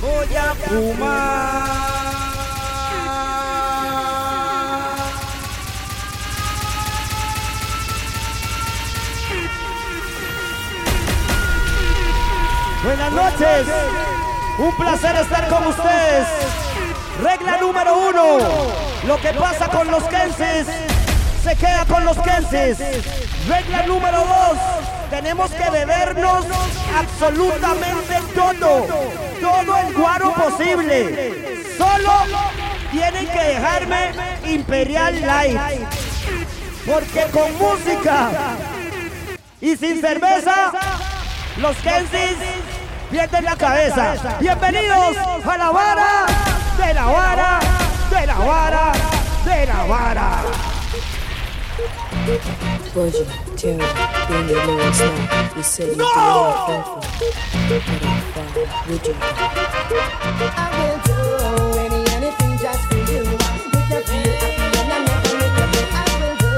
voy a fumar. Buenas noches, un placer estar con ustedes. Regla número uno, lo que pasa con los Kenses se queda con los Kenses. Regla número dos, tenemos que bebernos absolutamente todo, todo el guaro posible. Solo tienen que dejarme Imperial Light. Porque con música y sin cerveza, los Kensis pierden la cabeza. Bienvenidos a la vara, de la vara, de la vara, de la vara. Terror, bring your lyrics now. You say you no! do it faithful. Would you? I will do any, anything just for you. Make you feel happy and I never make you feel. I will do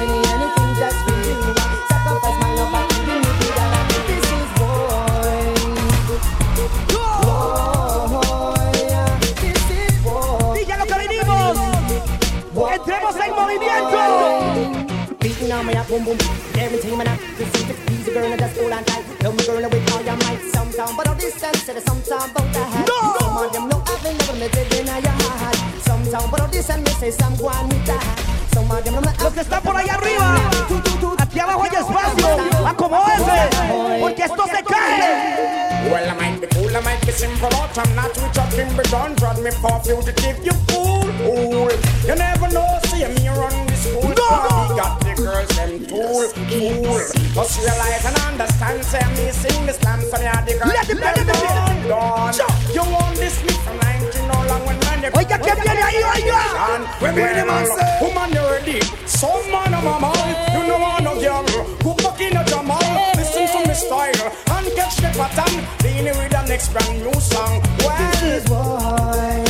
any, anything just for you. Sacrifice my love, I feel you need that. This is boy. Boy, this is boy. Diga lo que venimos. Entremos en movimiento. Beating on me boom boom. Everything man up. This is the easy girl and just hold on tight. Love me girl with all your might. Sometime, but all this time said sometime about the hat. No! Some of them know I've been never met it in your heart. Sometime, but all this time me say some go on with that. Some of them know Los que están por allá arriba, aquí abajo hay espacio. Acomódense, porque esto se cae. Well, I might be cool, I might be simple, but I'm not with talking, but don't drag me for fugitive, you fool. Fool. You never know, see me run this. No! We got the girls, them tool, fool. Must realize and understand, say me sing the slam, so me are the girls. Let them- let them- them done, done. You want this me from 19 no long oh, when man, you Oiga, ¿quién viene ahí, oiga? When we the man say, woman ready, some man of my man, you know want no girl, go back in a jamal, listen to me style, and catch the pattern, lean with the next brand new song. Well, listen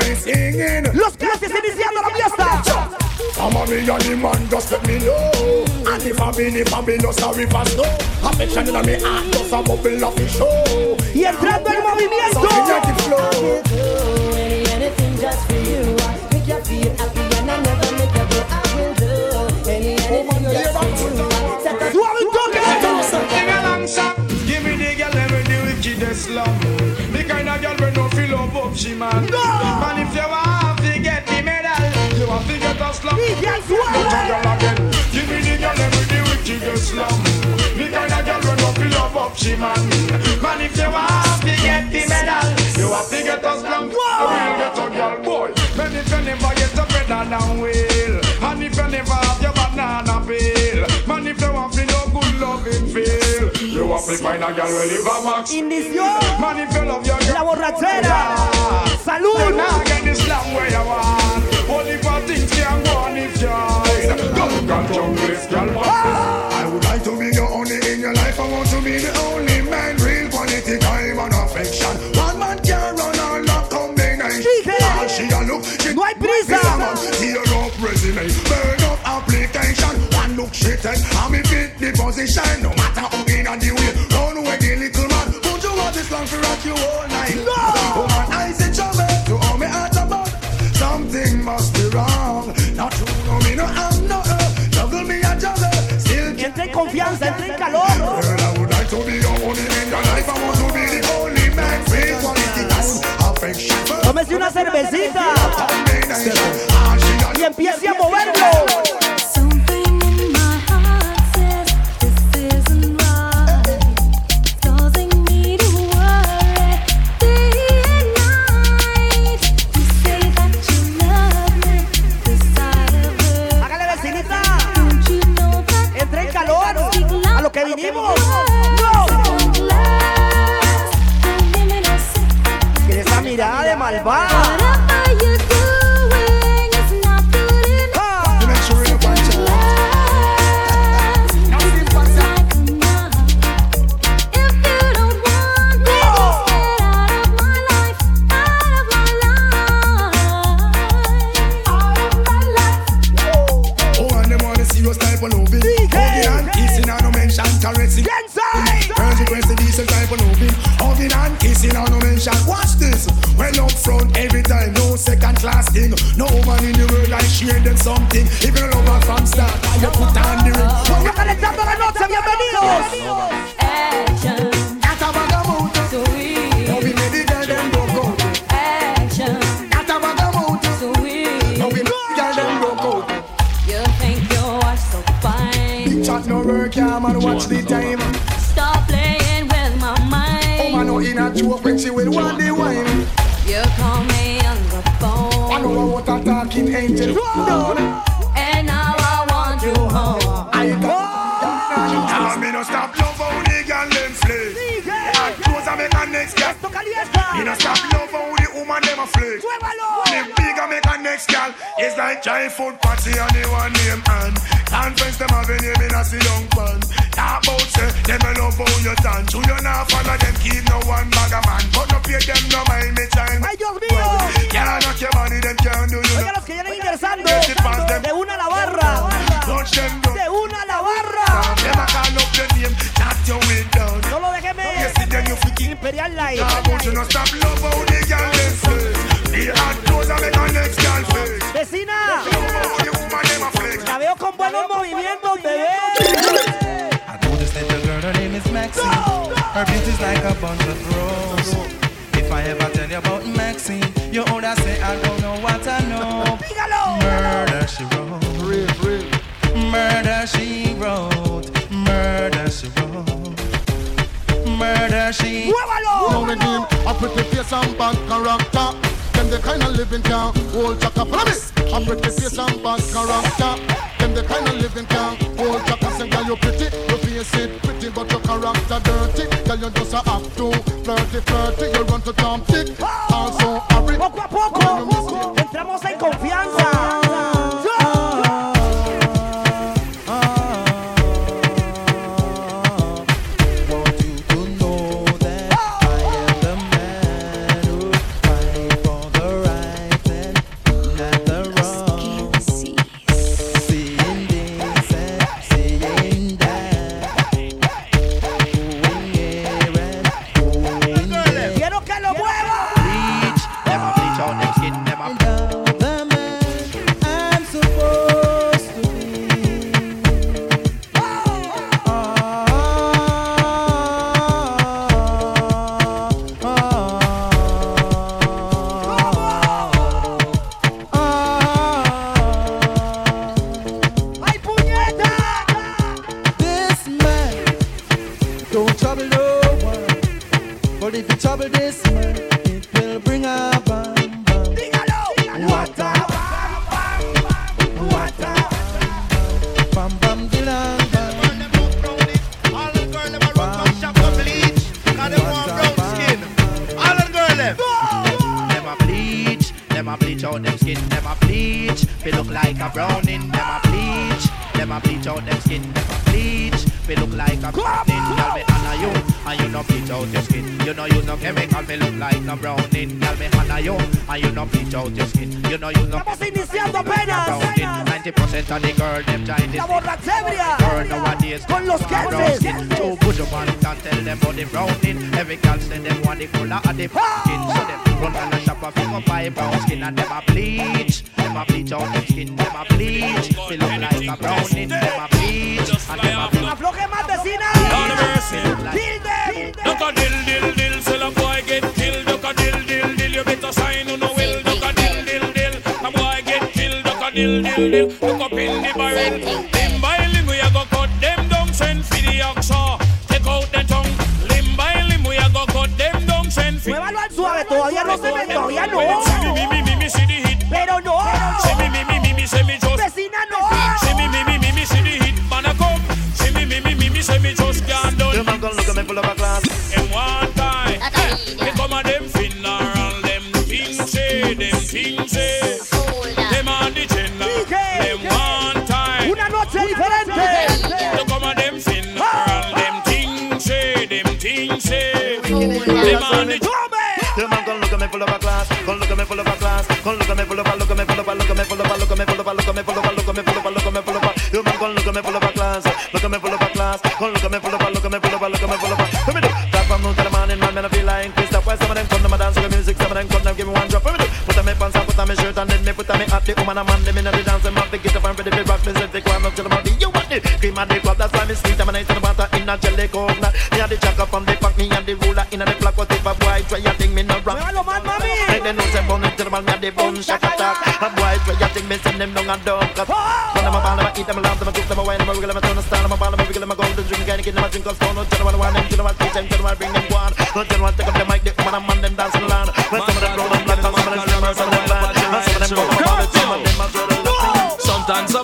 While the DJ singing, Los clases iniciando la fiesta. me and the man just let me know. And if I been, if I been, no sorry for snow. Affection in me heart, just a bubble of show. Y entrando en So we let movimiento. Love up she man. Man, if you want to get the medal, you want to get a slum. DJ Get a Suave. girl again. Give me the girl with the wickedest love. The kind of girl we no feel love up she man. Man, if you want to get the medal, you have to get a slum. I will get a girl boy. Man, if you never get a better than will, and if you never have your banana peel, man, if you want to no good loving feel, you find a girl who live a max. Inició Man, if you love your girl, la borrachera. Salud. now get this slam where you want. Only for things can go on if you hide. Don't got jungle, girl, I would like to be your only in your life. I want to be the only man, real quality time and affection. One man can run all that combination. All she a look, she No hay prisa. Be a man, Tear up resume, burn up application. One look she take, and me fit the position. No matter cervecita class thing. No woman in the world I share them something. Even love her from start.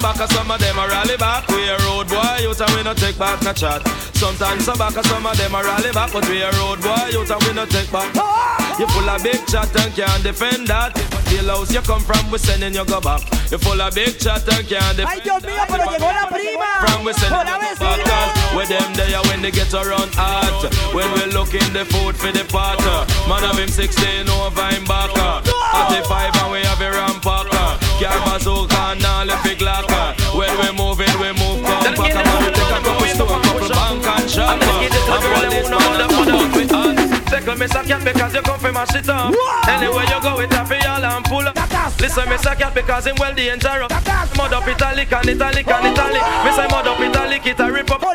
Back, and some of them a rally back. We a road boy, youth and we no take back no chat. Sometimes so back, and some of them a rally back, but we a road boy, youth and we no take back. You full of big chat and can't defend that. The house you come from, we sending you go back. You full of big chat and can't defend Ay, Dios mío, pero llegó la prima. from we send Hola, them vecina. back Where them there when they get around hot When we looking the food for the pot Man have him 16 over him back 45 and we have a rampacker Car bazooka and all the big locker When we moving we move compact And we take a couple store, couple bank and shop police man and out with hand Second me suck cat because you come from my shit up Anywhere you go it have y'all and pull up. Listen me suck cat because him well dangerous Mud up italic and italic and oh! italic. Me say mud up italic it a rip up. Oh,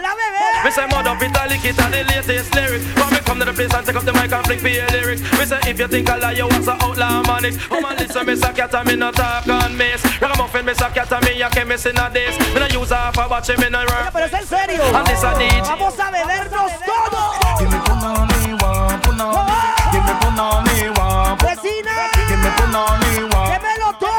me say mud up italic it a the latest lyric. When me come to the place and take up the mic and flick for your lyrics. Me say if you think I lie you was a outlaw manic? Come on listen me suck cat and me no talk on mace Ragamuffin me suck cat and me a chemist in a days. Me no use half a watch me no work Pero es en serio. And this a DJ Vamos a bebernos todo. Give me punani, one punani. Give me punani, one. Vecina. Give me punani, one. Démelo todo.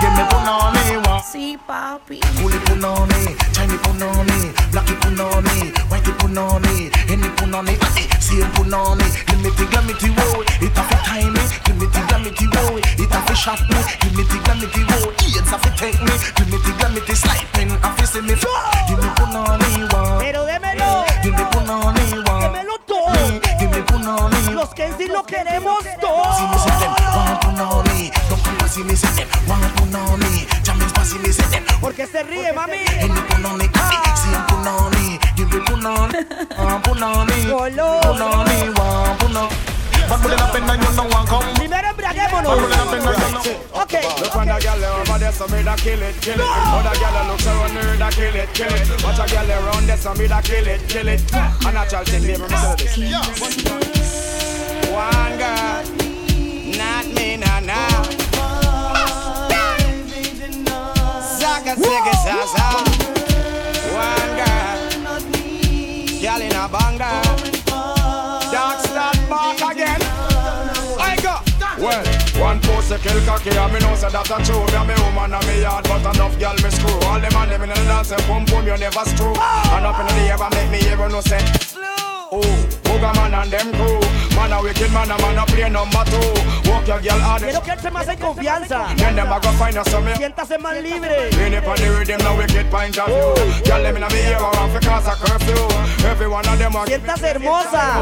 Give me punani, one. Sí, papi. Fully punani, Chinese punani, blacky punani, whitey punani, any punani, ati, same punani. Limity glamity roll, it a fi time me. Limity glamity roll, it a fi shot me. Limity glamity roll, AIDS a fi take me. Limity glamity sliping, a fi see me. Give me punani one. Pero démelo. Give me punani one. Démelo todo. Give me punani. Los que en sí lo queremos See me todo. say them, one punani. Don't come and see me say them, one punani. Jamming see me say them. Porque se ríe, mami. Any punani, ati, same punani. Give me punani, one punani. Punani, one punani. But Los que en sí lo queremos todos. Porque se ríe, mami. And you know. Okay. Look on that girl over there, so me da kill it, kill it. Other that looks around her, da kill it, kill it. Watch a girl around there, so me da kill it, kill it. A natural thing, baby, me say this. One girl, not me, nah, nah. Zaga, zaga, zaza. One kill cocky and me know say that a true Me and me woman and me yard but enough girl me screw All them and them in the dance say boom boom you never screw And up in the air and make me hear no say Oh, Booga man and them crew Man a wicked man a man a play number two Walk your girl hard Quiero que él se más en confianza. Then them a go find us some Siéntase más libre. Lean up on the rhythm, no wicked point of view. Girl, them inna me ear, want to cause a curfew. Every one of them a Siéntase hermosa.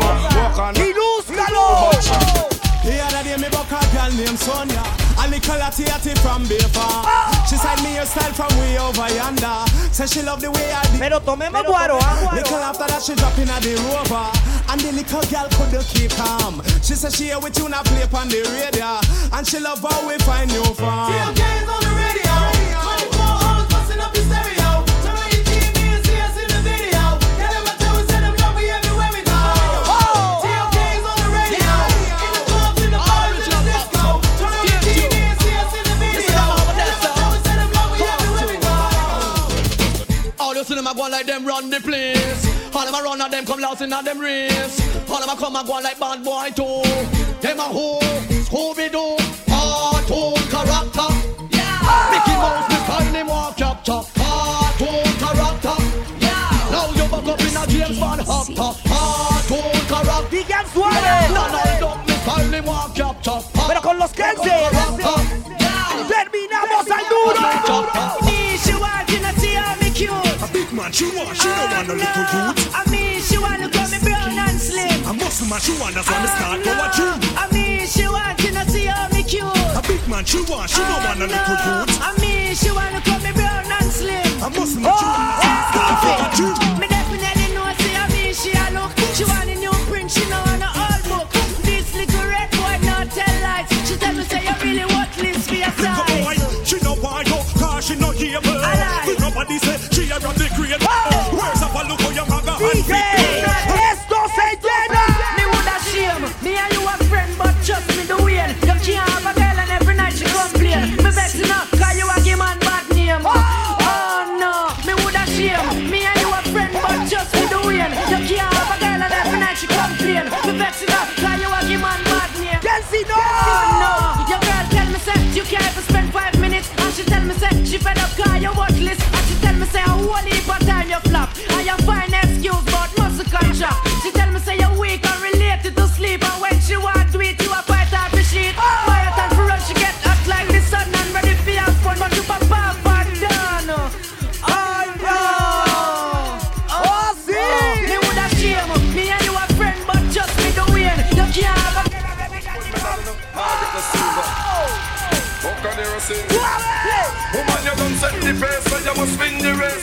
Y lúzcalo. The other day me buck a girl named Sonia. A little latty atty from Bayfar She said me hairstyle from way over yonder. Say she love the way I did. Pero tomemos guaro, ah, Little after that she drop in a the rover. And the little girl couldn't keep calm. She said she hear we tune a play on the radio. And she love how we find new farm on the You see them like them run the place. All them a run and them come lost in them race. All them a come and go like bad boy too. Them a who? Scooby Doo. Cartoon character. Yeah. Mickey Mouse, me style him walk capture. Cartoon character. Yeah. Now you back up in a James Bond actor. Cartoon character. Digan suave. Donald Duck, me style him walk capture. Pero con los Kenses. Terminamos al duro. Me, she want to see me cute. A big man, she want, she don't want no little youth. I mean, she want to call me brown and slim. A muscle man, she want, that's why me start go at you. I mean, she want to not see how me cute. A big man, she want, she don't want no little youth. I mean, she want to call me brown and slim. A muscle man, she want, that's oh, me start go oh! at you. Me definitely know, see, I mean, she a look. She want a new print, she know want a old book. This little red boy not tell lies. She tell me say you really worthless for your size. She know why, no, cause she know here. Nobody say she a radical the crate. Where's up and look how your mother DJ, esto se llena. Me woulda shame. Me and you a friend, but trust me the way. You can't have a girl and every night she complain. Me vex enough, cause you a give man bad name. Oh no, me woulda shame. Me and you a friend, but trust me the way. You can't have a girl and every night she complain. Me vex enough, cause you a give man bad name. Kenzie, no! no. Your girl tell me say you can't even spend five minutes, and she tell me say she fed up cause you worthless, and she tell me say a whole heap you find excuse but muscle contract. She tell me say you're weak and related to sleep, and when she want to eat you a fight off the sheet. Quiet and for run, she get hot like the sun and ready for your fun, but you pop off and done. Oh no! Oh, sí. Me woulda shame, me and you a friend, but just me the way. You can't have a Woman, you don't set the pace, so you must win the race,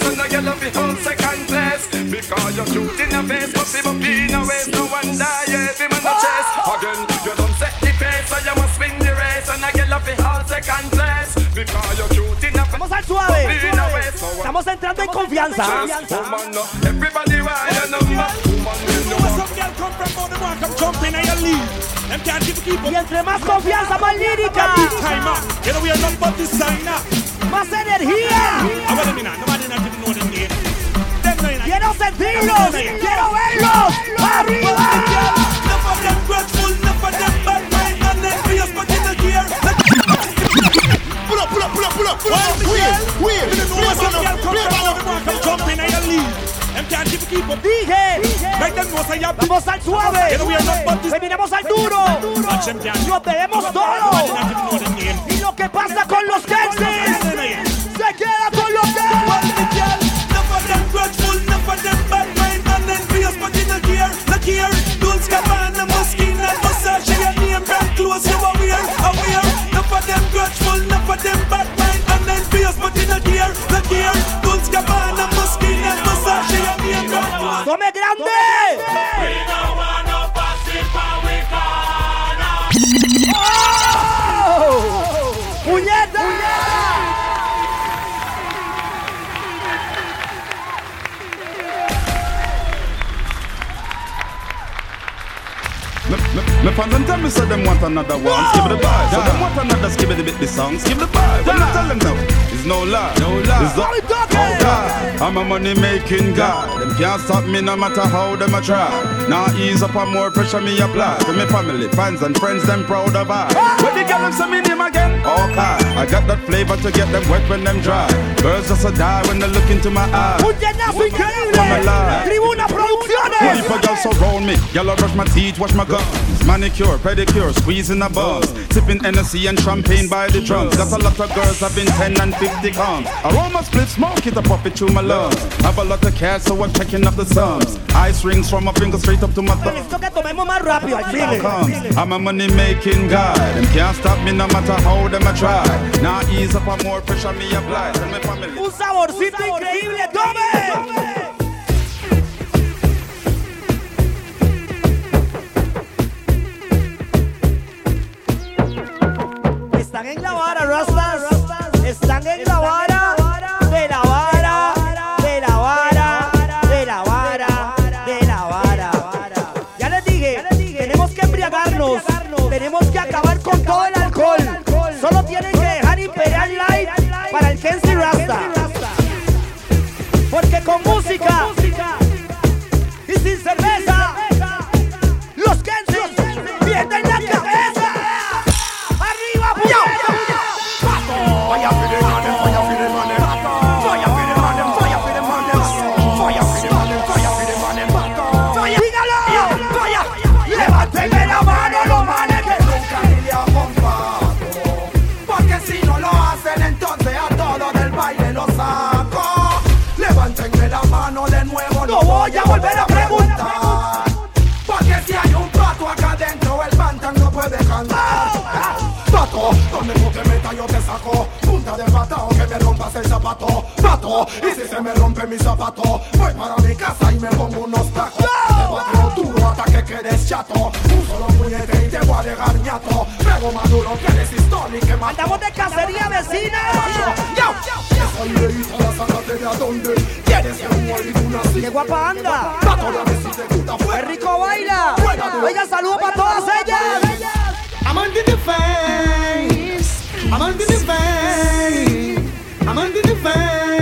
Because you're in your face, but people be in your waist, no wonder you every man a chase. Again, you don't set the pace, so you must win the race, and I get up the whole second place. Because you're cute in your face, Vamos al suave. be in your waist, no wonder Estamos entrando en confianza. Woman, no, everybody want your number. Woman, you know Where some girl come from, but the one come jumping and you leave. Them can't keep keep up. Y entre más confianza, más lírica. Big time sentirlos, quiero verlos arriba. Pull up, You al suave. No. Venimos al duro. Lo tenemos todo. Y lo que pasa con los Kensis. Me, me fans them tell me say them want another one. Skip the vibe. So them want another skip the bit the song. Skip the vibe. When I tell them now, it's no lie. No lie. It's we talking? Oh God, I'm a money making guy. Them can't stop me no matter how them a try. Now ease up and more pressure me apply. To me family, fans and friends, them proud of I. Ah! When the girl them say me name again, okay. I got that flavor to get them wet when them dry. Girls just a die when they look into my eyes. ¡Un llenazo increíble! ¡Tribuna Producciones! a girl surround me, girl I brush my teeth, wash my gums, manicure, pedicure, squeezing the bums, sipping Hennessy and champagne by the drums. Got a lot of girls having 10 and 50 cons. Aroma split smoke, it a pop it through my lungs. Have a lot of cash, so I'm checking up the sums. Ice rings from my finger straight up to my thumb. Esto que tomemos más rápido al chile. Comes. I'm a money making guy. Them can't stop me no matter how them I try. Now ease up and more pressure me apply. Tell me family. Un saborcito increíble, tome. Están en la vara, Rastas. Están en la vara. De la vara. De la vara. De la vara. De la vara. Ya les dije, tenemos que embriagarnos. Tenemos que acabar con todo el alcohol. Solo tienen que dejar Imperial Light para el Kenzie Rasta. Porque con música volver a preguntar. Porque si hay un pato acá adentro, el pantan no puede cantar. Pato, donde tú te metas yo te saco. Punta de patao que me rompas el zapato. Pato, y si se me rompe mi zapato Voy para mi casa y me pongo unos tacos. Te duro hasta que quedes chato. Un solo puñete y te voy a dejar ñato. Pego más duro que eres histórico Andamos de cacería vecina. Yo, ¡Qué guapa anda! ¡Qué rico baila! Oiga, saludos para todas ellas. I'm under the face. I'm under the vein. I'm.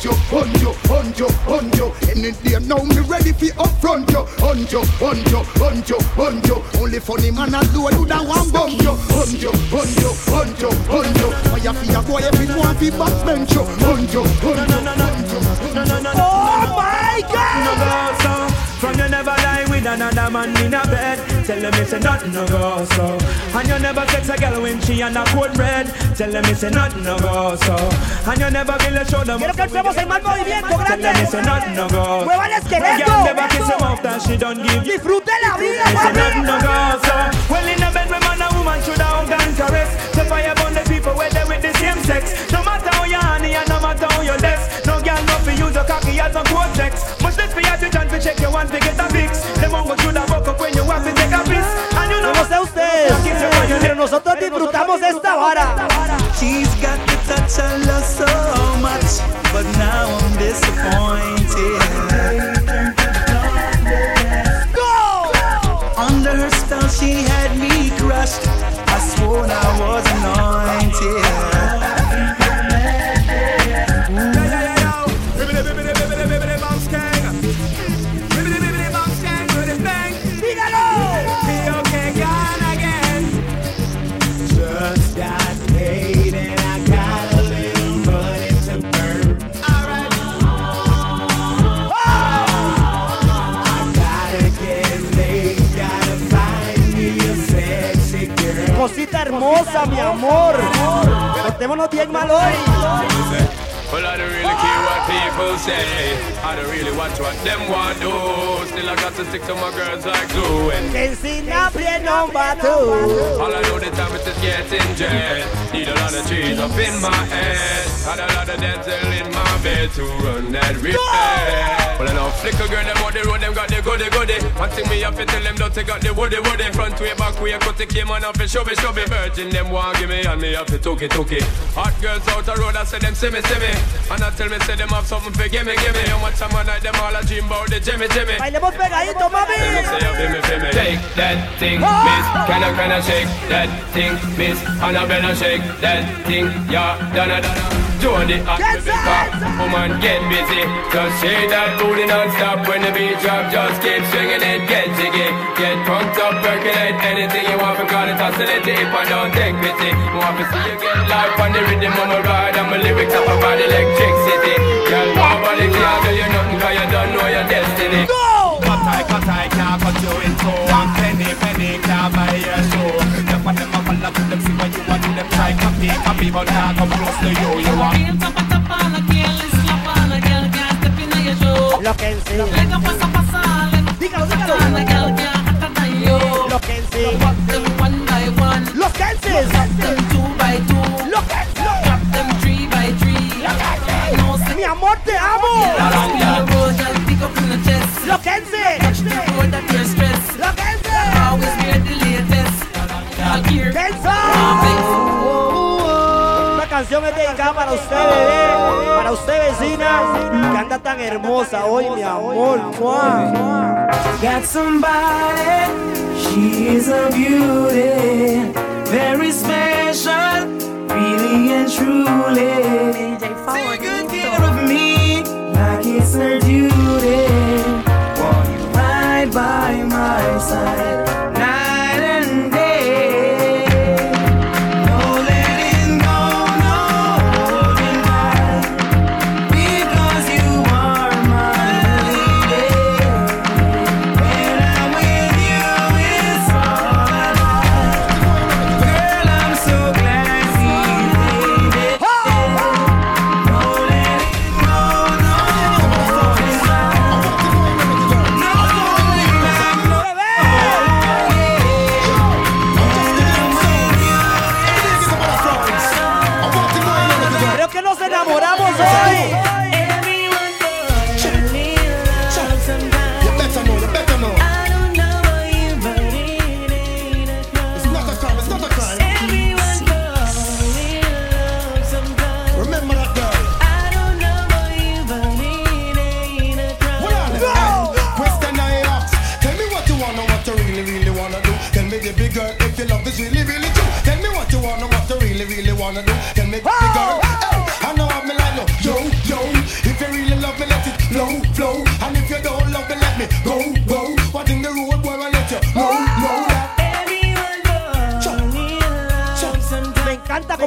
Hunt you, hunt you, hunt you, hunt you. Any day now, me ready for upfront you, hunt you, hunt you, hunt you, hunt you. Only funny man I do, I do that one bump you, hunt you, hunt you, hunt you, hunt you. Fire for your boy, every one fi backbench you, hunt you, hunt you, hunt you. Oh my No go so From you never lie with another man in a bed Tell them it's a nothing no go so. And you never sex a girl when she and a cold red. Tell them it's a nothing no go so. And you never a show them Quiero que entremos en mal movimiento, Tell them grande. it's a nothing no go Mueva el esqueleto. Girl never kiss him off that she don't give Disfrute la vida, It's a nothing papi. no go so. Well in a bed where man and woman should have hug and caress To fire burn the people where they with the same sex. No matter how you honey and no matter how you less No girl no fi use your cocky as a cortex Much less for you to chance to check your one to get a fix. Them one go should have pero nosotros disfrutamos de esta vara. She's got the touch I love so much, but now I'm disappointed. Hermosa, mi amor. Portémonos bien mal hoy. Well, I don't really care what people say. I don't really watch what them want do. Still, I got to stick to my girls like glue. And Que sin abre number two. all I know the time is just getting jet. Need a lot of trees up in my head. Had a lot of dental in my bed to run that real Well, I know flicker girl, them on the road, them got the goody goody. One thing me have to tell them, don't take out the woody woody. Front way, back way, cut the came on off the show me, show me. Virgin, them want give me, and me have to took it, took it. Hot girls out the road, I say them, see me, see me. And I tell me, say them have something for gimme, gimme. How much time I night, them all a dream about the Jimmy, Jimmy. Bailemos pegadito, mami. Shake that thing, miss. Can I, can I shake that thing, miss? Annabella shake that thing, yeah, donna, donna. Jody and Rebecca, woman get busy. Just shake that booty non-stop when the beat drop. Just keep swinging it, get jiggy. Get pumped up, percolate anything you want. Because it's oscillate if I don't take pity. Want to see you get life on the rhythm of my ride. And my lyrics up about electricity. Girl, nobody can tell you nothing because you don't know your destiny. Cut I, cut I, can't cut you in two One penny, penny, can't buy your show Try copy, copy, but can't come close to you You want Lo que en sí. Dígalo, dígalo. Lo que en sí. Los Kensis. Lo que Mi amor, te amo. Lo que en sí. Canción es dedicada para usted, bebé. Eh, para usted, vecina. Que anda tan hermosa hoy, mi amor. Got somebody, she is a beauty, very special, really and truly. Take good care of me, like it's her duty. Want you right by my side,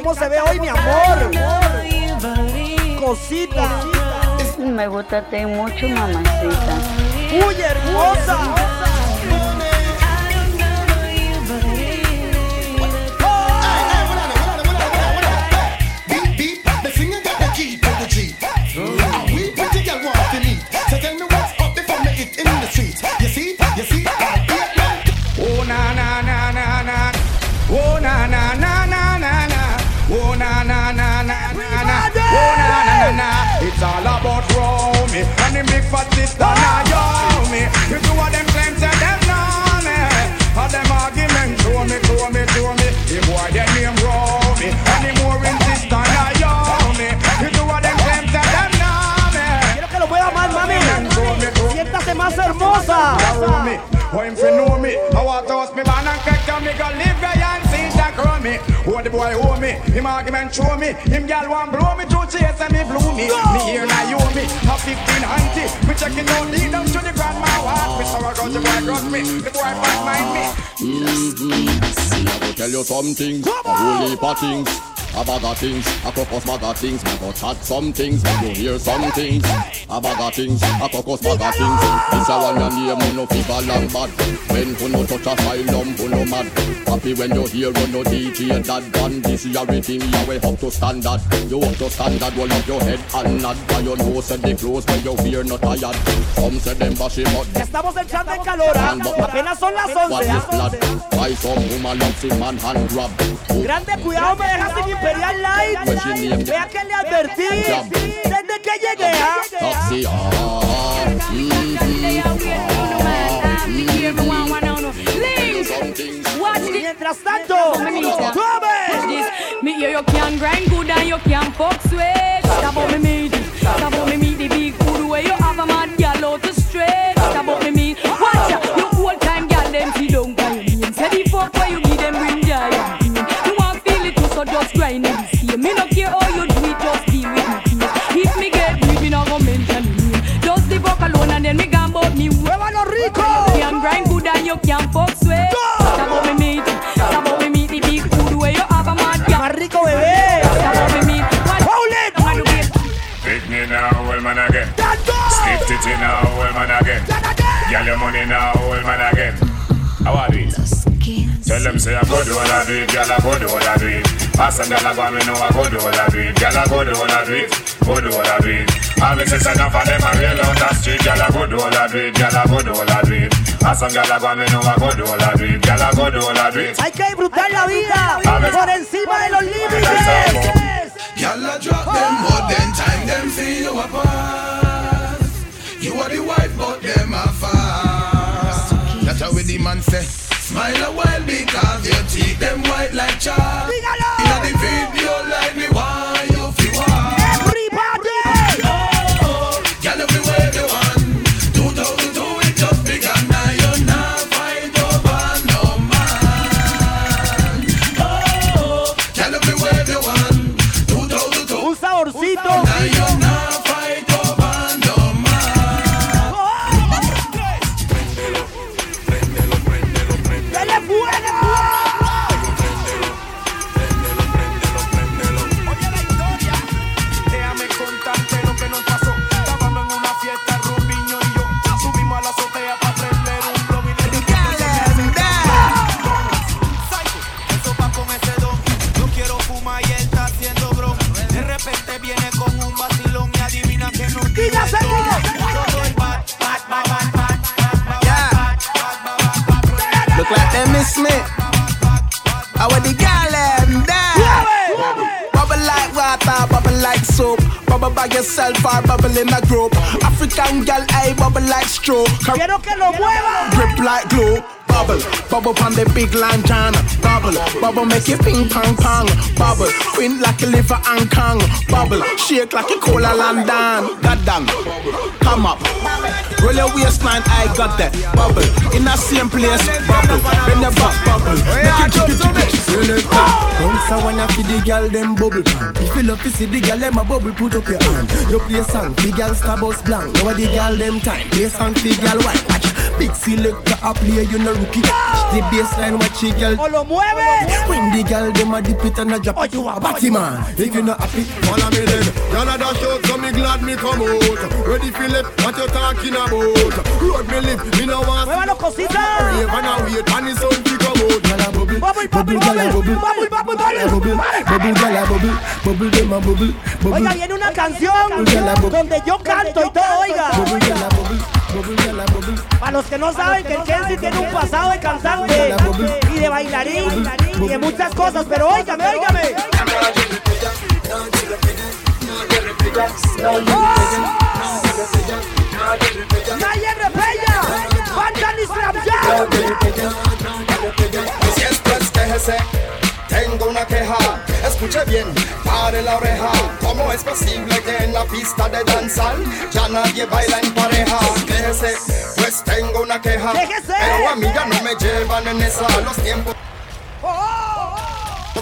cómo se ve hoy, mi amor. Cosita. Me gusta mucho, mamacita. Uy, hermosa. And the big fat sister Naomi. You do what them claim say them know me. All them argument show me, show me, show me. The boy their name and the more in sister Naomi. You do what them claim say them know me. Quiero que lo mueva más, mami. Siéntase más hermosa. me. Him fi know me. I want to host me man and down me go boy owe me. Him argument show me. Him gal want blow me through chase and me blew me. Me here now you me. A 15 auntie. Me check it out lead down to the grandma walk. Me sorrow got the boy got me. The boy bad mind me. Mm-hmm. I go tell you some things, a whole heap of things. A bag of things, a cocos bag of things. Me go chat some things, me go hear some things. A bag of things, a cocos bag of things. This a one your name, who no fever long bad. When who no touch a asylum, who no mad. Happy when you hear who no DJ that band. This is everything you way up to standard. You up to standard, roll up your head and nod. By you nose and the clothes when you fear not tired. Some say them bash him out. Estamos entrando en calor. Apenas son las What 11. is ¿ah? blood? Why some woman loves him man hand grab? Grande, cuidado, me dejas sin Imperial Light. Pues sí, ni- Vea que le advertí. Desde que llegué, ¿ah? Taxi, ah, Mientras tanto, Watch this. Me hear you can grind good and you can fuck sweet. Stop about me meat. Stop about me meat the big food where you have a rico. You can grind good and you can fuck sweet. Stop about me meat. Stop about me meat the big food where you have a mad gal. Más rico, bebé. Stop about me meat. Hold it. Pick me now, old man again. Stick it in now, old man again. Get your money now, old man again. How are we? Tell them say I go do all I do it, girl I go do all I do it. Pass and girl I go me know I go do all I do it, girl I go do all I do it, go do all I do it. All me say say enough of them a real out the street, girl I go do all I do it, girl I go do all I do it. Pass and girl I go me know I go do all I do it, girl I go do all I do it. Hay que disfrutar la vida por encima de los límites. Y'all a drop them, but then time them feel you apart. You are the wife, but them are fast. That's how the man say. Smile a while because your teeth them white like chalk. In the video bad, Look like miss me. I want the girl them there. Bubble like water, bubble like soap. Bubble by yourself or bubble in a group. African girl, I bubble like stroke. Quiero que lo mueva. Grip like glue. Bubble, bubble on the big lantern. Bubble, bubble make you ping pong pong. Bubble, wind like a liver and kong. Bubble, shake like a cola London. Goddamn, come up. Roll your waistline, I got that. Bubble, in the same place. Bubble, bend your back, bubble. Make it jiggy jiggy. Selector, bounce a wanna feed the girl them bubble pan. If you love to see the girl them a bubble, put up your hand. You play song, the girl star bus blank. Now the girl them time, play song, the girl white. Big selector a play, you no rookie. The baseline, watch the girl. O lo mueve. When the girl them a dip it and a drop, Oh, you a batty man. If you not happy, follow me then. Y'all a dash out, so me glad me come out. Ready Philip, what you talking about? Road me live, me no want. Muévalo, cosita. Rave and a wait, and the sun fi come out. Y'all a bubble, bubble, bubble, gyal a bubble, bubble, bubble, bubble, bubble, gyal a bubble, bubble them a bubble, bubble. Oiga, viene una canción Bubble, gyal a bubble. donde yo canto y todo, oiga. Bubble, gyal a bubble, Para los que no saben que el Kenzie tiene un pasado de cantante y de bailarín y de muchas cosas, pero óigame, óigame. Nadie repella, Bandan Islam Tengo una queja. Escuche bien, pare la oreja. ¿Cómo es posible que en la pista de danzar ya nadie baila en pareja? Quejese, pues tengo una queja. Pero a mí ya no me llevan en esa. Los tiempos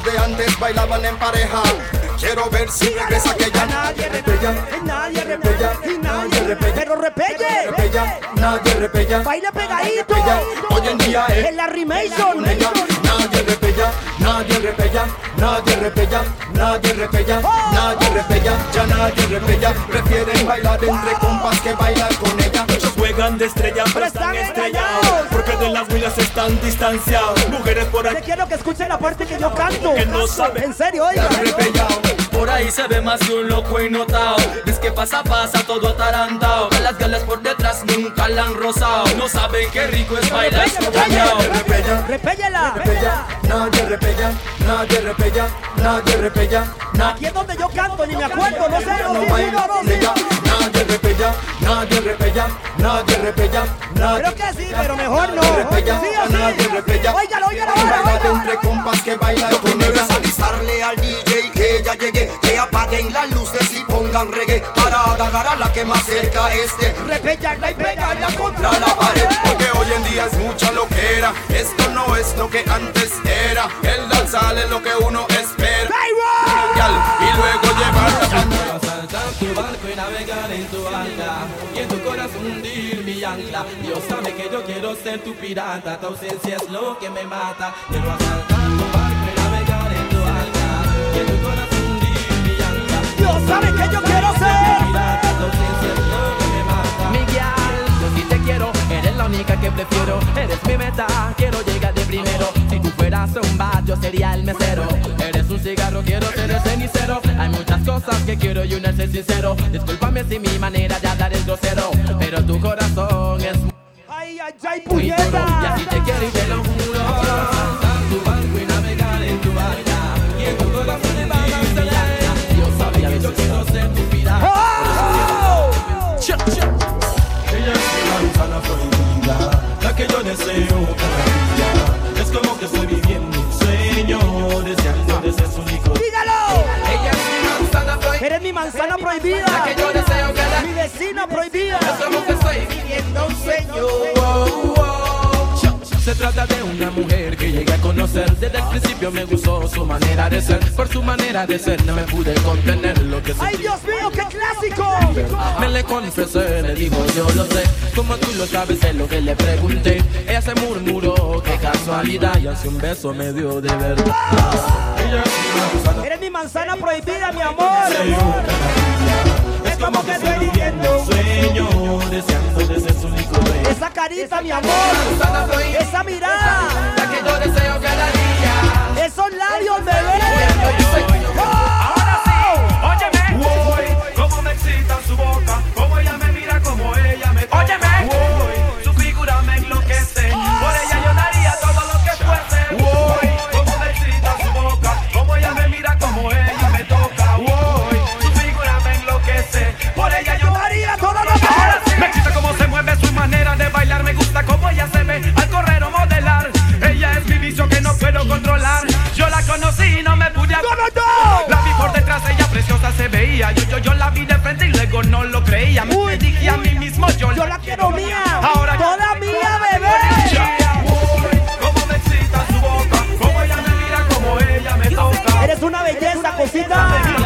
de antes bailaban en pareja. Quiero ver si regresa aquella. Nadie repella, nadie repella, nadie repella. Pero repelle, repella, nadie repella. baile pegadito. Hoy en día es En la Remation. Nadie repella, nadie repella, nadie repella, nadie repella, nadie repella, ya nadie repella. Prefieren bailar entre compas que bailar con ella. Muchos juegan de estrella, pero están estrellados. Porque de las huellas están distanciados. Mujeres por Te aquí quiero que escuchen la parte que yo canto. que no saben. En serio, oiga. Por ahí se ve más que un loco y notado. Es que pasa, pasa todo atarantado. Que las galas por detrás nunca la han rozado. No saben qué rico es bailar escobañado. Repéllala. Nadie repella, nadie repella, nadie repella, Aquí es donde yo canto, ni me acuerdo, no sé, no. Nadie repella, nadie repella, nadie Creo que sí, pero mejor no. repella, Sí, a así. nadie repella. Óigalo, óigalo, Bailar óigalo, entre compas que bailan con avisarle al DJ que ya llegué, que apaguen las luces y pongan reggae para agarrar a la que más cerca esté. Repellarla y pegarla contra la pared. Porque hoy en día es mucha loquera. Esto no es lo que antes era. El danzal es lo que uno espera. Y luego llevarla Saltar tu barco y navegar en tu alta Y en tu corazón hundir mi ancla. Dios sabe que yo quiero ser tu pirata Tu ausencia es lo que me mata. Quiero asaltar tu barco y navegar en tu alta Y en tu corazón hundir mi ancla. Dios sabe que yo quiero ser pirata Tu ausencia es lo que me mata. Miguel, yo sí te quiero la única que prefiero. Eres mi meta, quiero llegar de primero. Si tú fueras un bar, yo sería el mesero. Eres un cigarro, quiero ser el cenicero. Hay muchas cosas que quiero y una es ser sincero. Discúlpame si mi manera de hablar es grosero Pero tu corazón es Ay, ay, ay, Y así te quiero y te lo juro que yo deseo cada día. Es como que estoy viviendo un sueño, de su. ¡Dígalo! Ella es mi manzana prohibida Eres mi manzana prohibida. La que yo deseo cada Mi vecina prohibida. Es como que estoy viviendo un sueño Se trata de una mujer que llegué a conocer. Desde el principio me gustó su manera de ser. Por su manera de ser no me pude contener. Lo que ¡Ay, Dios mío, qué clásico! me le confesé, le dijo yo lo sé Como tú lo sabes es lo que le pregunté. Ella se murmuró, qué casualidad Y hace un beso me dio de verdad. Eres mi manzana prohibida, mi amor. Como que estoy viviendo. Sueño, deseando de ser su único rey. Esa carita, mi amor. Esa mirada. La que yo deseo cada día Esos labios, bebé. manera de bailar, me gusta cómo ella se ve al correr o modelar. Ella es mi vicio que no puedo controlar. Yo la conocí y no me pude acordar. La vi por detrás, ella preciosa se veía. Yo, yo, yo la vi de frente y luego no lo creía. Me dije a mí mismo, yo, la quiero mía. Ahora toda mía, bebé. Como me excita su boca, como ella me toca. Eres una belleza, cosita.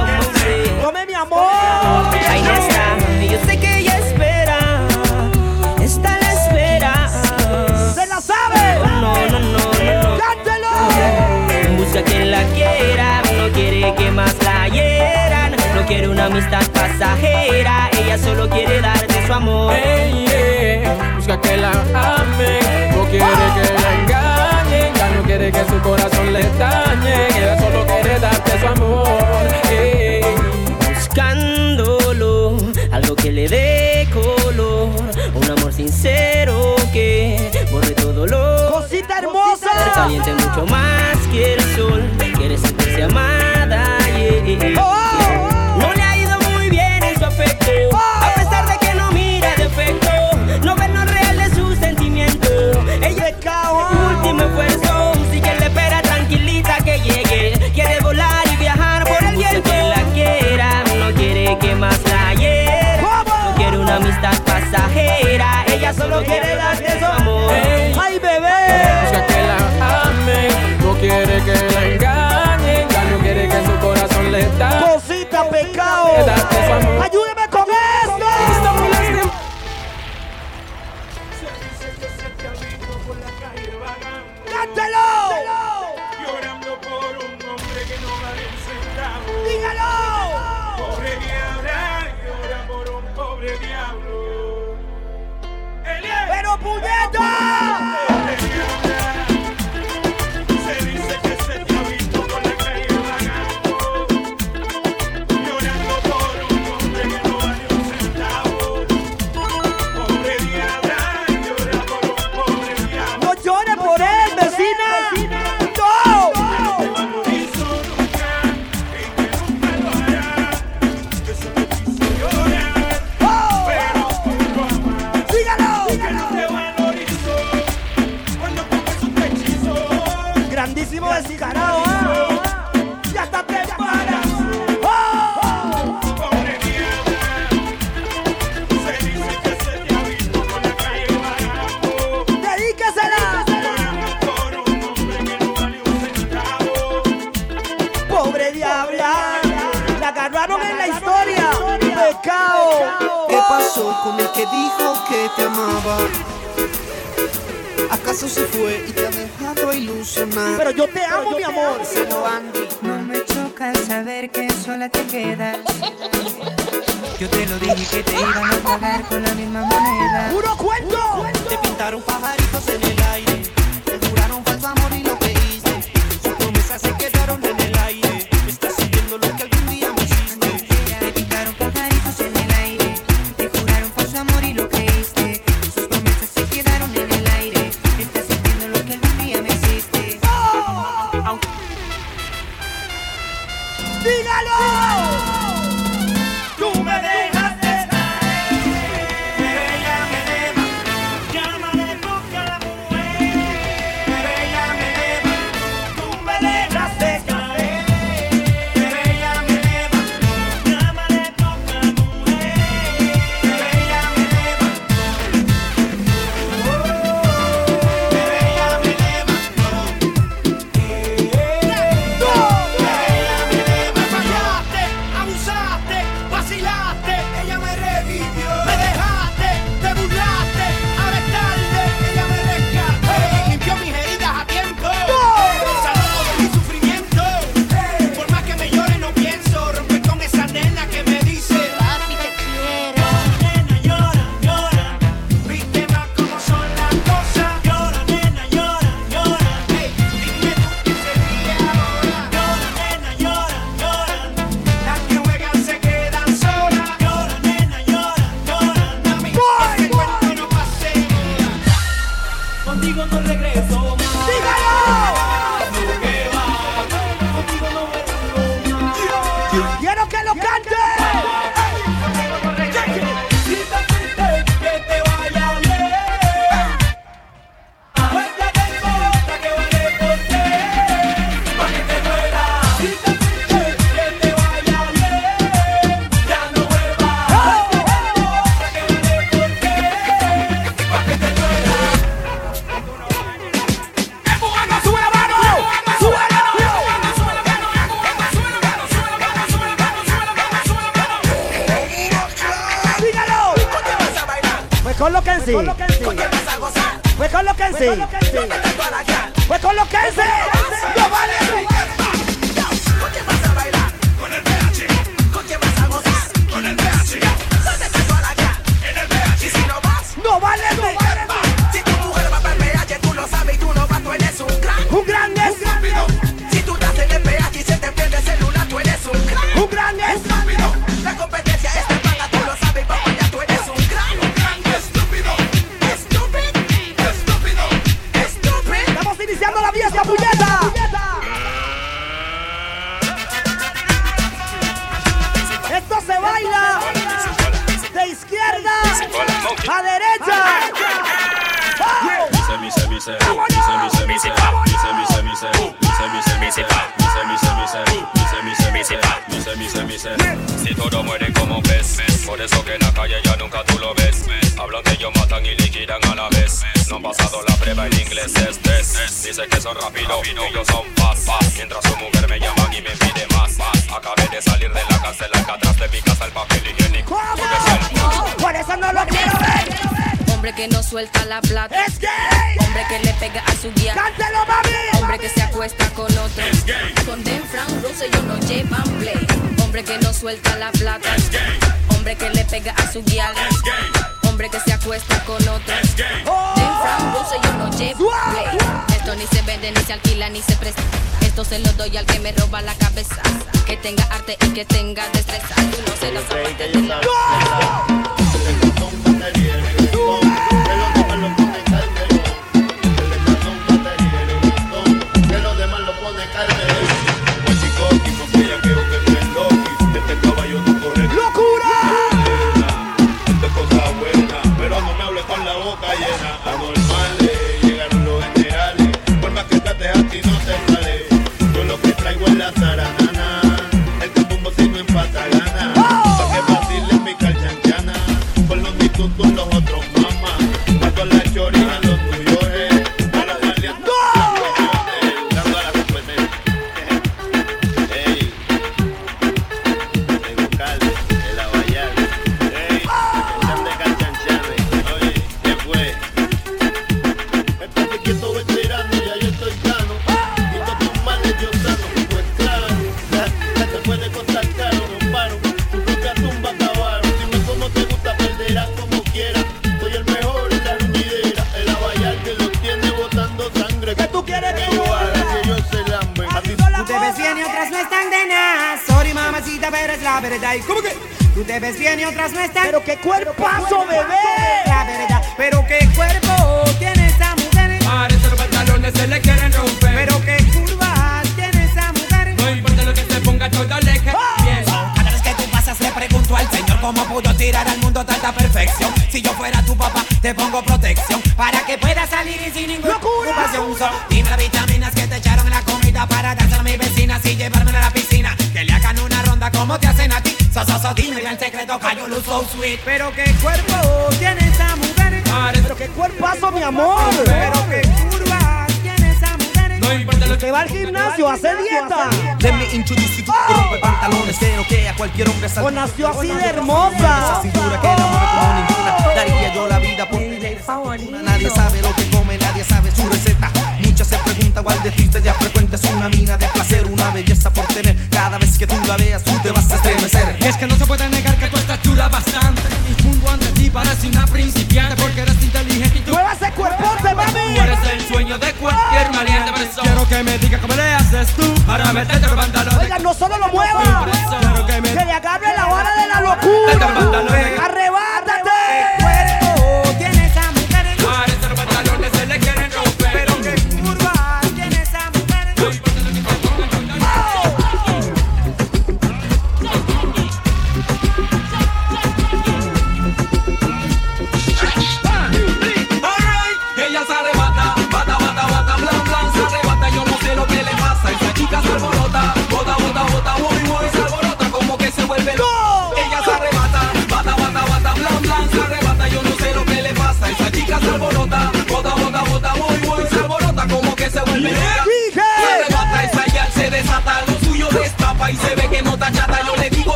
amistad pasajera, ella solo quiere darte su amor. Hey, yeah. Busca que la ame, no quiere que la engañe, ya no quiere que su corazón le dañe, ella solo quiere darte su amor. Hey. Buscándolo, algo que le dé color, un amor sincero que borre todo lo. Cosita hermosa. Caliente mucho más que el sol, quiere sentirse amado Ella es cao, último esfuerzo. Sigue la espera tranquilita que llegue. Quiere volar y viajar por el viento. que la quiera, no quiere que más la hiera. No quiere una amistad pasajera. Ella solo quiere darte su amor. ¡Ay, bebé! Busca que la ame, no quiere que la engañen. Ya no quiere que su corazón le da. Cosita, pecado. Ayúdeme con diablo. Pero puñeta.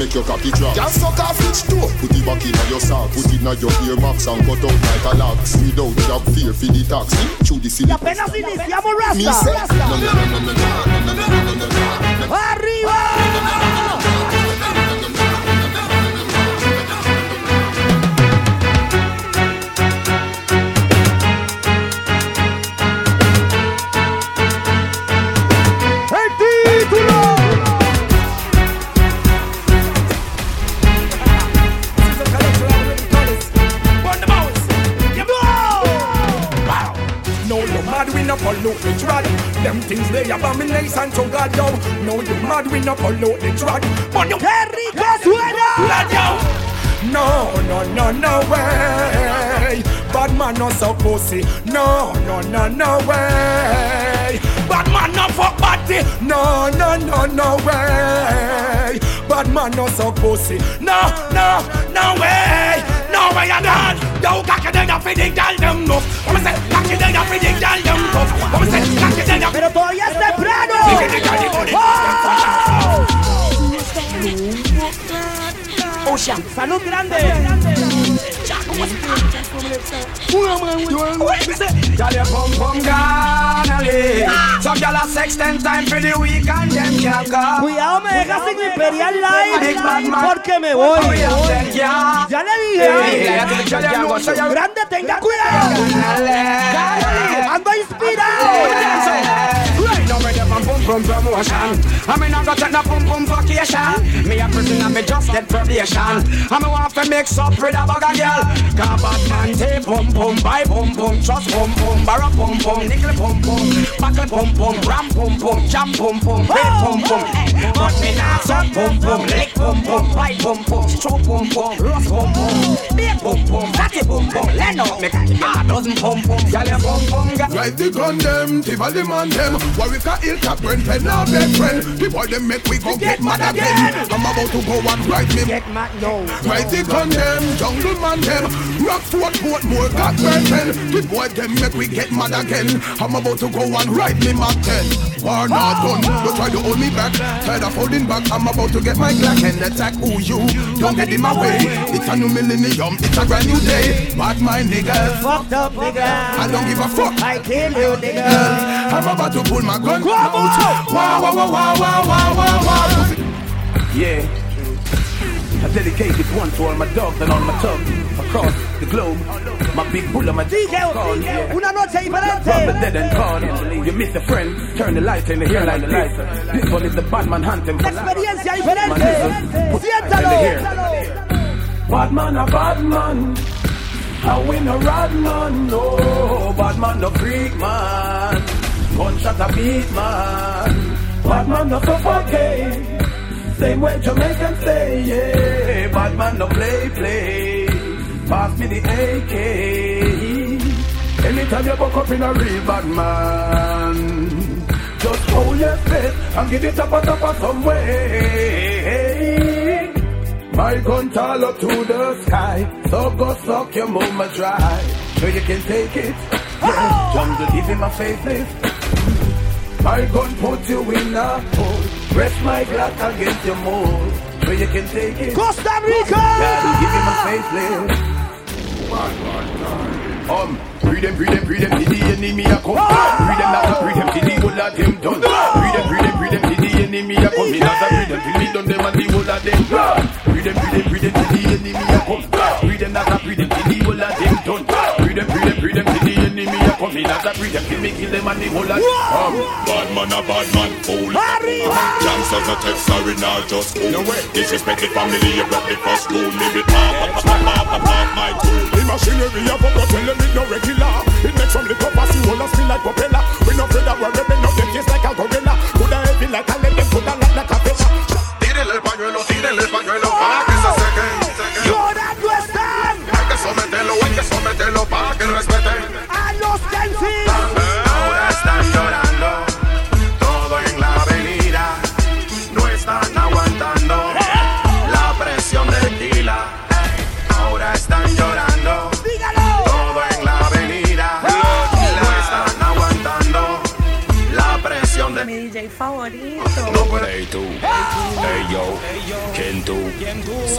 make your copy drop. Can't suck off each door. Put it back in your sock. Put it in your ear earmarks and cut out like a lax. Without job fear for the tax. Through the city. Me say, no, no, no, no, no, no. We no pollute the trad. But you ¡Qué rico suena! No, no, no, no way. Bad man no so pussy. No, no, no, no way. Bad man no fuck body. No, no, no, no way. Bad man no so pussy. No, no, no way. No way at all. Yo, cocky then you feeding girl them no. Me say? Cocky then you feeding girl them tough. What me say? Cocky then you. Pero todavía es salud grande. Cuidado, me dejas sin imperial live porque me voy. Ya le dije. Grande, tenga cuidado. Ando inspirado. From promotion. I mean, I got check the boom boom vacation. Me a prison and me just get probation. I'm me want to mix up with a bugger girl. Got bad man, take boom boom, buy boom boom, trust boom boom, barra boom boom, nickel boom boom, buckle boom boom, ram boom boom, jam boom boom, red boom boom. But me not suck boom boom, lick boom boom, bite boom boom, stroke boom boom, rough boom boom, big boom boom, fatty boom boom, leno, me catty girl a dozen boom boom, girl a boom boom, girl. Right the gun them, the man them, Warwick a hill top when Brent Pen now best friend. People them make we go get mad again. I'm about to go and ride me. Get mad, no Right the gun them, Jungle man them. Rockford, Portmore, got Brent Pen The boy them make we get mad again. I'm about to go and ride me Mac 10 War not ah. done, you try to hold me back. Tired of holding back, I'm about to get my Glock and attack. Who you? Don't get in my way. It's a new millennium, it's a brand new day. Bad mind niggas Fucked up, nigga. I don't give a fuck. I kill you, nigga. I'm about to pull my gun out. Wow, wow, wow, wow, wow, wow, wow, wow. Yeah. I dedicate this one to all my dogs and all my thugs across the globe. My big bull and my DJ, gone, DJ, una noche From the diferente. dead and gone. You miss a friend, turn the light in the hair like this. This one is the Batman for. Experiencia diferente. Siéntalo. Bad man a bad man. I win a rad man. No, oh, bad man no freak man. Gunshot a beat man. Bad man no suffocate. Same way Jamaican say, yeah. Bad man no play play. Pass me the AK. Anytime you buck up in a real bad man, just hold your faith and give it up a top of some way. My gun tall up to the sky, so go suck your mama dry. so you can take it. Yeah, oh! jungle, give him a facelift. My gun put you in a hole. Press my Glock against your mold, so you can take it. Costa Rica! Gotta give him a facelift. One more time. Um, breathe them, breathe them, breathe them till the enemy a come. Ah! Breathe them, not breathe them till the whole of them done. Ah! Breathe them, breathe them, breathe them till the enemy a come. Me not a breathe them till me done them and the whole of them done. Ah! Breathe them, breathe them, breathe them till the enemy a come. Breathe them, not a breathe them till the Me not a breathe them till me kill them and the whole of them. Um, Bad man a bad man, fool. Gangsters not take sorry, now just cool. Disrespect the family, you broke the first rule. Leave it off, off, off, off, off, my tool. The machinery of a tell them it no regular. It makes from the top as you hold us feel like propeller. We no afraid that we're ripping up them case like a gorilla. Coulda heavy like a let them put a lot like a feather. Tírele el pañuelo, tírele el pañuelo pa' que someterlo, hay que someterlo pa' que respeten. A los Kensis. Ahora están llorando,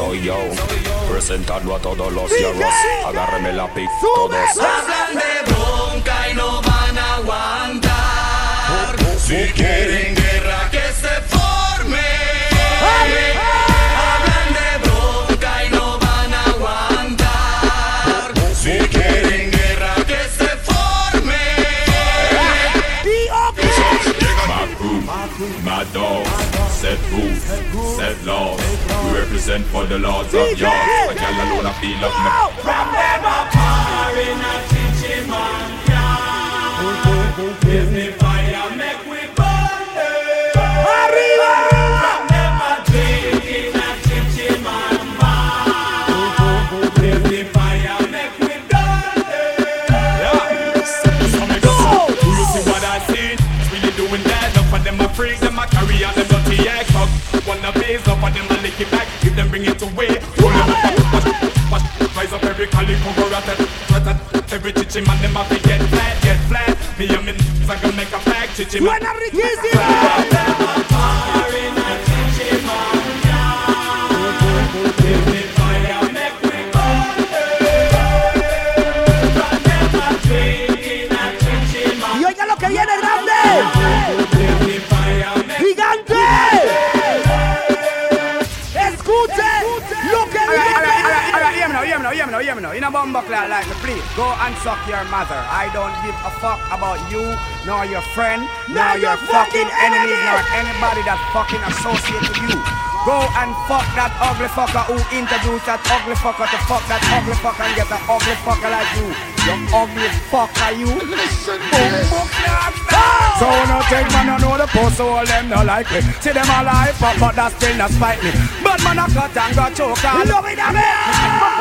Soy yo, presentando a todos los hierros. Agárreme la pic, todos. Hablan de bronca y no van a aguantar. Si quieren rules, set laws. We represent for the lords of yards. A gal alone I feel of me. From them oh, apart in a chichi man yard. Give me fire, make we burn them. Freak, them a carry on them dirty act. Fuck, wanna base, enough of them lick it back. If them bring it away, roll them up, wash, wash, rise up every calico, go rat rat Every chichi man, them have to get flat, get flat. Me and me, I can make a flag, chichi man. Buena riquísima. Y me now, hear me now. In a bumbo cloud like me, please go and suck your mother. I don't give a fuck about you, nor your friend, Nor your your fucking fucking enemies, enemy. nor anybody that fucking associate with you. Go and fuck that ugly fucker who introduced that ugly fucker to fuck that ugly fucker and get an ugly fucker like you. You ugly fucker, you. Bumbo cloud. So no take man, no know the post, so all them no like me. See them hype up, but that still not spite me. But man, I cut and got choke all. Love it, love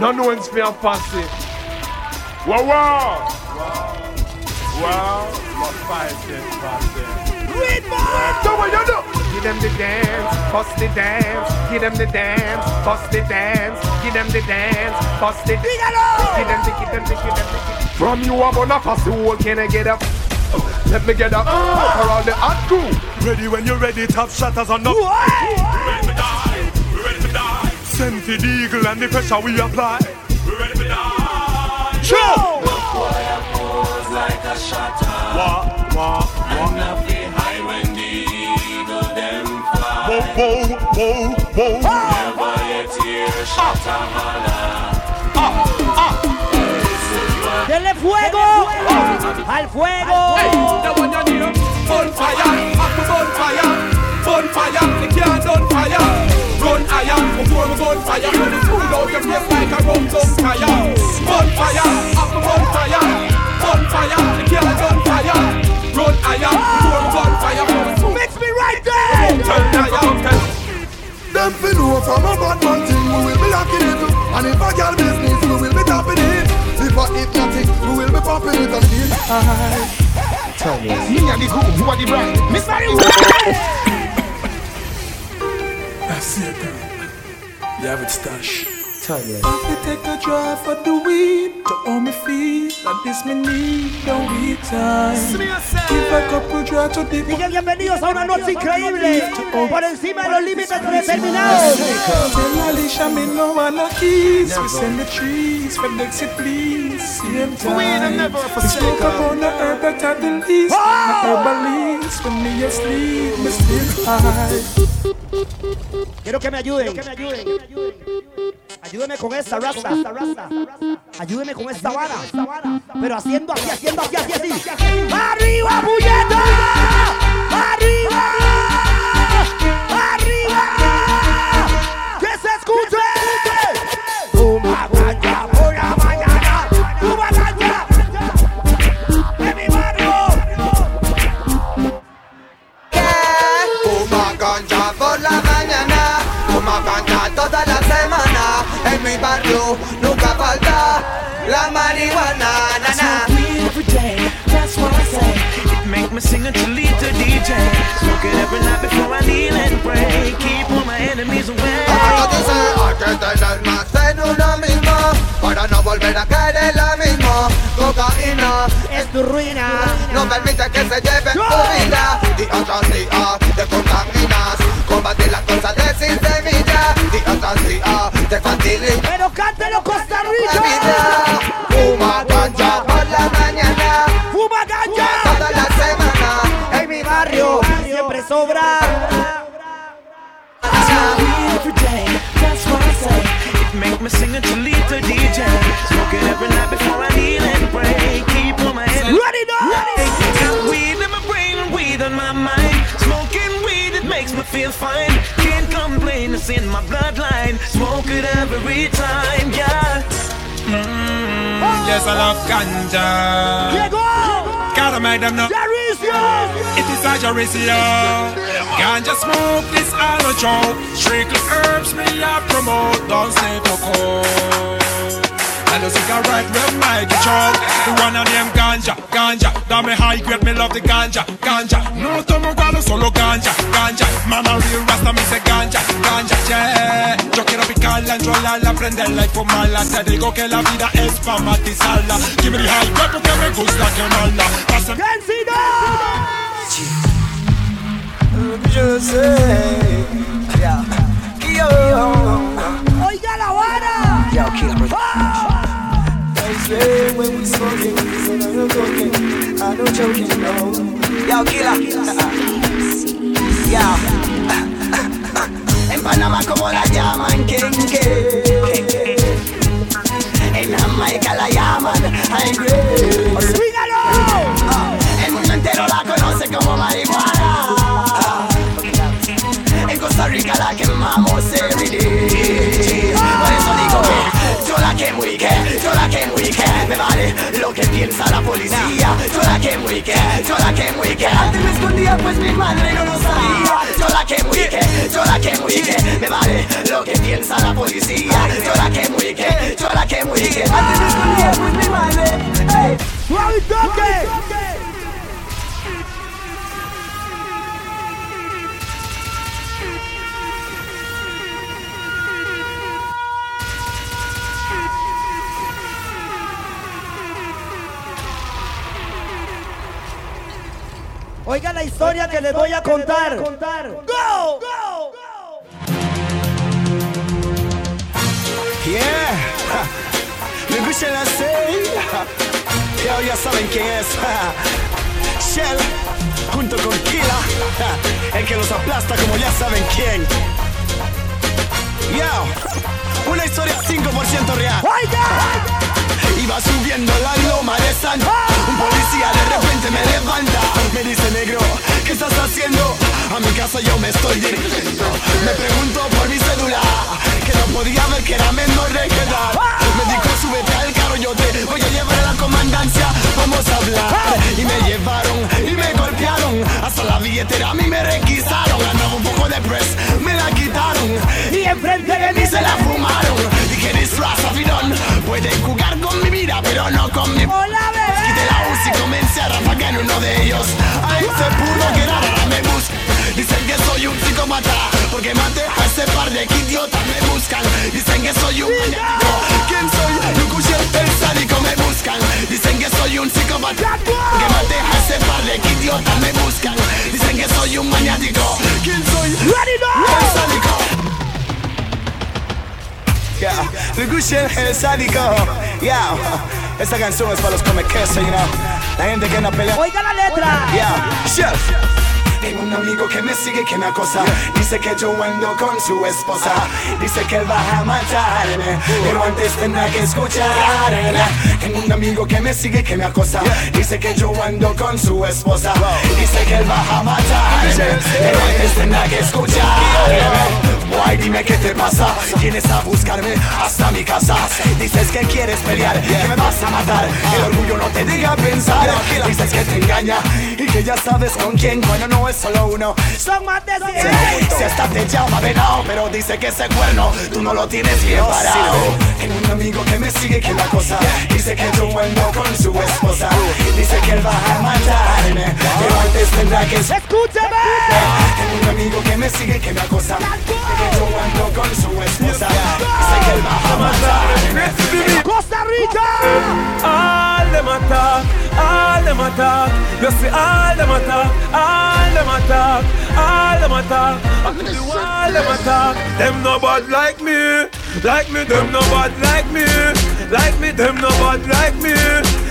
it. No know it's me a posse. Wow, wow. Wow. My five cent posse. Read So what you do? Give them the dance, bust the dance, give them the dance, bust the dance, give them the dance, bust the Give them the, give them the, give them the, From you I'm on a posse wall, can I get up? Let me get up ah! for all the hot crew. Ready when you're ready, top shatters on the. Ready Send for the eagle and the pressure we apply. We Ready to die. Show. like a shutter. Wah, wah, And love the high when the eagle them fly. Whoa, whoa, whoa, whoa. Never yet hear ah. shutter holler. Ah, ah. Denle fuego al fuego. bonfire, up the Run iron before we bonfire, when it's cool out your face like a rum gun fire. Bonfire, up the bonfire, bonfire, the can't on fire. Run iron before we bonfire, when it's cool. Mix me right there. Them fi know from a bad man thing we will be locking it And if a girl business we will be tapping it If a hypnotic we will be popping it until I Tell me Me and the group, you are the bride Miss Mary That's it, girl. You have it stash. toilet. If you take a drive for the weed to all me feel like this me need no weed time. Give a couple drive to the Digan bienvenidos a una noche increíble por encima de los límites determinados. Tell Alicia me no want no keys. We send the trees for Dixie please. Same time. We ain't never We smoke up on the herb that are the least. The herbalist when me asleep, me still high. Quiero que me ayuden. Ayúdeme con esta rasta. Ayúdeme con esta vara. Pero haciendo así, haciendo así, así, así. ¡Arriba, puñeta! ¡Arriba! ¡Arriba! ¡Que se escuche! Barrio nunca falta la marihuana. Na, na. every day, that's what I say. It make me sing until lead to DJ. Smoke it every night before I kneel and pray. Keep all my enemies away. Ahora dice, hay que tener más en uno mismo para no volver a caer en lo mismo. Cocaína es tu ruina. No permite que se lleve tu vida. Día tras día te contaminas. Combatir las cosas de sin semilla. Día tras día te. Pero cántelo Costa Rica. Fuma ganja por la mañana. Fuma ganja. Toda la semana. En mi barrio siempre sobra. every day, that's what I say. It make me sing until lead to DJ. Smoke it every night before I kneel and pray. Keep all my enemies. Ready now. It me feel fine. Can't complain, it's in my bloodline. Smoke it every time, yeah. Mm, yes, I love ganja. Gotta make them know. It is a Jerusalem. Ganja smoke, this all a joke. Strictly herbs, me I promote. Don't stay for cold. And the cigarette you choke The one of them ganja, ganja Da me high grade, me love the ganja, ganja No tomo solo ganja, ganja real rasta, me yeah Yo quiero picarla, enrolarla, prenderla y fumarla Te digo que la vida es pa' matizarla Give me the high grade porque me gusta quemarla Pasa- Je sais, yeah. Yo, Oiga la vara. yo, killer. Say when we smoking, we say no joking, I no joking, no. Yo, killer. Yo. En Panamá como la llaman Kenke. En Jamaica la llaman Grade. Ah, El mundo entero la conoce como marihuana. En Costa Rica la quemamos every day. Por eso digo que yo la quemo y que, yo la vale lo que piensa la policía. Yo la quemo y que, yo la quemo y que antes me escondía pues mi madre no lo sabía. Yo la quemo y que, yo la quemo y que me vale lo que piensa la policía. Yo la quemo y que, yo la quemo y que antes me escondía pues mi madre. Hey. La historia que les voy a contar. ¡Go! Yeah, me gusta la. Yo, ya saben quién es. Shell, junto con Kila, el que los aplasta como ya saben quién. Yo, una historia 5% real. Iba subiendo la loma de San Un policía de repente me levanta. Me dice negro, ¿qué estás haciendo? A mi casa yo me estoy dirigiendo. Me pregunto por mi cédula Que no podía ver que era menor de edad. Me dijo súbete al yo te voy a llevar a la comandancia. Vamos a hablar. Y me llevaron y me golpearon. Hasta la billetera a mí me requisaron. Andaba un poco de press, me la quitaron. Y enfrente de mí se la fumaron. Dije disfraz afilón Pueden jugar con mi vida pero no con mi Quité la UCI y comencé a rafagar en uno de ellos A ese pudo que nada me busca Dicen que soy un psicópata Porque maté a ese par de idiotas me buscan. Dicen que soy un maniático ¿Quién soy? Lucucio el sádico me buscan. Dicen que soy un psicópata Que mate a ese par de idiotas me buscan. Dicen que soy un maniático. ¿Quién soy? El sádico. Yeah, Lucucio el sádico. Yeah, esta canción es para los come queso, you know. La gente que anda peleando Oiga la letra. Yeah, chef Tengo un amigo que me sigue, que me acosa. Dice que yo ando con su esposa. Dice que él va a matarme Pero antes tendrá que escucharme. Tengo un amigo que me sigue, que me acosa. Dice que yo ando con su esposa. Dice que él va a matarme Pero antes tendrá que escucharme Guay, dime qué te pasa. Vienes a buscarme hasta mi casa. Dices que quieres pelear, que me vas a matar. El orgullo no te deja pensar. Dices que te engaña y que ya sabes con quién. Bueno, no es solo uno. Son más de Si hasta te llama venado Pero dice que ese cuerno tú no lo tienes bien parado. Tengo un amigo que me sigue, que me acosa Dice que yo ando con su esposa Dice que él va a matarme Pero antes tendrá que ¡Escúchame! Tengo un amigo que me sigue, que me acosa que yo ando con su esposa Dice que él va a matarme ¡Costa Rica! All them attack, all them attack. You see all them attack, all them attack, all them attack. I can do all them attack. Them no bad like me, like me. Them no bad like me, like me. Them no bad like me,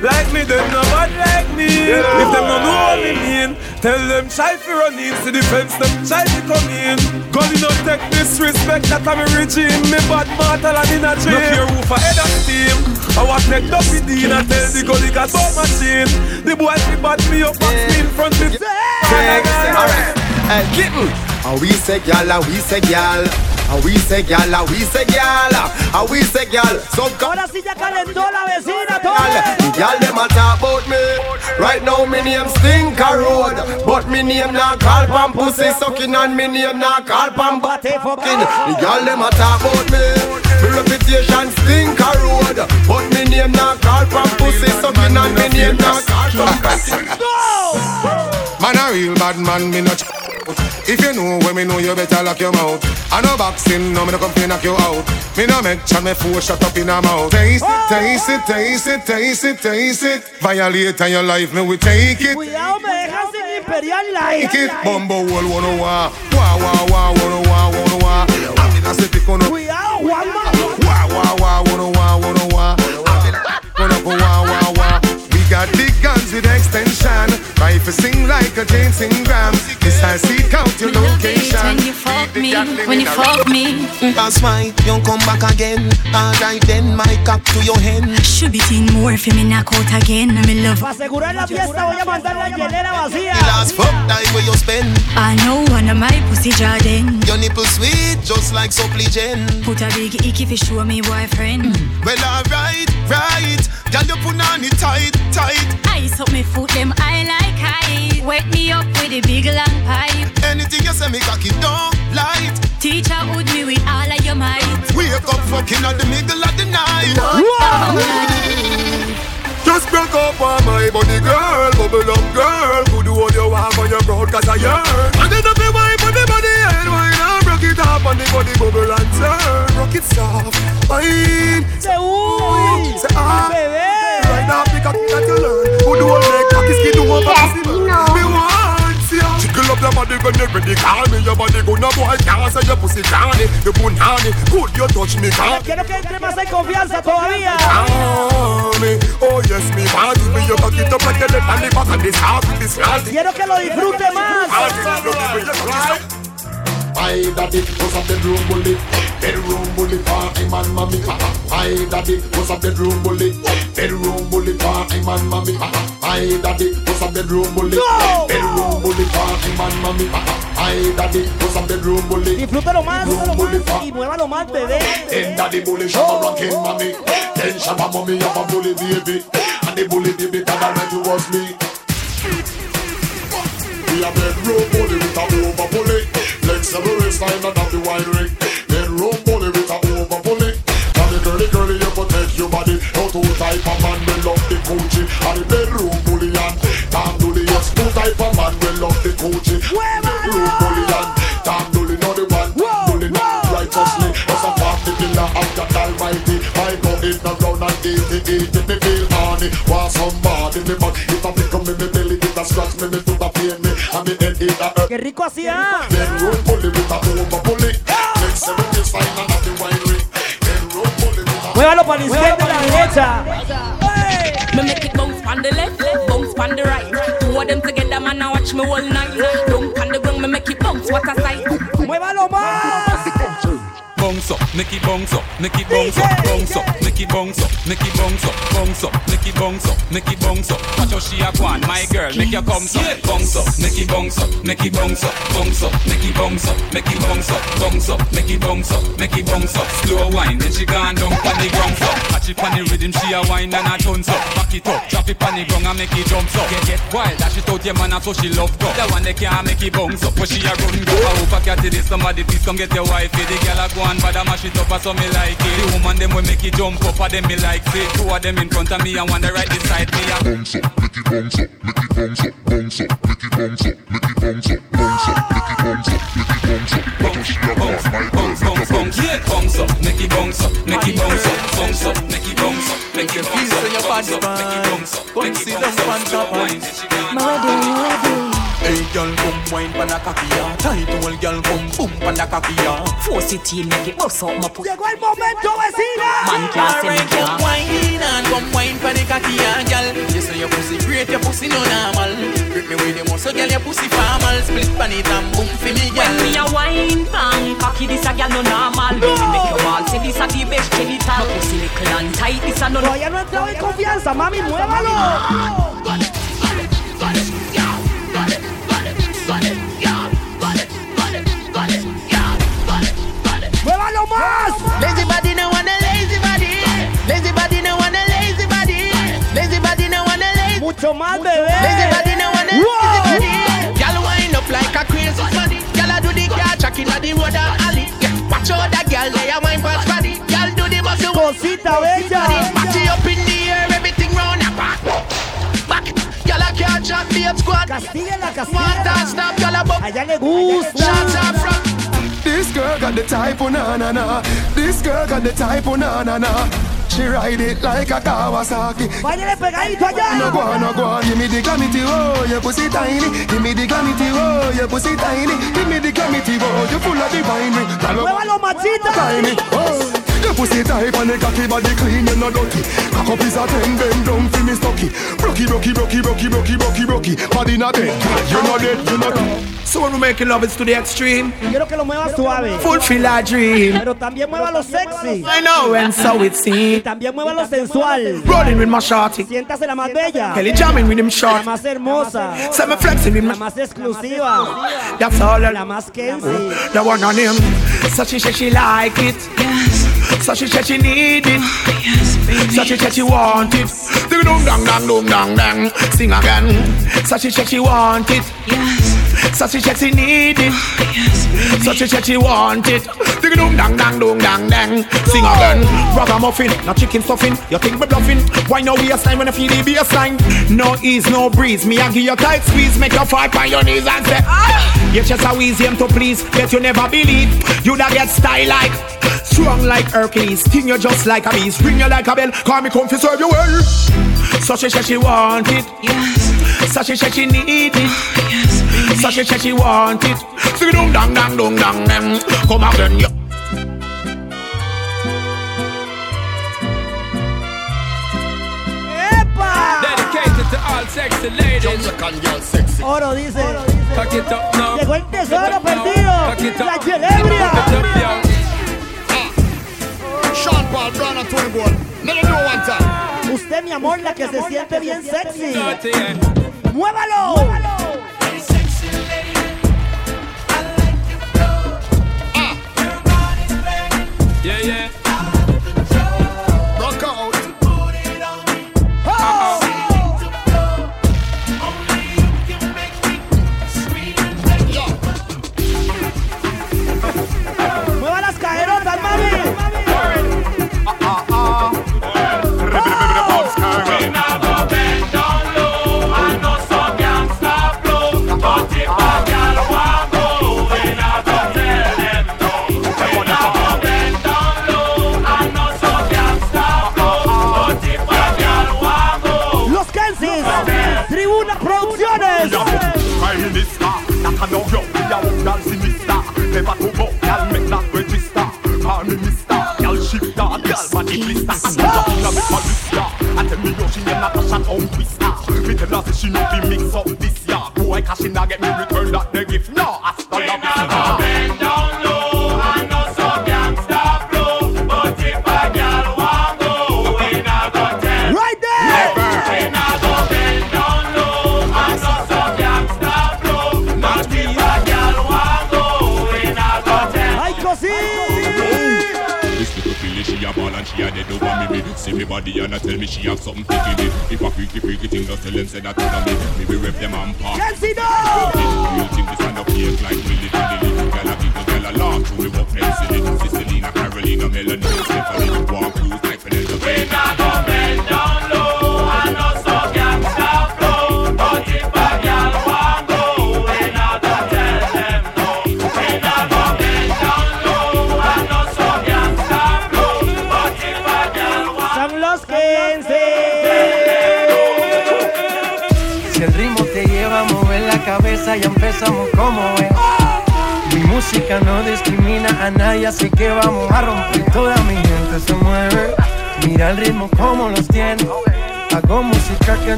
like me. Them no bad like me. If them no know what me mean, tell them try to run in to defense. Them try to come in. God you not take disrespect that I'm a regime. Me bad mortal and in a dream. Look here, roof head of steam. I was take up with Dean and tell the gully got bought machine. The boy fi bat me up and me in front me. Alright, hey, uh, kitten. And we say gal, and oh, we say gal. And we say gal, and ah, we say gal. And ah. we say gal. So Ahora sí ya calentó la vecina, gal, todo. the gal them a talk about me. Right now me name Stinker Road, but me name not call pam pussy sucking and me name not call pam body fucking. The gal them a talk about me. Me reputation Stinker Road, but me name not call pam pussy sucking and me name not call pam body. Man a real bad man, me not ch- If you know when me know you better lock your mouth. I no boxing, no me no come to knock you out. Me no make chan me fool shut up in a mouth. Taste it, taste it, taste it, taste it, taste it. Violate your life, me we take it. Cuidado, me dejan sin Imperial Light. Take it, bumbo wall wanna oh wah Wah wah wah wanna wah wanna wah I mean I say pick on up. Cuidado, Juanma. Wah wah wah wanna wah wanna wah I mean gonna go wah wah wah We got big guns with extension Rifle sing like a James Ingram This I seek out your location When you fuck me, when you fuck me mm. That's why you come back again. Alright then, my cock to your hen. Should be seen more if you me knock out again I'm in love asegurar la fiesta voy a mandar la hielera vacía. The last fuck time where you spend. I know one of my pussy Jordan Your nipple sweet, just like supplicant. Put a big icky fi show me boyfriend mm. Well, alright, right. Girl, you put on it tight, tight. Ice up me foot them I like ice Wet me up with a big long pipe. Anything you say, me cocky don't light. Teacher would me with all of your might. Wake up fucking at the middle of the night. Just broke up on my body girl. Bubble up girl. Good hold your walk on your broad cause I yearn And then up the wipe on the body and wine and Rock it up on the body bubble and turn. Rock it soft, fine. Say uy, Say ah. Bebé. Right now pick up that you learn Good hold leg cocky skin over pussy burn Me want ya Jiggle up your body when you ready Call me your body gonna boy Can't say your pussy canny You punani Good you touch me can't Quiero que entre más en confianza todavía. me. Oh yes, me want to be your cock it up like a left and the back and this half with this last. Quiero que lo disfrute más. My daddy was a bedroom bully, bedroom bully for him and mommy. My daddy was a bedroom bully, bedroom bully for him and mommy. My daddy was a bedroom bully, bedroom bully for him and mommy. My daddy was a bedroom bully. Disfrútalo más y muévalo más, bebé. Then daddy bully shabba rocking oh. mommy. Then shabba mommy have a bully baby, and the bully baby that I it was me. We a bedroom bully with a over bully. Flexible waistline and happy wine ring. Bedroom bully with a over bully. Now the girly girly you protect your body. No two type of man will love the coochie. And the bedroom bully and Tom Dooley. Yes, two type of man will love the coochie. Bedroom bully and Tom Dooley. No the one bully not righteously. As a party killer of God Almighty. I go in the ground and eat it, eat it. Me feel horny. Want somebody me back. hit a tickle me, me belly. hit a scratch me, me Dooley no. Qué rico ah. ah. hacía. Muévalo para la izquierda y la derecha. Me make it bounce on the left, bounce on the right. Two of them together, man, I watch me all night. Don't on the ground, me make it bounce, what a make it bounce up, make it bounce up, bounce up, make it bounce up, make it bounce up, bounce up, make it bounce up, make it bounce up. Watch how she a gwan, my girl, make your come up, bounce up, make it bounce up, make it bounce up, bounce up, make it bounce up, make it bounce up, bounce up, make it bounce up, make it bounce up. Slow wine, then she gone down on the ground up. Catch it on the rhythm, she a wine and a tons up. Back it up, drop it on the ground and make it jump up. Get get wild, dash it out your man, so she love go. The one that can't make it bounce up, but she a run go. I hope I catch it, somebody please come get your wife. The girl a go on, but I mash it up so me like it. The woman them will make it jump up, and them me like it. Two of them in front of me and one they right beside me. A bounce up, make it bounce up, make it bounce up, bounce up, make it bounce up, make it bounce up, bounce up, make it bounce up, make it bounce up. Bounce, bounce, my bounce, bounce, bounce, yeah. bounce up, make it bounce up, make it bounce up, bounce up, make it bounce up, make it bounce up, bounce up, make it bounce up, make it bounce up, bounce up. Hey girl, come wine pan a cocky ya Tight hole girl, come boom pan a cocky ya Force it in, make it bust out my pussy. Llegó el momento, vecina Man can't say me Alright, come wine and come wine pan the cocky ya girl. You say your pussy great, your pussy no normal. Grip me with the muscle, girl, your pussy formal. Split pan it and boom for me, girl. When me a wine pan cocky, this a girl no normal. When me make your ball, say this a the best genital. My pussy little and tight, this a no Todavía no he entrado en confianza, mami, muévalo. ¡Muévalo más! Lazy body no want a lazy body. Lazy body no want a lazy body. Lazy body no want a lazy Mucho más, bebé. Lazy body no want a lazy body. Girl wind up like a crazy body. Girl a do the car track inna the road and alley. Yeah. Watch out that girl they a wine past body. Girl do the muscle. Cosita bella. Match it up in the air everything round and back Back Girl a can't shot be up squad castíguela. dance stop girl a Allá le gusta. Shots up from girl got the type oh, of na na na. This girl got the type oh, of na na na. She ride it like a Kawasaki. Váyale pegadito allá. No go on, no go on. Give me the glamity, oh, your pussy tiny. Give me the glamity, oh, your pussy tiny. Give me the glamity, oh, you full of divine. Muévalo, machita. Tiny, oh. Your pussy tight and the cocky body clean, you no dirty. Cock up is a ten, bend down for me stocky. Body not dead, you not dead, you not dead. So when we making love it's to the extreme Quiero que lo muevas suave. Fulfill our dream Pero también muévalo sexy. I know and so it seems también muévalo sensual. Rolling with my shorty Siéntase la más bella. Kelly jamming with him La más hermosa. Say me flexing with La más exclusiva. That's all La más Kenzie. The one on him So she said she like it So she said she need it. So she said she want it. Ding dong dang dang dong dang dang. Sing again. So she said she want it. So she said she need it. So she said she want it. Ding dong dang dang dong dang dang. Sing again. Ragamuffin, not chicken stuffing. You think we bluffing. Why no waistline when I feel the baseline No ease, no breeze. Me I give you tight squeeze. Make you fall on your knees and say ah! You just a wheeze him to please. Yet you never believe. You da get style like Strong like Hercules Sting you just like a beast. Ring you like a bell Call me come fi serve you well. So she said she want it. Yes. So she said she need it. Oh, yes. So she said she want it. Sing dong dang dang dong dang dang. Come again you. ¡Epa! Dedicated to all sexy ladies. Oro dice. Cock it up. Llegó el tesoro perdido. La celebria. Sean Paul Brown and Tony Gold. Let it know one time. Usted, mi amor, la que se siente bien sexy. Eh. ¡Muévalo!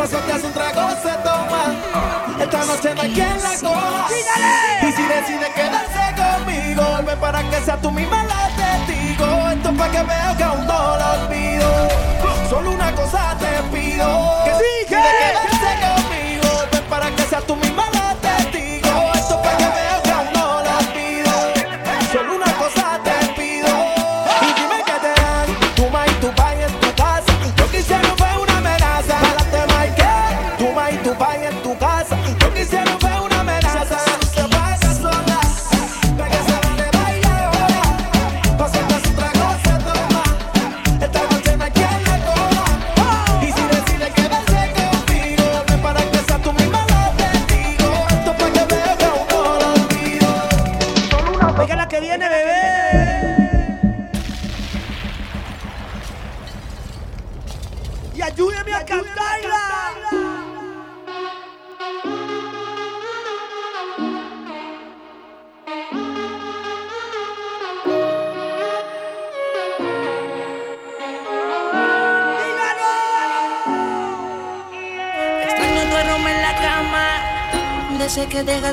Pasoteas un trago, se toma. Esta noche no hay quien la coja. Y si decide quedarse conmigo, ven para que sea tú misma la testigo. Esto es para que veo que aún no lo olvido. Solo una cosa te pido. Que si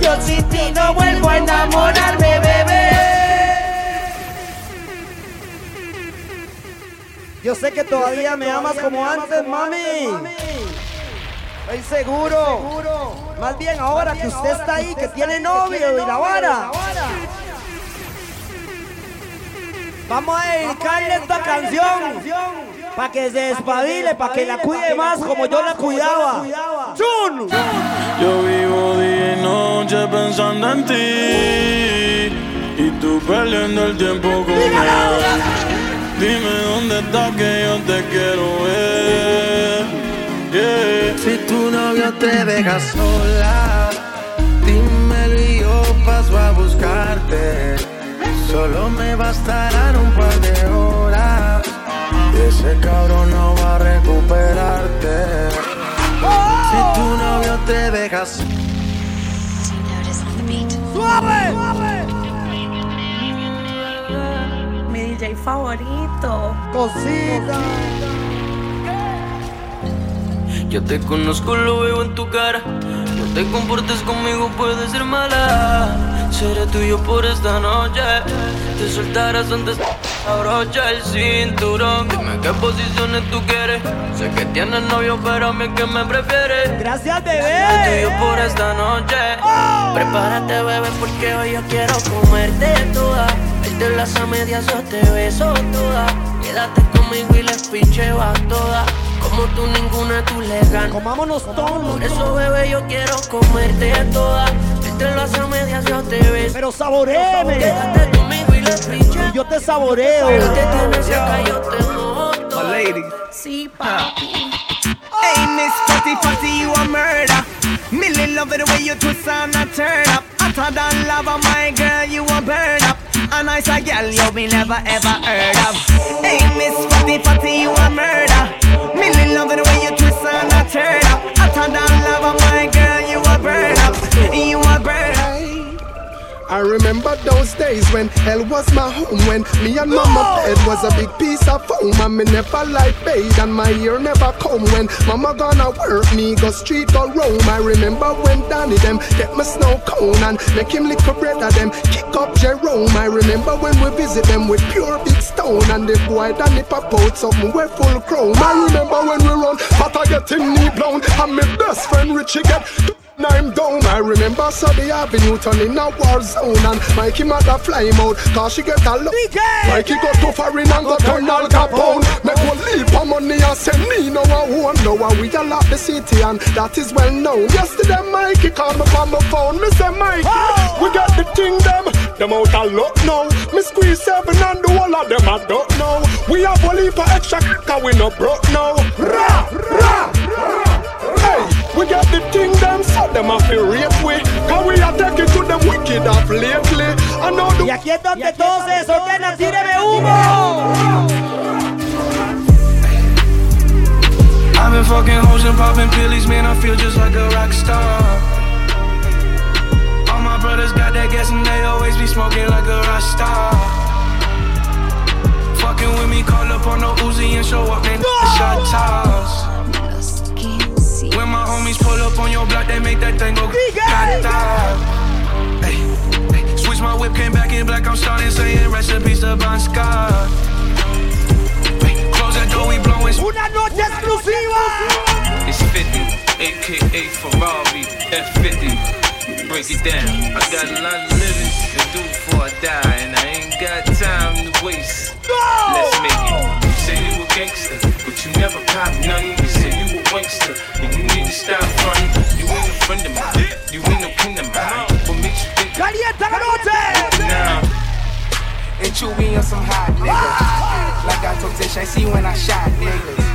Yo sin ti no vuelvo a enamorarme, bebé. Yo sé que todavía me amas como antes, mami. Estoy seguro. Más bien ahora que usted está ahí, que tiene novio y la vara. Vamos a dedicarle esta canción para que se despabile, para que la cuide más como yo la cuidaba. ¡Chun! Yo vivo día y noche pensando en ti y tú perdiendo el tiempo con él. Dime dónde estás que yo te quiero ver. Yeah. Si tu novio te deja sola, dímelo y yo paso a buscarte. Solo me bastarán un par de horas. Y ese cabrón no va a recuperarte. Si tu novio te deja sola. ¡Suave! Mi DJ favorito. Cosita. Yo te conozco, lo veo en tu cara. No te comportes conmigo, puedes ser mala. Seré tuyo por esta noche. Te soltarás antes abrocha el cinturón. Dime qué posiciones tú quieres. Sé que tienes novio, pero a mí que me prefieres. Gracias, bebé. Tuyo por esta noche. Prepárate, bebé, porque hoy yo quiero comerte toda. Verte las a medias, yo te beso toda. Quédate conmigo y les pincheo a todas. Como tú, ninguna tú le ganas. Comámonos todos. Por eso, bebé, yo quiero comerte toda. Verte las a medias, yo te beso. Pero saboreeme. Quédate y les pincheo. Y yo te saboreo. Si te yo te. My lady. Sí, ah. papi. Hey, Miss Fatty Fatty, you a murder. Millie love it the way you twist and a turn up. Hotter than lava, my girl, you a burn up. A nice a girl you me never ever heard of. Hey, Miss Fatty Fatty, you a murder. Millie love it the way you twist and a turn up. Hotter than lava, my girl, you a burn up. You a burn up. I remember those days when hell was my home When me and mama bed was a big piece of foam And me never like bathe and my ear never come When mama gonna work me go street go roam. I remember when Danny them get my snow cone And make him lick a bread of them kick up Jerome. I remember when we visit them with pure big stone And the boy Danny pop out something we full chrome. I remember when we run but I get him knee blown And my best friend Richie get I'm down. I remember Sunday Avenue turning a war zone and Mikey mother fly him out cause she get a look. Mikey got to foreign and got turn Al Capone. Make one leap for money and send me no one home. No one we a lot the city and that is well known. Yesterday Mikey called me on my phone. Me say Mikey, we got the thing them. Out a lot now. Me squeeze seven and the whole of them I don't know. We have a leap of extra cause we no broke now. Rah. Hey, we got the thing them, so them a feel rape we. Cause we are taking to them wicked off lately. I know the Y aquí es donde todos se desordenan, tíreme humo. I've been fucking hoes and popping pillies, man. I feel just like a rock star. All my brothers got that gas and they always be smoking like a rock star. Fucking with me, call up on the Uzi and show up, then shot toss. Homies pull up on your block, they make that thing go gata. Hey, hey, switch my whip, came back in black. I'm starting saying recipes to Bon Scott. Hey, close that door, we blowing. Una noche exclusiva. It's 50, aka Ferrari F50. Break it down. I got a lot of living to do before I die, and I ain't got time to waste. Let's make it. You say you a gangster, but you never pop none. You say you wankster, and you need to stop fronting. You ain't a friend of mine. You ain't no kin of mine. What makes you think? Calienta la noche. Nah. And Chewy on some hot nigga. Like I told Tish, I see when I shot niggas.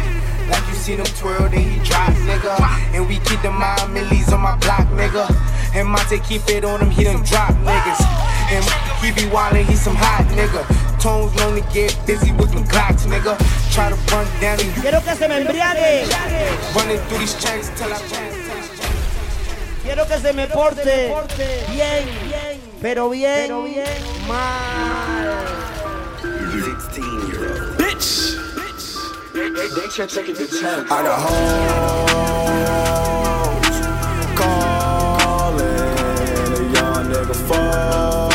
Like you see them twirl, then he drop, nigga. And we keep the mind millies on my block, nigga. And Monte keep it on him, he done drop niggas. And he be wildin', he some hot nigga. Tones known to get busy with them Glocks, nigga. Try to run down and Quiero que se me embriague. running through these checks till I Quiero que se me porte bien, pero bien, mal. 16 year old. Bitch! They, they, they should take it to 10. Out of hoes calling a young nigga fall.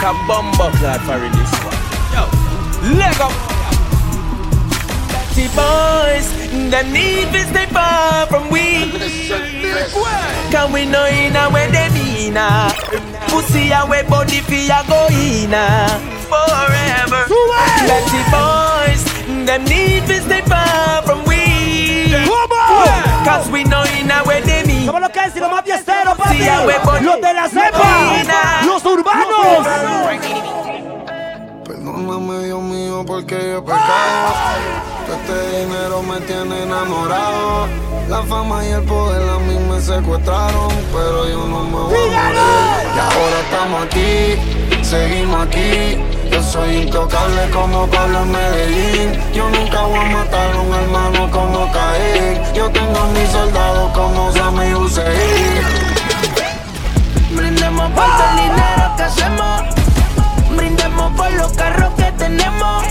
Damn, them think I'm bumbo clad for this one. Yo, leg up. Dirty boys, them need to stay far from we. Can we know in a where they mean a Pussy a where body fi a go in a Forever Dirty boys, them need to stay far from we. Cause we know in a they mean Somos los que si los más fiesteros, papi. Los de la cepa. Los urbanos. Perdóname, Dios mío, porque yo he pecado. Este dinero me tiene enamorado. La fama y el poder a mí me secuestraron, pero yo no me voy a morir. Y ahora estamos aquí, seguimos aquí. Yo soy intocable como Pablo en Medellín. Yo nunca voy a matar a un hermano como Caín. Yo tengo a mis soldados como Sammy Hussein. Brindemos por el dinero que hacemos. Brindemos por los carros que tenemos.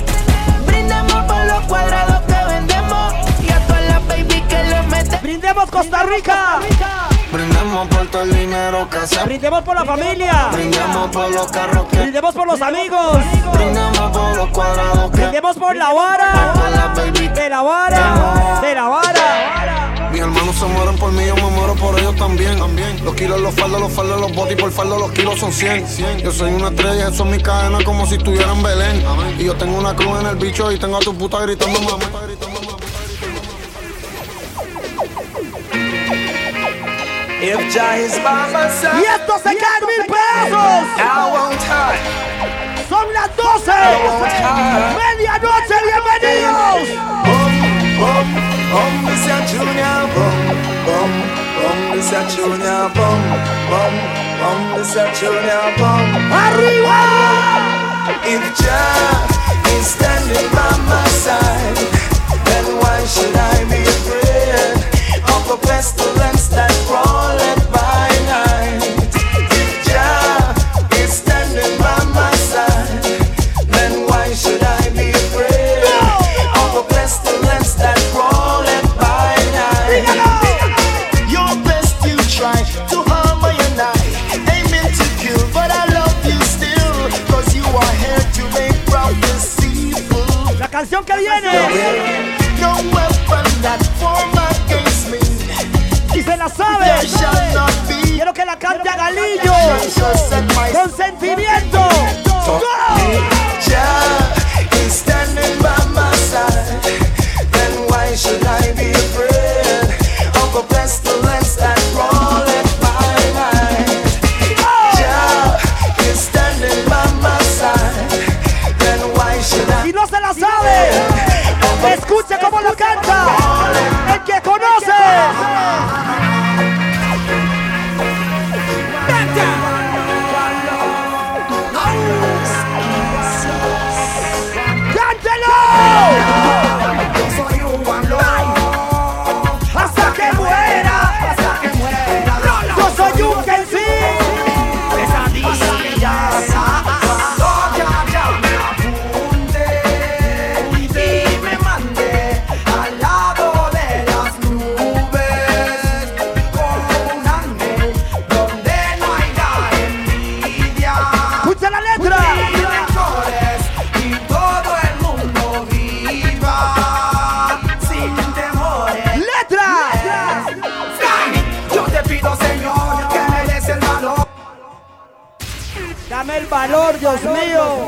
Brindemos por los cuadrados que vendemos. Y a todas las baby que le meten. Brindemos Costa Rica. Brindemos por todo el dinero que hacemos. Brindemos por la familia. Brindemos por los carros que Brindemos por los amigos. Brindemos por los cuadrados que Brindemos por la vara. De la vara. De la vara. Mis hermanos se mueren por mí, yo me muero por ellos también. también. Los kilos, los faldos, los faldos, los botis, por faldo los kilos son 100. Yo soy una estrella, eso es mi cadena como si estuviera en Belén. Y yo tengo una cruz en el bicho y tengo a tu puta gritando mamá. If Jah is by my side. Y esto se cae en mil pedazos. I won't hide. Son las 12. Medianoche, bienvenidos. Bum, bum, this a junior bum, bum, bum, this a junior bum, bum, bum, this a junior bum. Arriba! If Jah is standing by my side, then why should I be afraid for pestilence that crawleth by night. If Jah is standing by my side, then why should I be afraid of a pestilence that crawleth by night? Your best you try to harm me and I, aiming to kill, but I love you still, cause you are here to make proud deceitful. La canción que viene. La sabe. Quiero que la cante a Galillo. Con sentimiento. So, Dios mío.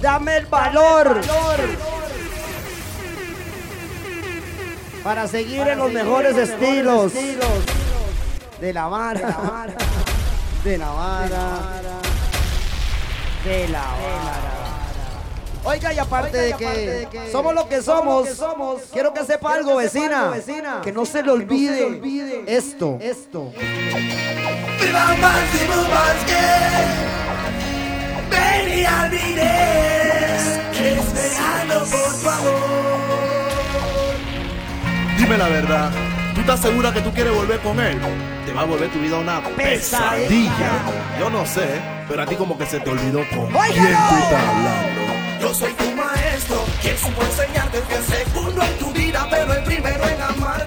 Dame el valor. Para seguir en los mejores estilos. De la vara. De la vara. De la vara. Oiga, y aparte de que somos lo que somos, quiero que sepa algo, vecina. Que no se le olvide esto. Esto. Dime la verdad. ¿Tú estás segura que tú quieres volver con él? Te va a volver tu vida una pesadilla. Yo no sé, pero a ti como que se te olvidó con quién tú estás hablando. Yo soy tu maestro, quien supo enseñarte que el segundo en tu vida, pero el primero en amarte.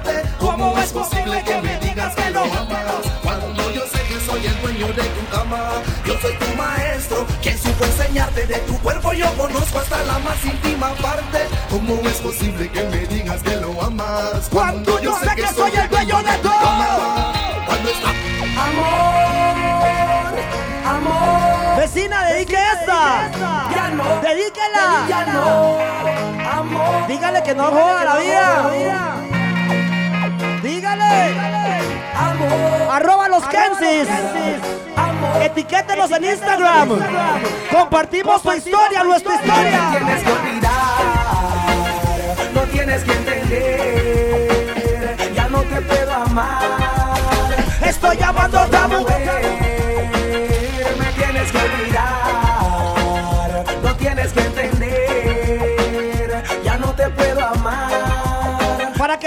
¿Cómo es posible que me digas que lo amas? Cuando yo sé que soy el dueño de tu cama. Yo soy tu maestro, quien supo enseñarte de tu cuerpo. Yo conozco hasta la más íntima parte. ¿Cómo es posible que me digas que lo amas? Cuando yo sé que soy el dueño de tu cama. Cuando está... Amor, amor. Vecina, dedique esta. Ya no. Dedíquela. Ya no. Amor. Dígale que no joda la vida. Dígale. Arroba los Kensis. Etiquétenos en Instagram. Compartimos tu historia, nuestra historia. Tienes que olvidar, no tienes que entender, ya no te puedo amar. Estoy llamando a otra mujer.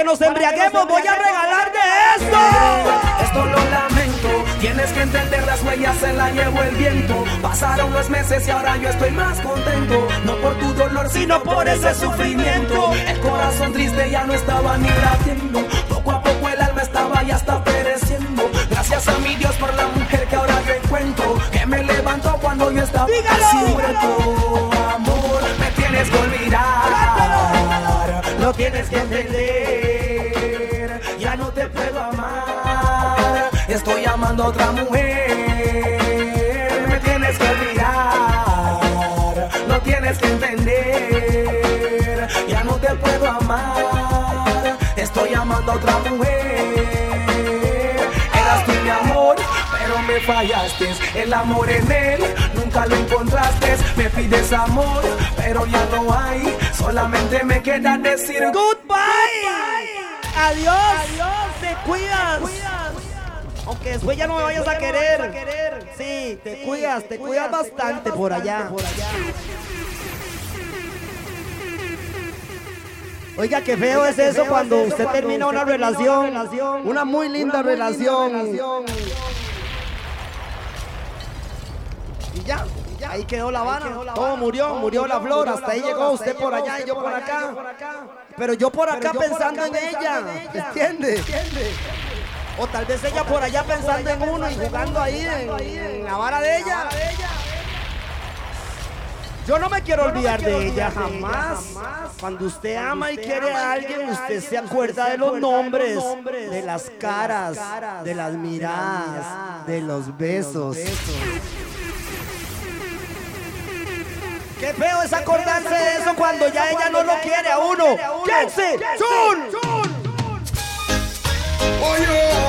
Nos embriaguemos, voy a regalar de esto. Esto lo lamento, tienes que entender las huellas se la llevó el viento. Pasaron los meses y ahora yo estoy más contento. No por tu dolor, sino por ese sufrimiento. El corazón triste ya no estaba ni latiendo. Poco a poco el alma estaba ya está pereciendo. Gracias a mi Dios por la mujer que ahora yo encuentro. Que me levantó cuando yo estaba así muerto. Amor, me tienes que olvidar. No tienes que entender. Puedo amar. Estoy amando a otra mujer. Me tienes que olvidar. No tienes que entender. Ya no te puedo amar. Estoy amando a otra mujer. Eras tú mi amor, pero me fallaste. El amor en él nunca lo encontraste. Me pides amor, pero ya no hay. Solamente me queda decir goodbye. Adiós. Adiós. Te cuidas. Aunque después ya no me vayas a querer. Sí, te cuidas, te cuidas bastante por allá. Oiga, qué feo es eso cuando usted termina una relación, una muy linda relación. Y ya, ahí quedó La Habana. Todo murió, murió la flor. Hasta ahí llegó usted por allá y yo por acá. Pero yo por acá pensando en ella. ¿Entiende? O tal vez ella por allá pensando en uno y jugando ahí en, en la vara de ella. Yo no me quiero olvidar de ella jamás. Cuando usted ama y quiere a alguien, usted se acuerda de los nombres, de las caras, de las miradas, de los besos. Qué feo es acordarse de eso cuando ya ella no lo quiere a uno. ¡Kense! ¡Chun! Oye, oye,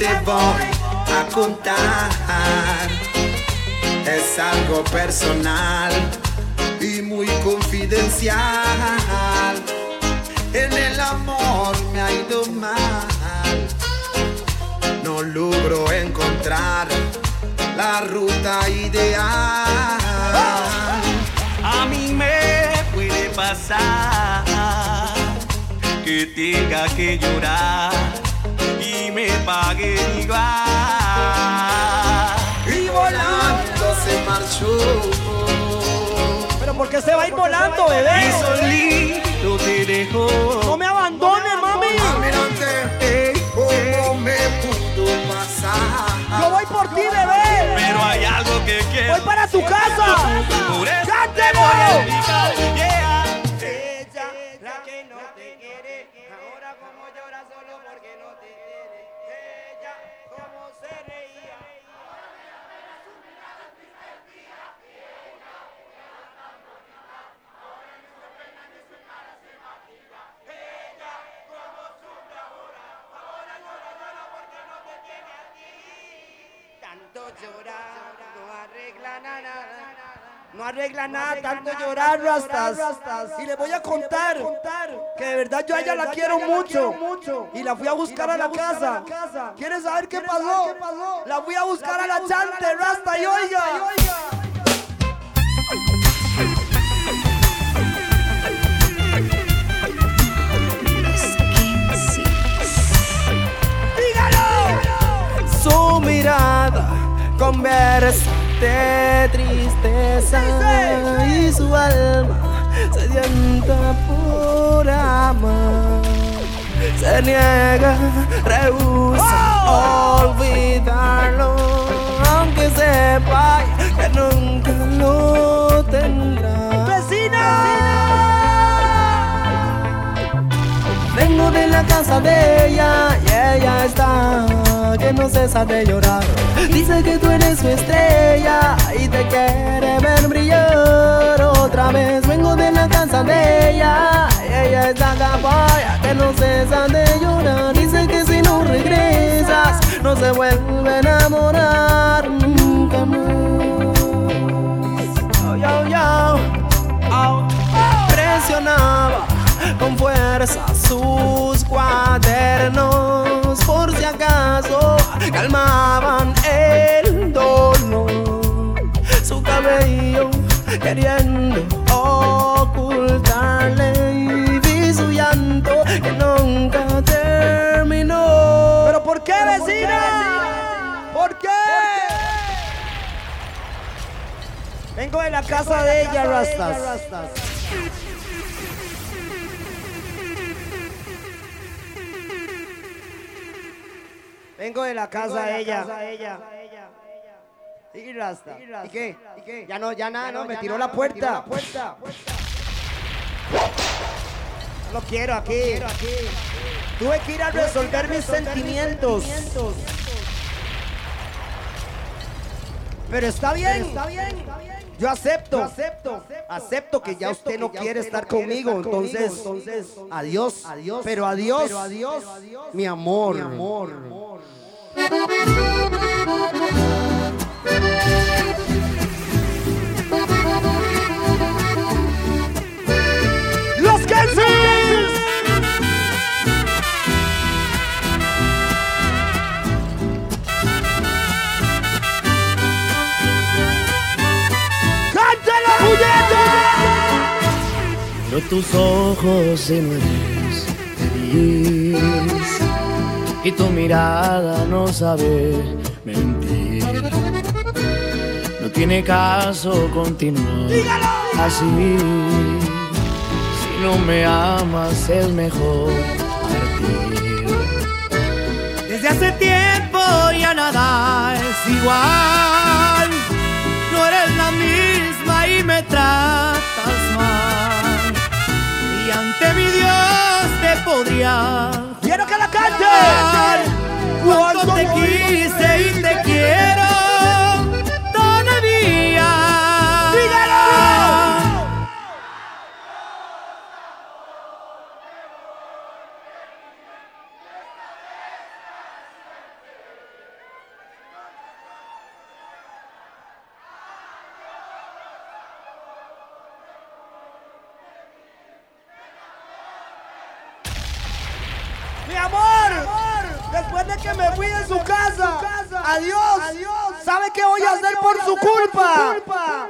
te voy a contar. Es algo personal y muy confidencial. En el amor me ha ido mal. No logro encontrar la ruta ideal. A mí me puede pasar que tenga que llorar y me pague igual. Y volando se marchó. Pero ¿por qué se va a ir volando, bebé? Y solito te dejó. No me abandones, mami. Ey, ¿Cómo me pudo pasar? Yo voy por ti, bebé. Pero hay algo que quiero. Voy para tu casa. Por eso te ¡Cántelo! Llorar no arregla nada. No arregla nada, tanto llorar, rastas. Y le voy a contar que de verdad yo a ella la quiero mucho. Y la fui a buscar a la casa. ¿Quieres saber qué pasó? La fui a buscar a la chante, rasta, y oiga. Su mirada conversa de tristeza y su alma sedienta por amar. Se niega, rehúsa olvidarlo, aunque sepa que nunca lo tendrá. Vengo de la casa de ella y ella está que no cesa de llorar. Dice que tú eres su estrella y te quiere ver brillar otra vez. Vengo de la casa de ella y ella está capaya que no cesa de llorar. Dice que si no regresas no se vuelve a enamorar nunca más. Oh, yo, yo. Oh. Presionaba con fuerza sus cuadernos por si acaso calmaban el dolor. Su cabello queriendo ocultarle y vi su llanto que nunca terminó. ¿Pero por qué, vecina? ¿Por qué? Vengo de la casa de ella, Rastas. Vengo de la casa de ella. Sí, Rasta. ¿Y qué? Ya no, ya nada, no, me tiró la puerta. No lo quiero aquí. Tuve que ir a resolver mis sentimientos. Pero está bien. Está bien. Yo acepto. acepto. Acepto que ya usted no quiere estar conmigo. Entonces, entonces, adiós. Adiós. Pero adiós. Pero adiós. Mi amor. Mi amor. Los Tus ojos y feliz. Y tu mirada no sabe mentir. No tiene caso continuar así. Si no me amas es mejor partir. Desde hace tiempo ya nada es igual. No eres podría. Quiero que la cante. Culpa?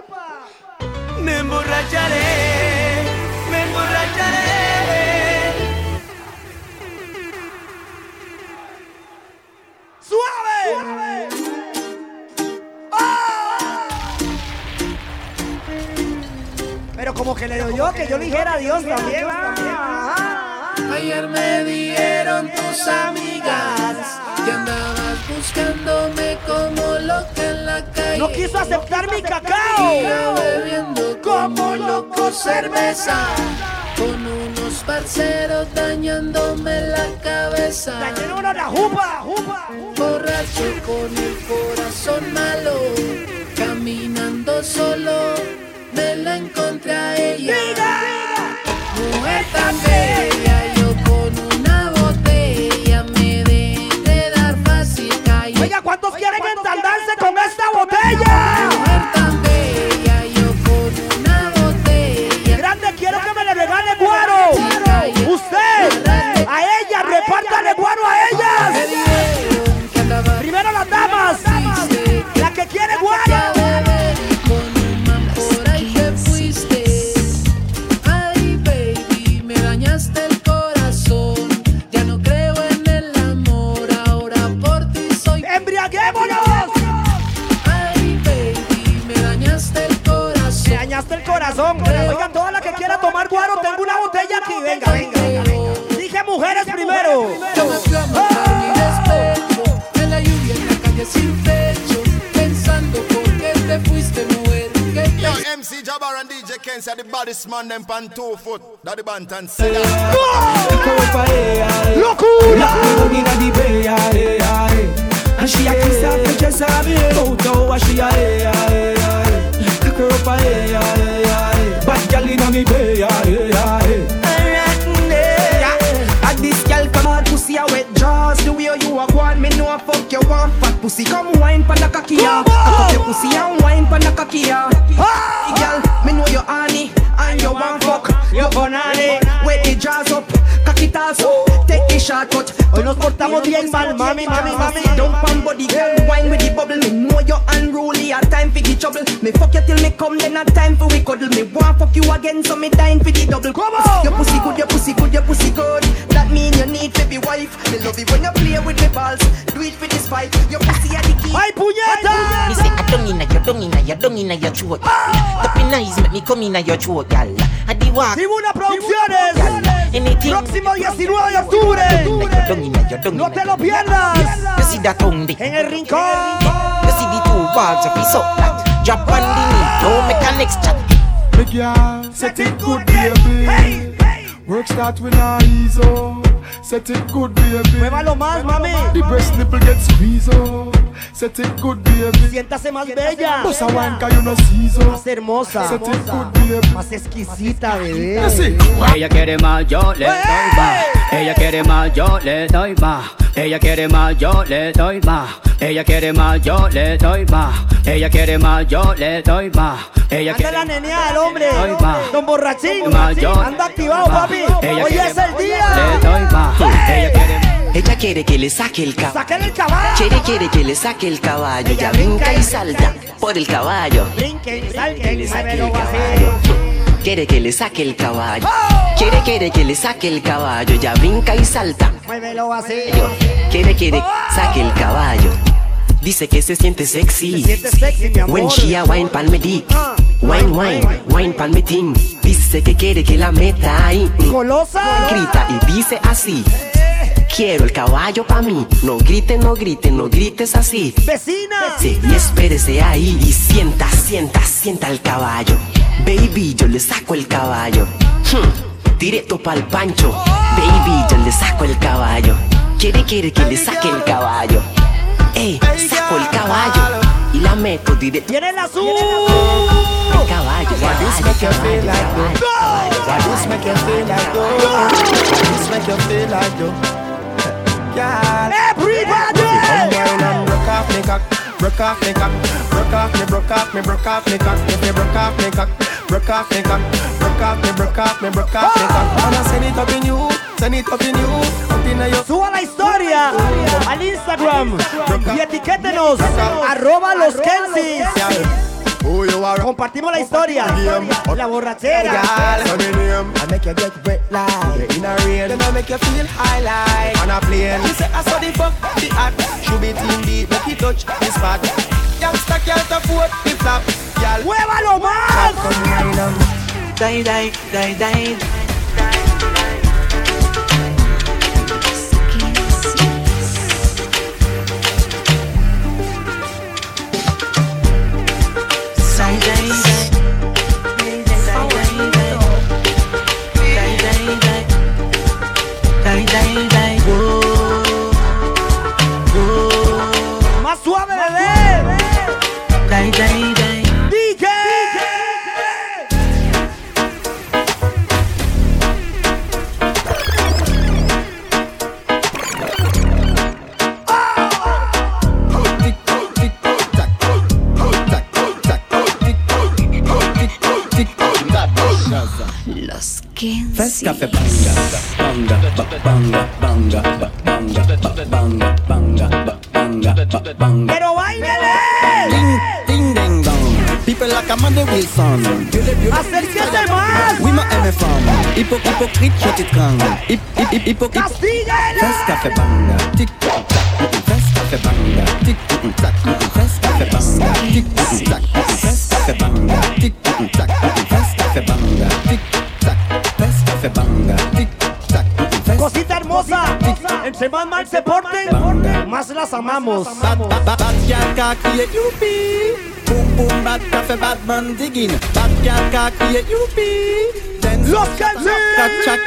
Me emborracharé, me emborracharé. ¡Suave! ¡Ah! Pero como que le doy yo, que yo le dijera adiós también. Ayer me dieron tus amigas que andabas buscándome como loca No quiso aceptar mi cacao. Bebiendo como loco cerveza. Con unos parceros dañándome la cabeza. Dañaron la jupa, jupa. Borracho con el corazón malo. Caminando solo, me la encontré a ella. Mujer tan bella, ¿cuántos quieren entaldarse con esta botella? Corazón. Oigan, toda la que quiera tomar guaro, tengo una botella aquí. Venga, venga. Dije mujeres primero. Yo me fui a matar mi despecho En la lluvia, en la calle sin techo Pensando por qué te fuiste, mujer Yo, MC Jabbar and DJ Ken say the baddest man them pan two foot. That. The bantan say yeah, her up a hey, yeah, yeah, yeah. Bad gal inna me bay, yeah. And this girl come out pussy a wet jaws The way you a go me know a fuck you want fat pussy Come wine pan the cocky ya Cock your pussy and wine pan the cocky ya Girl, me know you honey and you want fuck You banana Wet the jaws up Cock it ass up Take the shortcut Hoy nos portamos bien mal, mami, mami, mami. Don't body girl wine with the bubble Me know you're unruly a time for the trouble Me fuck you till me come then a time for we cuddle Me want fuck you again so me dying for the double Come on Your pussy good, your pussy good, your pussy good That mean you need to be wife Me love it when you play with me balls Do it for this fight Your pussy a the key ¡Ay, puñeta! Me say I don't inna your, don't inna your, don't inna your throat. Ah! The pin eyes make me come inna your throat, gal. I di walk. Tribuna Producciones. Anything. Próximo 19 de octubre. Don't inna your, don't No te lo pierdas. You see that tongue there? En el rincón. You see the two balls of his up that. Drop on the knee, no mechanics chat. Me girl, set it good, baby. Work start with a ease up. Set it good, baby. Muévalo más, mami. The breast nipple get squeeze up. Set it good, baby. Siéntase más bella. Más hermosa. Set it good, baby. Más exquisita, bebé. Así. Ella quiere más, yo le doy más. Ella quiere más, yo le doy más. Ella quiere más, yo le doy más. Ella quiere más, yo le doy más. Ella quiere más, yo le doy más. Ella Anda quiere la nenea, el hombre. Doy más. Don Borrachín. Anda activado, papi. Hoy es el le día. doy más. Ella quiere Ella quiere que le saque el caballo. Saquen el caballo. Quiere, quiere que le saque el caballo. Ella Ella brinca brinca y y salta por el caballo. Brinquen, Que salten, le saque el caballo. Quiere que le saque el caballo. Quiere, quiere que le saque el caballo. Ya brinca y salta. Muévelo así. Quiere, quiere, saque el caballo. Dice que se siente sexy. Se siente sexy, mi amor. When she a wine pan me dick. Wine, wine, wine pan me ting. Dice que quiere que la meta ahí. Golosa. Grita y dice así. Quiero el caballo pa' mí. No grites, no grites, no grites así. Vecina. Sí, y espérese ahí y sienta, sienta, sienta el caballo. Baby, yo le saco el caballo. Hmm, directo pa'l pancho. Baby, yo le saco el caballo. Quiere, quiere que le saque el caballo. Ey, saco el caballo y la meto directo. ¡Tiene el azul! El caballo, like though? Why this make you feel like though? Why this make you feel like though? Girl, Everybody! come wine and broke off me cock, broke off me cock, broke off me, broke off me, broke off me cock. If you broke off me cock, broke off me cock, broke off me, broke off me, broke off me cock. I send it up in you, send it up in you, up in your. Suba la historia al Instagram y etiquétenos arroba los Kensis. Compartimos la historia, la borrachera. I make you get wet like in a rain. Then I make you feel high like on a plane. You say I saw the fuck the act. Should be team beat, make you touch the spot. Youngster can't afford the flap. Y'all, ¡Muévalo más! come on. Die, die, die, die. Die, Fes café banga, banga, ba- banga, banga, ba- banga, ba- banga, banga, ba- banga, ba- banga. Pero bailele. Ding, ding, ding, dong. People like Amanda Wilson. Acérquese más. Oui, ma aime femme. Hypo, hypocrite, je t'étrangle. Hip, hip, hip, hypocrite. Castíguele. Fes café banga, tic, tac, fes café banga, tic, tac, fes café banga, tic, tac, fes Entre más mal se porten, más las amamos. Bad. Boom boom cafe bad man digging. Bad girl can create youpi. Then Los Kensis. Cat chat.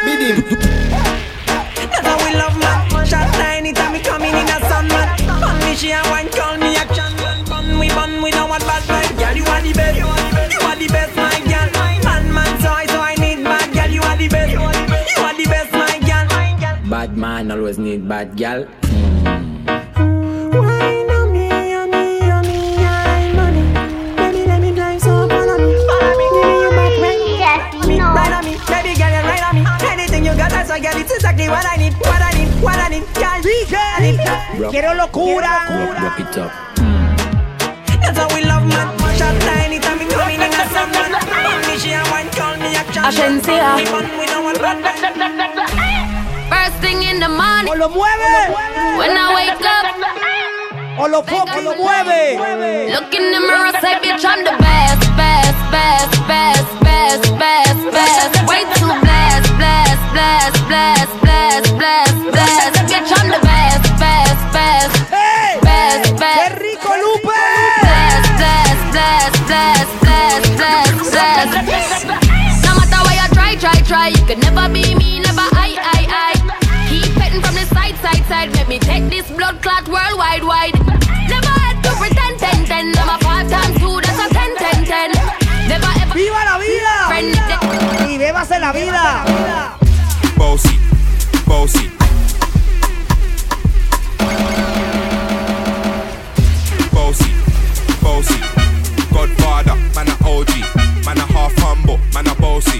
That's how we love man. Shot line anytime we coming in a sun man. Fun she and one got, that's why girl, it's exactly what I need, what I need, what I need. Girl, I need. Rock, Quiero locura. rock it up. That's how we love man. Shot tiny time coming in a sun man. Only she and one call me action. Ashensia. We don't want bad man. Thing in the morning. O lo mueve. When I wake up. O lo foca, lo mueve. Look in the mirror, say, bitch, I'm the best, best, best, best, best, best, best. Way too blessed, blessed, blessed, blessed, blessed, blessed, blessed. Bitch, I'm the best, best, best, best, ¡Qué best. rico, Lupe! Blessed, blessed, blessed, blessed, blessed, blessed, blessed. No matter where you try, try, try, you could never be me, never the side, side, side. Let me take this blood clot worldwide, wide. Never had to pretend, ten, ten. I'm a five times two, that's a ten, ten, ten. Never ever ¡Viva la vida! friend it. Y bébase la vida. Bossy, bossy. Bossy, bossy. Godfather, man a OG. Man a half humble, man a bossy.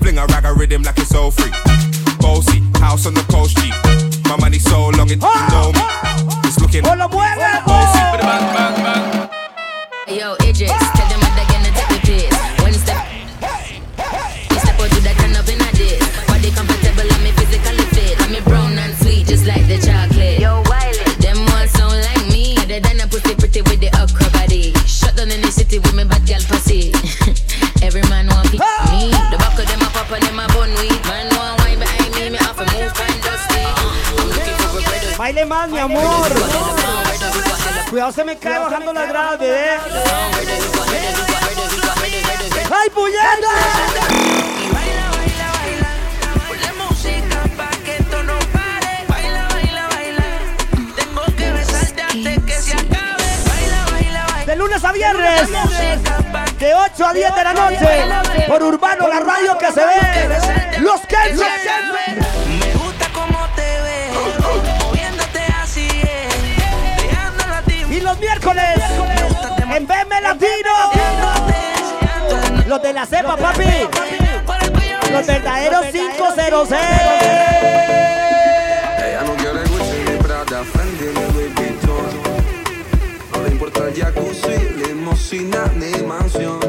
Fling a rag a rhythm like it's all free. Bossy, house on the coast G. My money so long it you know me. It's looking O lo mueve. baile más, mi amor. Cuidado, se me cae bajando las gradas, ¡Ay, puñeta! lunes a viernes, de 8 a 10 de la noche, por Urbano, la radio que se ve, los Kelsen. Los miércoles, en BM Latino. Los de la cepa, papi. Los verdaderos 506. Ella no quiere Gucci ni Prada, Fendi ni Louis Vuitton. No le importa el jacuzzi, limosina ni mansión.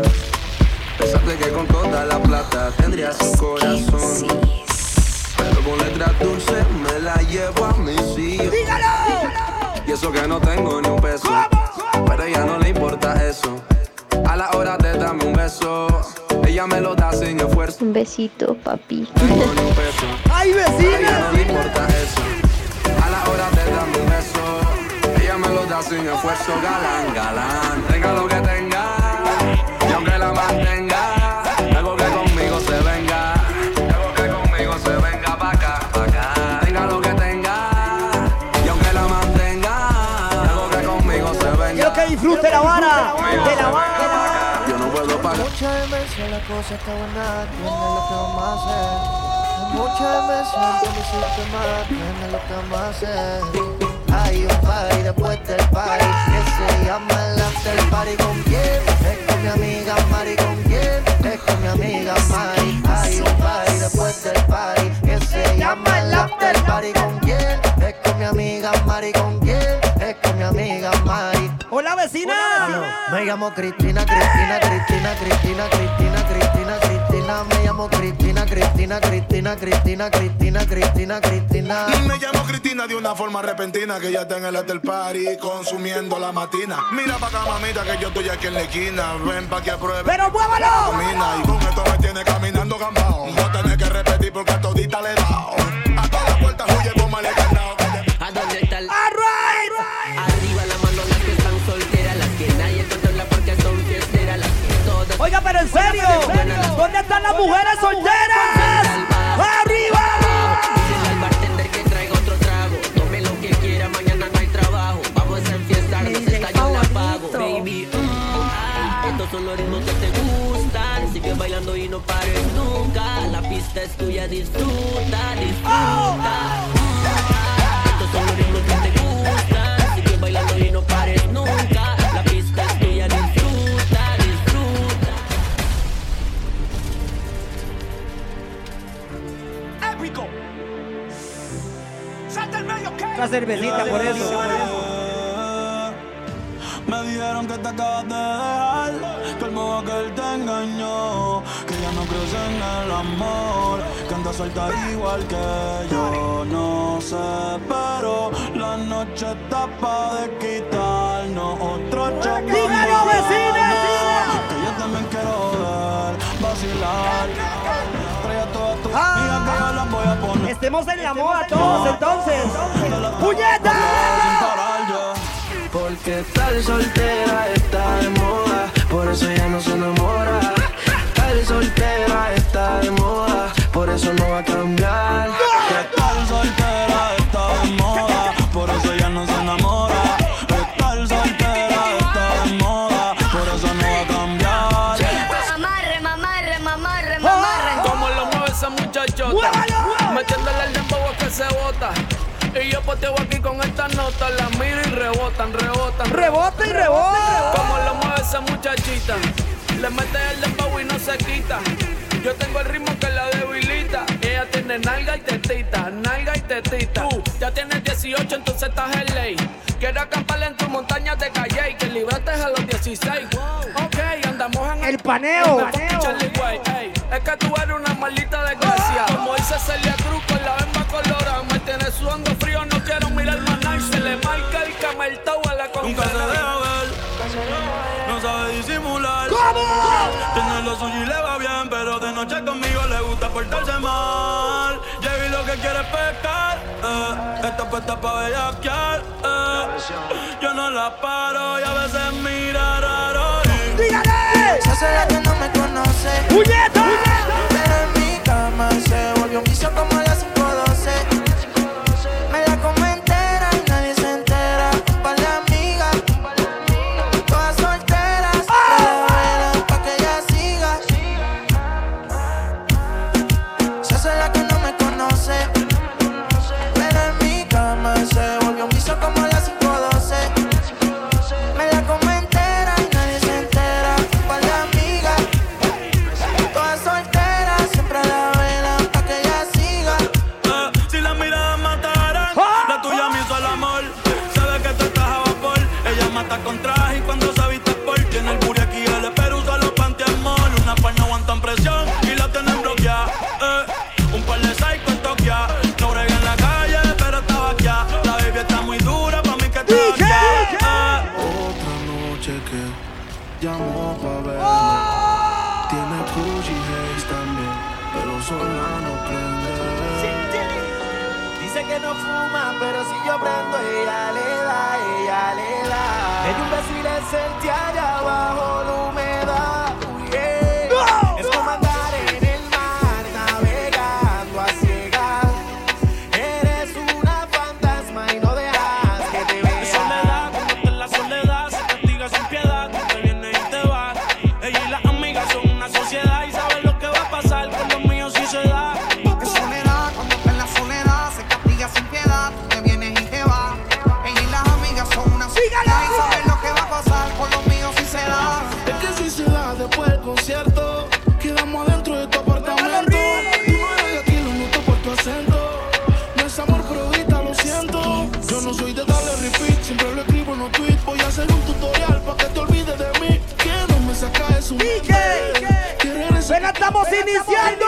Pensaste que con toda la plata tendría su corazón. Pero con letras dulces me la llevo a mi sillón. Y eso que no tengo ni un peso. Pero a ella no le importa eso. A la hora de darme un beso, ella me lo da sin esfuerzo. Un besito, papi. ¡Ay, A ella vecina! no le importa eso. A la hora de darme un beso, ella me lo da sin esfuerzo. Galán, galán, tenga lo que tenga. Y aunque la mantenga, cosa está buena, tiene lo que vamos a hacer. Muchas veces hiciste mal, tiene lo que vamos a hacer. Hay un party después del party que se llama el after party con quién? Es con mi amiga Mari con quién? Es con mi amiga Mari. Hay un party después del party que se llama el after party con quién? Es con mi amiga Mari con quién? Es con mi amiga vecina. Me llamo Cristina, Cristina, Cristina, Cristina, Cristina, Cristina, Cristina. Me llamo Cristina, Cristina, Cristina, Cristina, Cristina, Cristina, Cristina. Me llamo Cristina de una forma repentina que ya está en el hotel party consumiendo la matina. Mira pa' acá, mamita, que yo estoy aquí en la esquina. Ven pa' que apruebe. ¡Pero muévalo! Camina y con esto me tiene caminando gambao. No tenés que repetir porque a todita le he dado. A todas las puertas huye, tómale candado. ¿A dónde está el Arriba Oiga, pero en serio, ¿dónde están las mujeres solteras? ¡Arriba! Dile al bartender que traiga otro trago. Tome lo que quiera, mañana no hay trabajo. Vamos a enfiestarnos, esta yo la pago. Baby, mm, ah, estos son los ritmos que te gustan. Sigue bailando y no pares nunca. La pista es tuya, disfruta, disfruta. Una cervecita por eso. Me dijeron que te acabas de dejar, que el modo que él te engañó, que ya no crees en el amor, que anda suelta igual que yo. No sé, pero la noche está pa' de quitarnos otro choque. ¡Dígalo, vecina! Que yo también quiero ver, vacilar. Trae a todas tus Estemos en la moda todos, entonces. ¡Puñeta! Porque tal soltera está de moda, por eso ya no se enamora. Tal soltera está de moda, por eso no va a cambiar. Y yo poteo aquí con esta nota. La miro y rebotan, rebotan. Rebota y rebota. Como lo mueve esa muchachita. Le mete el dembow y no se quita. Yo tengo el ritmo que la debilita. Ella tiene nalga y tetita, nalga y tetita. Tú ya tienes 18, entonces estás en ley. Quiero acampar en tu montaña de calle que libraste a los 16. Ok, andamos en El paneo. Way, ey, es que tú eres una maldita pecar, eh. Esta puesta pa' bellaquear, eh. Yo no la paro y a veces mira raro. ¡Dígale! Se hace la que no me conoce. ¡Puñeta! que no fuma, pero si yo prendo, ella le da, ella le da. Ella un imbécil es el allá abajo la humedad. iniciando.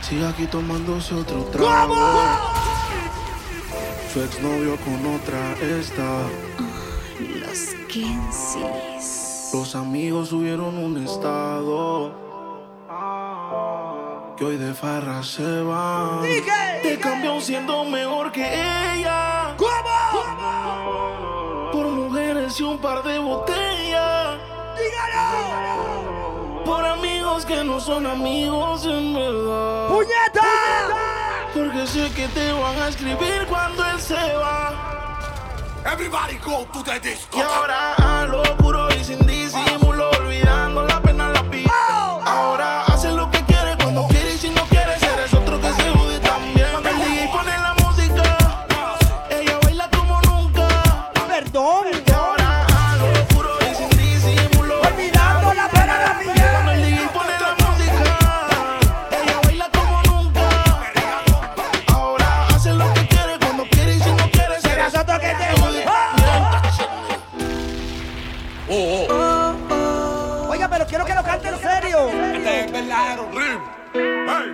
Sigue aquí tomándose otro trago. ¡Vamos! Su exnovio con otra está. Oh, los Kensis. Los amigos subieron un estado que hoy de farra se va. Te cambió siendo mejor que ella. ¿Cómo? Por mujeres y un par de botellas. ¡Dígalo! Por amigos que no son amigos en verdad. ¡Puñeta! Porque sé que te van a escribir cuando él se va. Everybody go to the disco. Y ahora a lo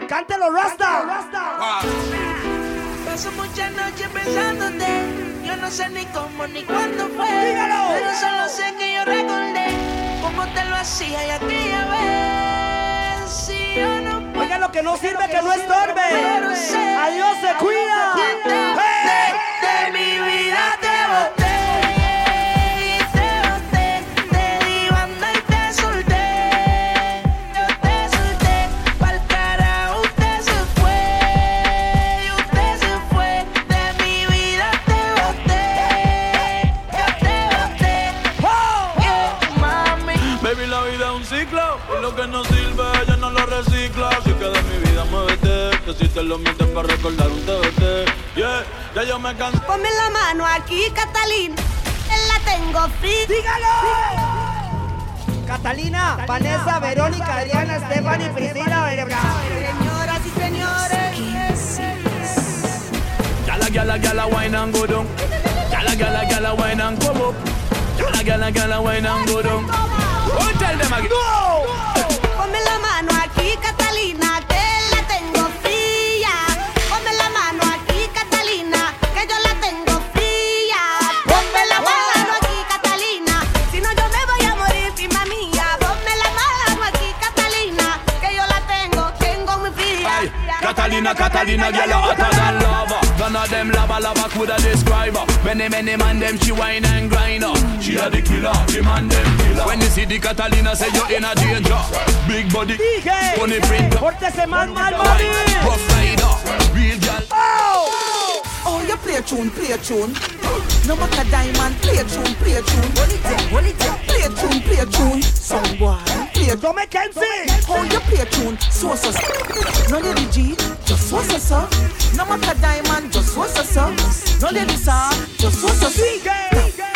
Cántelo, Rasta. Rasta. Paso muchas noches pensándote. Yo no sé ni cómo ni cuándo fue. Dígalo. Pero solo sé que yo recordé cómo te lo hacía y aquella vez. Si yo no puedo. Oiga, lo que no sirve que, no estorbe. Adiós, se cuida. De, de mi vida te eres de mi vida. Que si te lo para recordar un TBT. Ponme la mano aquí, Catalina. La tengo ¡Dígalo! Catalina, Vanessa, Verónica, Adriana, Estefan y Priscila, Señoras y señores. Gala, gala, gala, wine and go down. Gala, gala, gala, wine and go up. Gala, gala, gala, wine and go down. No! Catalina, Catalina, girl, you hotter than lava. None of them lava, lava coulda describe her. Many, many man them she wine and grind her. She a the killer, the man them killer. When you see the Catalina, say you in a danger. Big body, funny print. Pórtese mal, mal, mami. Rough rider, real girl. Oh, Oh, you play a tune, play a tune. No matter diamond, play a tune, play a tune. Hold it there, hold it there. Play a tune, play a tune. Someone, play. Don't make Kenzie. Oh, you play a tune, so so so. No lady G, just so so so. No matter diamond, just so so so. No lady sir, just so so so.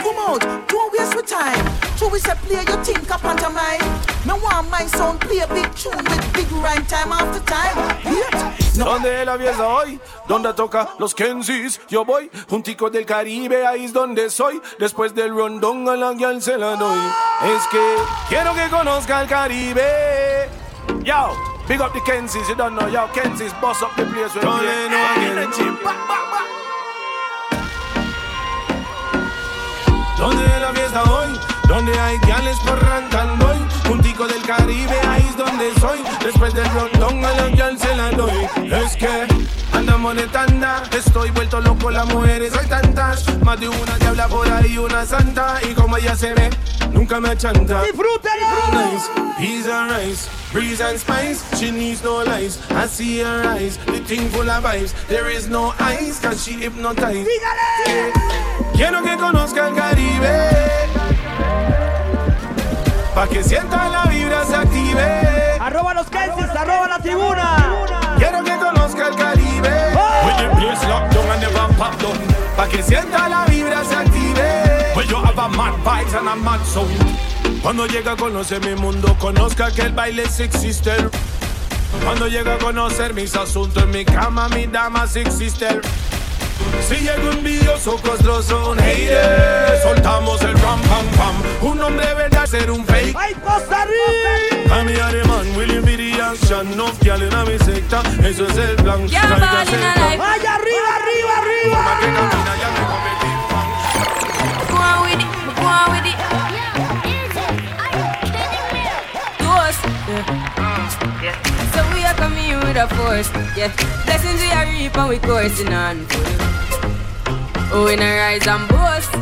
Come out, don't waste your time. True, we say play your think up on mine. Me want my sound play a big tune with big rhyme time after time. Yeah. Donde la fiesta hoy, donde toca los Kensis, yo voy, juntico del Caribe, ahí es donde soy. Después del rondón a la guial se la doy. Es que quiero que conozca el Caribe. Yo, big up the Kensis, you don't know, yo, Kensis, boss up the place with me. Donde la fiesta hoy, donde hay guiales porrancando hoy, juntico del Caribe, ahí es donde soy. Después del rondón a la guial se la doy. Es que andamos de tanda, estoy vuelto loco, las mujeres hay tantas. Más de una diabla por ahí, una santa. Y como ella se ve, nunca me achanta. ¡Disfrútalo! Nice, peas and rice, breeze and spice. She needs no lies. I see her eyes, the thing full of vibes. There is no ice, cause she hypnotized. Eh, Quiero que conozca el Caribe. Pa' que sienta la vibra se active. Que sienta la vibra se active. When you have a mad vibes and a mad. Cuando llega a conocer mi mundo, conozca que el baile sí existe. Cuando llega a conocer mis asuntos en mi cama, mi dama sí existe. Si llega un envidioso, costroso, un hater Soltamos el ram, pam, pam Un hombre verdad ser un fake ¡Ay, Costa Rica! A mi man, will you be the action No girl in a mi secta, eso es el plan Yeah, Traiga ball in secta. a life. ¡Vaya arriba, arriba, arriba! Una que camina ya me convertí en fan. Go on with it, go on with it. Toast. Yeah. With a force. Yeah. Blessings we are reap and we coursing on. Oh, we not rise and boast.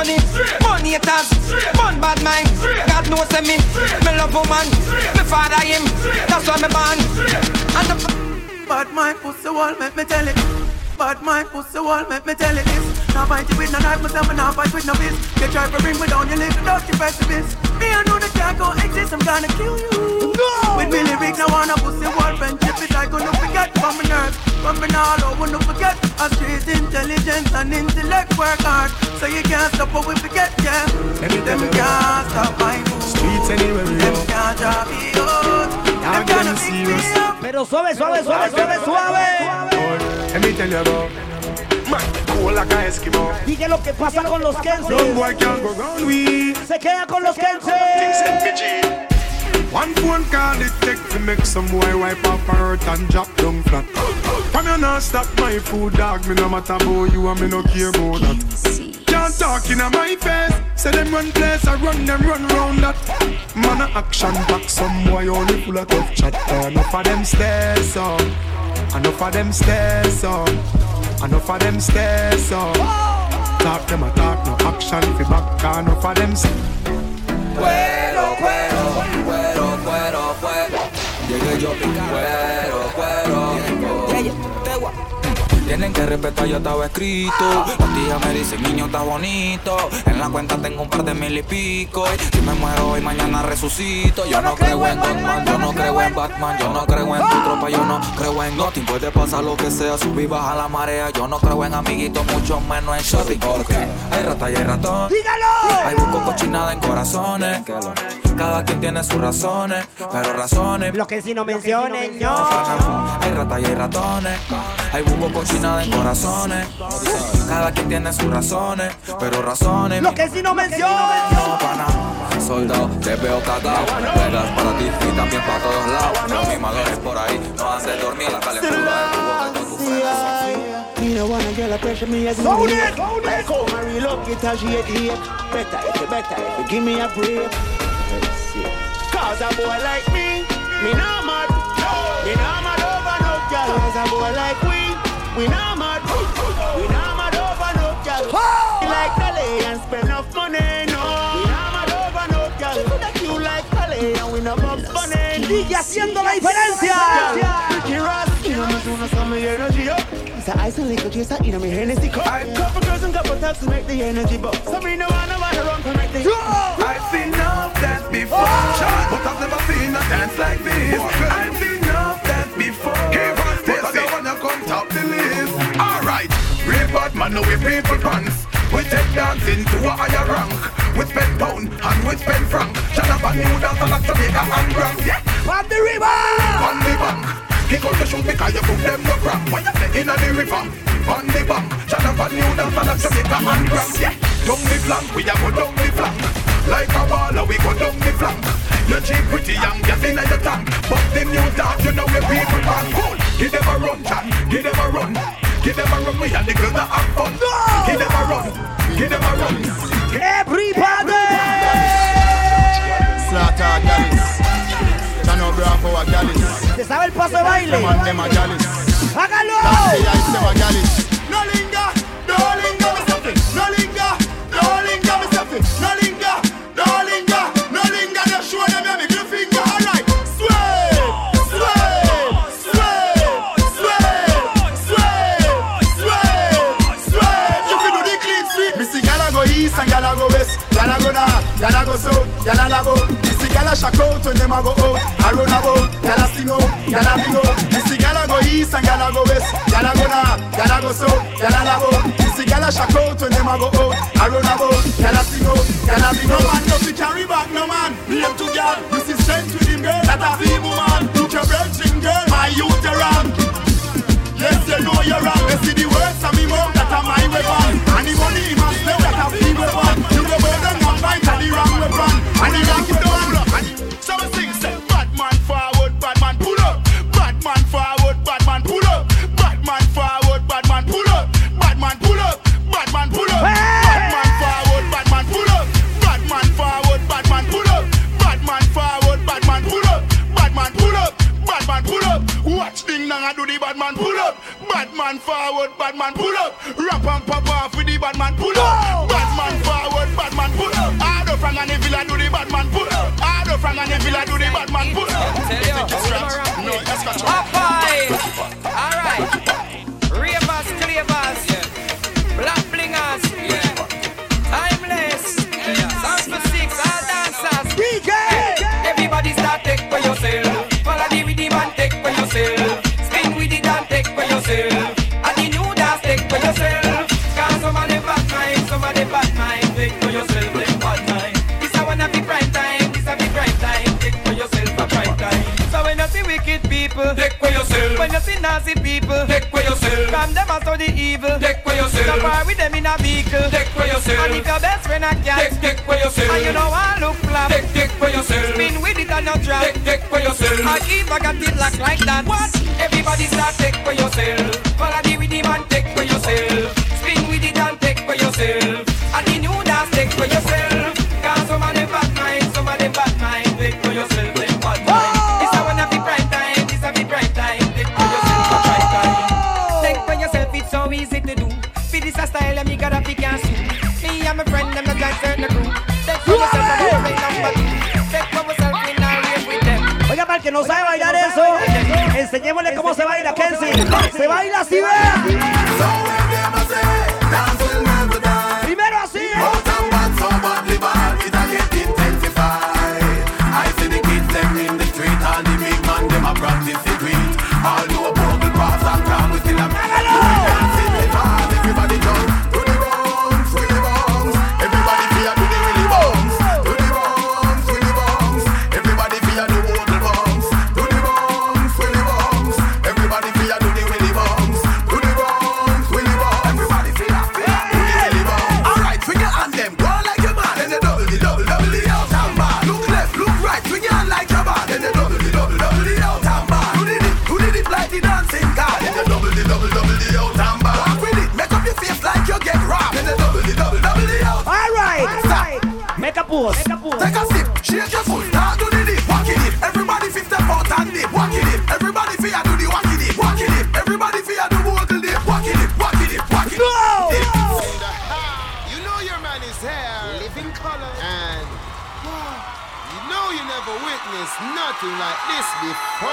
money, money haters, fun bad mind. God knows me, me love woman, me father him, that's why me born. And the Bad mind pussy wall, make me tell it. Bad mind pussy wall, make me tell it this. Now fight it with no knife, myself and now fight with no fist. You try to bring me down, you live without your pessimist. Me I know that can't go exist, I'm gonna kill you. No! With me lyric, now wanna pussy wall, friendship it I gonna oh, forget from my nerves. From me now, I wanna forget. A street intelligence and intellect work hard. So you can't stop what we forget, yeah. Them can't stop my move. Streets anywhere we Them go can't drop me out. Them gonna fix me up. Pero suave, suave, suave, suave, suave. Let me tell you about Man, cool like a Eskimo. Dije lo que pasa con los Young Kensis. boy can't go round we Se queda con los Things Kensis. in PG One phone call it take to make some boy wipe off her hurt and drop down flat. From you not stop my food dog Me no matter about you and me no care about that. Can't talk in my face. Say them run place I run them run round that. Man a action back some boy only full of tough chat. Enough of them stairs up Enough of them stairs up Enough of them stay so. Talk them a talk, no action fi back. Enough of them. Cuero, cuero, cuero, cuero, cuero. Llegué yo picante. Tienen que respetar, ya estaba escrito. Los días me dicen, niño, está bonito. En la cuenta tengo un par de mil y pico. Si me muero hoy, mañana resucito. Yo no creo en Batman, yo no creo en Batman. Yo no creo en tu tropa, yo no creo en Gotham. Puede pasar lo que sea, subir, baja la marea. Yo no creo en amiguitos, mucho menos en shorty. Porque hay rata y hay ratón. ¡Dígalo! Hay busco cochinada en corazones. Cada quien tiene sus razones, pero razones. Lo que si no mencionen, yo. Hay rata y hay ratones. Hay busco cochinada en corazones. Cada quien tiene sus razones, pero razones. Lo que si no mencionen, No, pana. Soldado, te veo cagado. Juegas para ti y también para todos lados. Los mimadores por ahí no hacen dormir la calentura de tu boca con tu freno. Me no wanna get a pressure me as Own me. it, own it. Like how my real love get a shade here. Better if you better if you give me a break. Let's see. Cause a boy like me, me not mad. Me not mad over no girl. Cause a boy like we, we not mad. We not mad over no girl. We like Calais and spend enough money, no. We not mad over no girl. She coulda cute like Calais and we no bugs bunny. Sigue haciendo la diferencia. Ricky Ross, you know me soon as some energy up. It's a ice and liquor chaser, you know me Hennessy cup. I couple girls and couple thugs to make the energy buzz. So me no wanna wanna run to make the. I've seen enough dance before, but I've never seen a dance like this. I've seen bad we people pants. We take dancing to a higher rank. We spend pound and we spend franc. Shut up and new dance like Jamaica and Grand. Yeah. On the river! On the bank. Kick out the shoot because you put them no crack. When you say in the river, on the bank. Shut up and new dance like Jamaica and Grand. Yeah. Down the flank, we a go down the flank. Like a baller, we go down the flank. You cheap pretty young, get in your tank. But the new dance, you know we people man. Cool. Give them a run, chat. Give them a run. Give them a run, we and the girls that have fun. Give them a run. Give them a run. Everybody! Slaughter Gallis. Chano Bravo a Gallis. ¿Se sabe el paso de baile? Them and them a Gallis. ¡Hágalo! A out when them a go out. I run about, gyal a sing out, gyal a big out. Me see gyal a go east and gyal a go west. Gyal a go north, gyal a go south, gyal a labo. Me see gyal a shock out when them a go out. I run about, gyal a sing out, gyal a big out. No man no fi carry back, no man. Blame to gyal. You see strength with him girl, that a feeble man. Look your virgin girl, my youth are wrong. Yes, you know you're wrong. You see the words of me mouth that are my weapon. And the money in my slave that a free weapon. You go burden and fight at the wrong weapon. And the rock I do the bad man pull up. Bad man forward, bad man pull up. Rap and pop off with the bad man pull up. Bad man forward, bad man pull up. Ado Frank and the villa do the bad man pull up. Ado Frank and the villa do the bad man pull up. No, that's got Alright. Ravers, clavers, black blingers, timeless. Sounds for six, all dancers. Everybody start take for yourself. Follow the rhythm and take for yourself. Take. And the new dance take for yourself. Cause some of them bad mind, some of them bad mind. Take for yourself, them bad mind. This a one of the prime time, this a the prime time. Take for yourself a prime time. So when you see wicked people, take for yourself. When you see nasty people, take. From them as the evil, take for yourself. So far with them in a vehicle, take for yourself. And if your best friend a cat, take, take for yourself. And you know I look flap, take, take for yourself. Spin with it and not drop, take, take for yourself. And if I got it locked like that, what? Everybody start take for yourself. Follow que no sabe bailar eso, enseñémosle cómo se baila, Kenzie. Se baila así, vea. Like this before.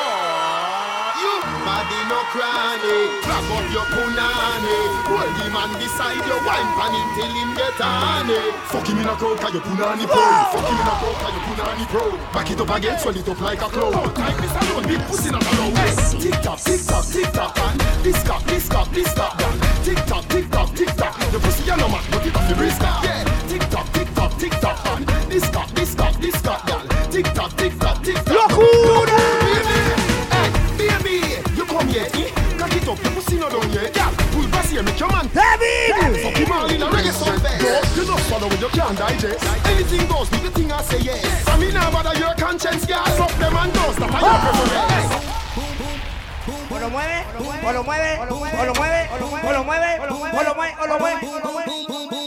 You body no cranny, grab up your punani. Hold the man beside your wine pan him till him get honey. Fuck him in a crowd 'cause your punani pro. Fuck him in a crowd 'cause your punani pro. Back it up again, swell it up like a cloud. Time this alone, big pussy not allow. Tick tock, tick tock, tick tock, and this cock, this cock, this cock, down. Tick tock, tick tock, tick tock. The pussy know man, but it off the wrist. Yeah, tick tock, tick tock, tick tock, and this cock, this cock, this cock. Tick tock, tick tock, tick tock. Locura! Hey, baby, you come here, eh? Cock it up, your pussy not down here. Yeah, pull back here, make your man. David! Fuck him all in a reggae song. You don't swallow when you can't digest. Anything goes, do the thing I say yes. I mean, now bother your conscience, girl. Fuck them and don't stop at your preference. O lo mueve, o lo mueve, o lo mueve, o lo mueve, o lo mueve, o lo mueve, o lo mueve.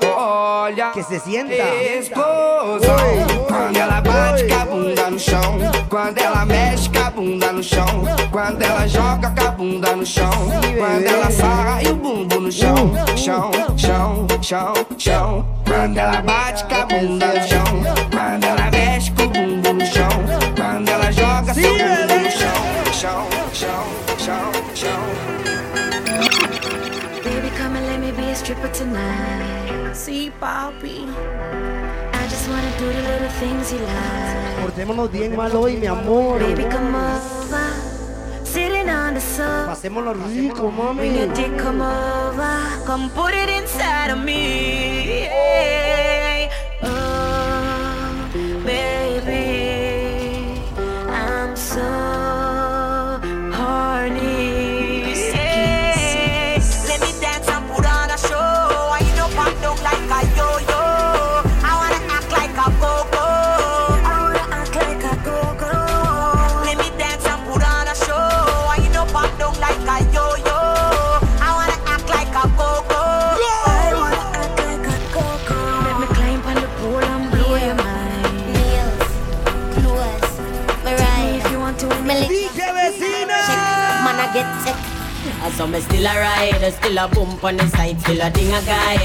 Olha Que se sienta. explosão. Quando ela bate com a bunda no chão. Quando ela mexe com a bunda no chão. Quando ela joga com a bunda no chão. Quando ela sarra e o bumbum no chão. Chão, chão, chão, chão. Quando ela bate com a bunda no chão. Quando ela mexe com o bumbum no chão. Quando ela joga seu bumbum no chão. Chão, chão, chão, chão. Baby, come and let me be a stripper tonight. Sí, papi. Portémonos bien mal hoy, mi amor. Baby, come over. Pasémonos rico, mami. So me still a ride, still a bump on the side, still a ding a guy.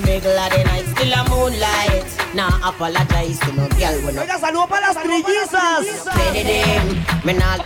Middle of the night, still a moonlight. Nah, apologize to no girl when Oiga, saludo para las trillizas. Bedding, me not,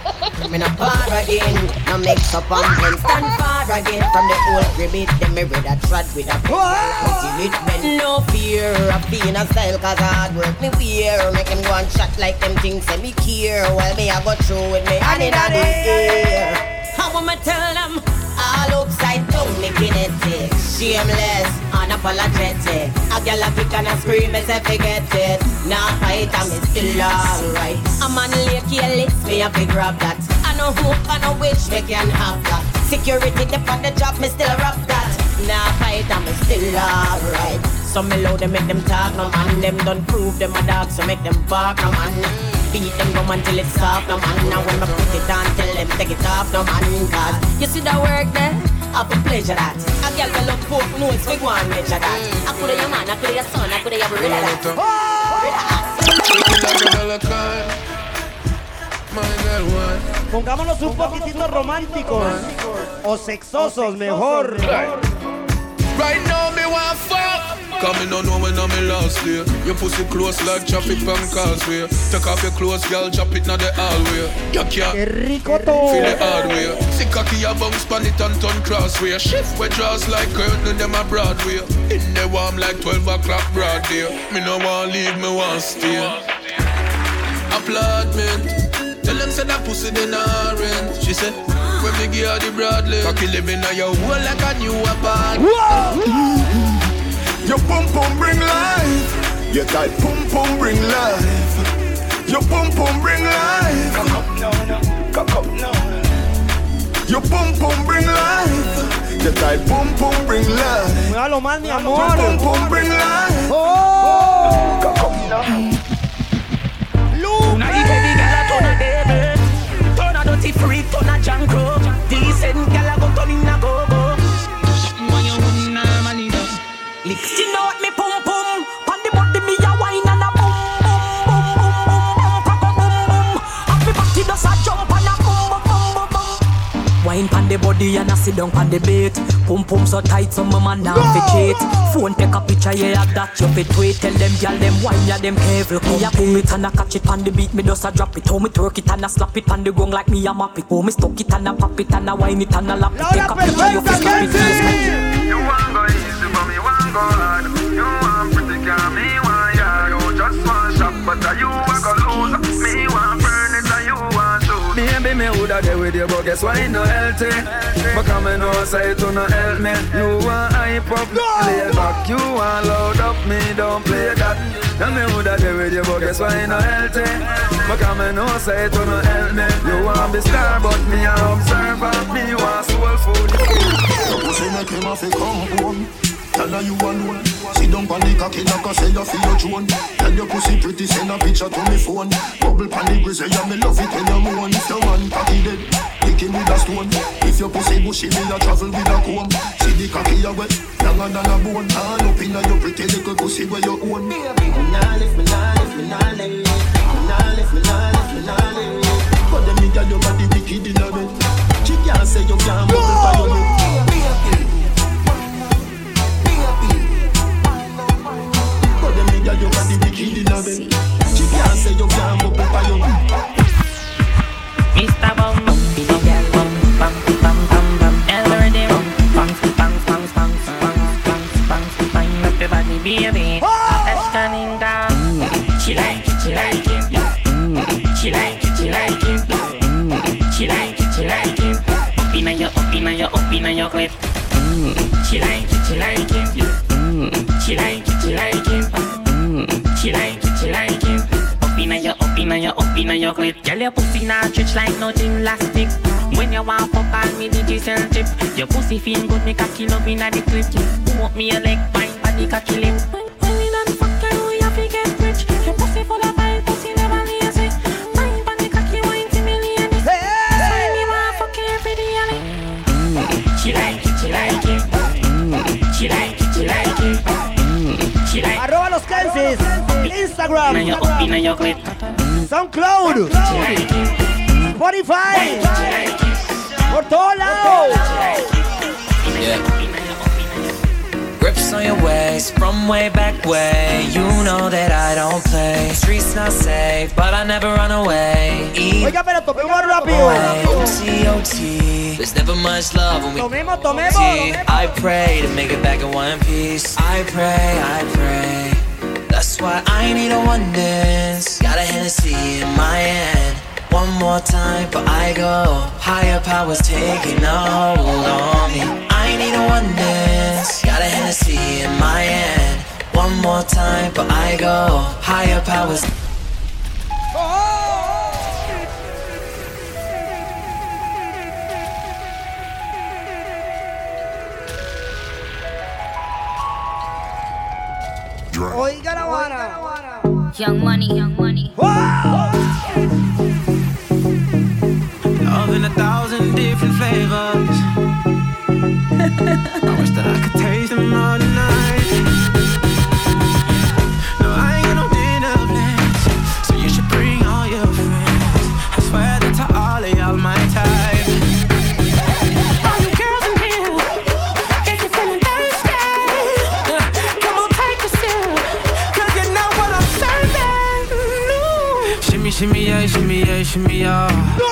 me not far again. No mix up and blend, stand far again. From the old ribbit, them me read a trot with a Until it bend. No fear of being a style, cause hard work me wear. Make them go and shot like them things, say me care. While me I go through with me, and in the air. How am I tell them? All upside down, me kinetic Shameless, unapologetic. A girl a kick and a scream, me say forget it. Nah fight me still alright. A man lay careless, me a fi grab that. I know who, I know which, me can have that. Security dip on the job, me still rock that. Nah fight me still alright. So me loud, them make them talk, no man Them don't prove them a dog, so make them bark, no man Beat them gum until it's soft, no man Now when me put it on, tell them take it off, no man Cause you see the work there, I pleasure that. A girl will look poke nose, we go and measure that. I coulda your man, I coulda your son, I coulda your brother that. Pongámonos un poquitito románticos. O sexosos, mejor. Right now me want fuck Cause me no know when I'm in last day Your pussy close like traffic from causeway. Take off your clothes, girl, drop it now the hallway. You can't Feel the hard way. See cocky a bounce pan it and turn crossway. Shift where draws like curtain them a Broadway. In the warm like 12 o'clock broad day. Me no want leave, me want stay. Applaudment. Tell them say that pussy they not rent. She said when me give her the broadly Cocky living on your wall like a new apartment Your pum pum bring life. Your tight pum pum bring life. Your pum pum bring life. Cock up now, cock up now. Your pum pum bring life. Your tight pum pum bring life. Muévalo más, mi Your pum pum bring life. Oh. Cock up now. Now you heavy gal a turn a devil Turn a dirty freak, turn a junk crow Decent gal a go turn in a go-go Wine pan the body and a sit down pan the bait Pum pum so tight so my man now fi cheat Phone take a picture yeah that you fit tweet Tell them gyal them wine ya them careful Me a pull it and a catch it pan the beat Me just a drop it How me twerk it and a slap it pan the gong like me a map it How me stuck it and a pop it and a wine it and a lap it Take a picture you fi snap it go hard. You want pretty girl, me want ya. You just want shop, but uh, you a go lose. Me want burn it, you want shoot. Maybe me woulda there with you, but guess why it no healthy? Because me know say it no help me. You want hype up, lay back. You want load up, me don't play that. And me woulda there with you, but guess why it no healthy? Because me know say it no help me. You want be star, but me a observer. Me want soul food. Pussy make him have to come home. Tell her you alone. Sit down pon the cocky like I say you feel your drone. Tell your pussy pretty, send a picture to me phone. Bubble pon the grizzly, yeah me love it when you moan. If your man cocky dead, pick him with a stone. If your pussy bushy, me a travel with a comb. See the cocky you wet, longer than a bone. All up inna your pretty little pussy where you own. Baby, me nah lift, me nah lift, me nah lift, me nah lift, me nah lift, me nah lift. But them nigga your body wicked inna bed. She can't say you can't bubble for your ya yo and the wicked in a bed She can't say you can't go pop a yo Mr. Bum, bounce, bounce, bounce, bounce, bounce, bounce, bounce She like it, she like it She like it, she like it Mm, she like it, she like it. Up inna your, up inna your, up inna your clit. Girl, your pussy nah stretch like nothing elastic. When you want fuck on me, the Giselle chip. Your pussy feel good, a kill up inna the clip. Boom me a leg, fine body cocky lip. When get rich. Your pussy full of pussy never cocky, wine me me She like it, She like it, she like Arroba los Kensis. Instagram. SoundCloud. Spotify. Por todos lados. Yeah. On your waist from way back way. You know that I don't play. Streets not safe, but I never run away. Even Oiga, pero tomemos rápido. OT, OT. There's never much love when we Tomemos, tomemos. OT. I pray to make it back in one piece. I pray, I pray. That's why I need a one dance. Got a Hennessy in my hand. One more time, but I go. Higher powers taking a hold on me. I need a one dance. Got a Hennessy in my hand. One more time, but I go. Higher powers. Oiga la vara. Young money, young money. Love in a thousand different flavors. I wish that I could taste them all tonight. No, I ain't got no dinner plans, so you should bring all your friends. I swear that to all of y'all my type. All girls in here, if you're feeling thirsty, come on, take a sip, 'cause you know what I'm serving. Shimmy, shimmy, yeah, shimmy, yeah, shimmy, yeah.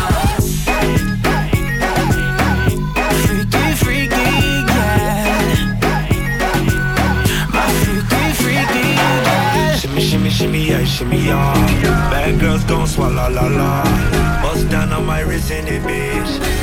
Shimmy, yeah, shimmy, yeah. Bad girls gon' swallow la la. Bust down on my wrist in it, bitch.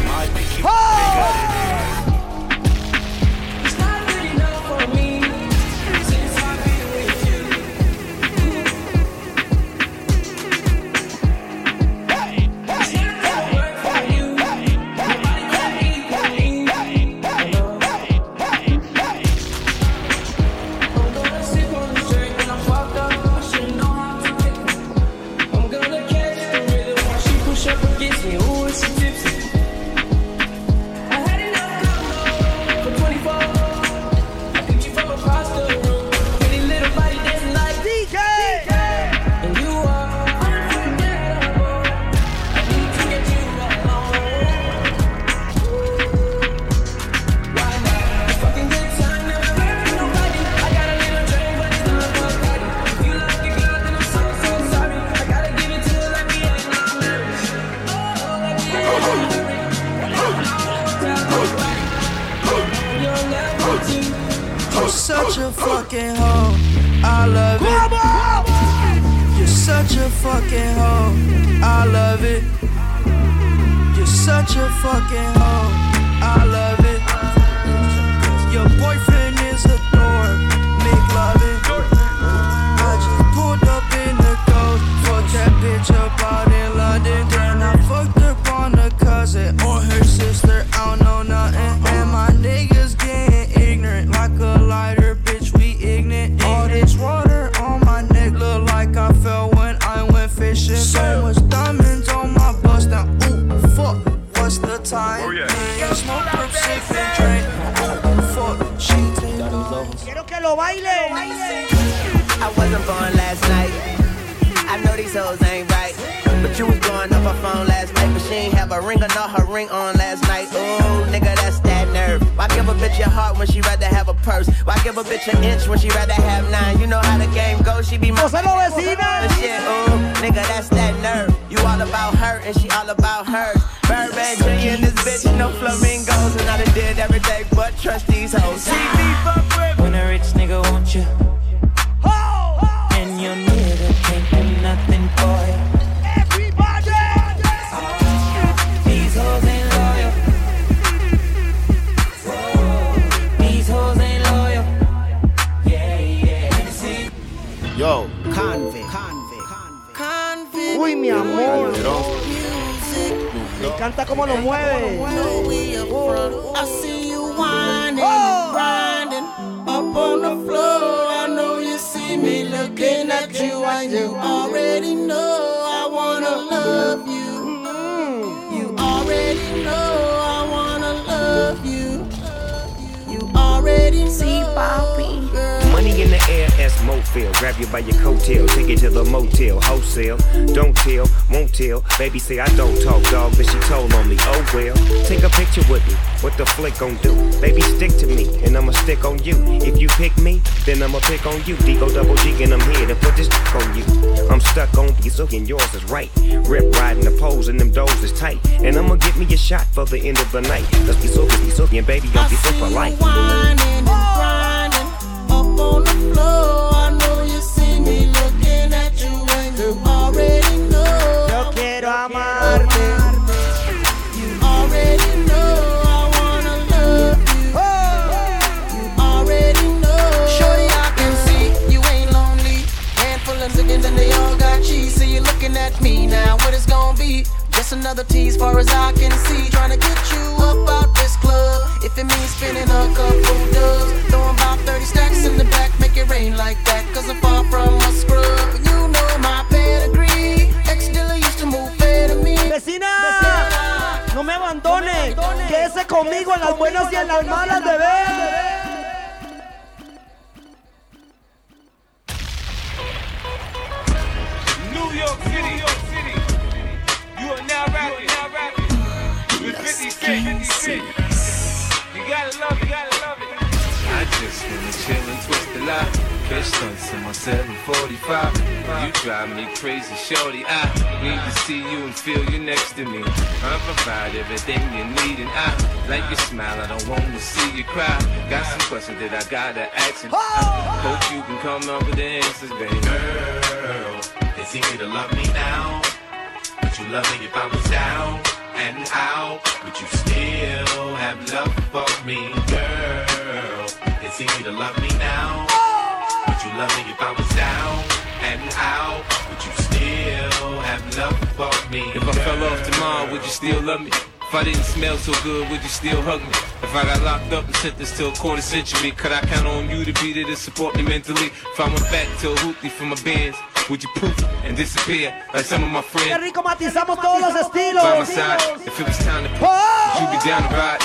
censure me? Could I count on you to be there to support me mentally? If I went back to a hoopty for my bands, would you poof and disappear like some of my friends? Qué rico matizamos todos los estilos. By my side, if it was time to, oh. you be down to ride.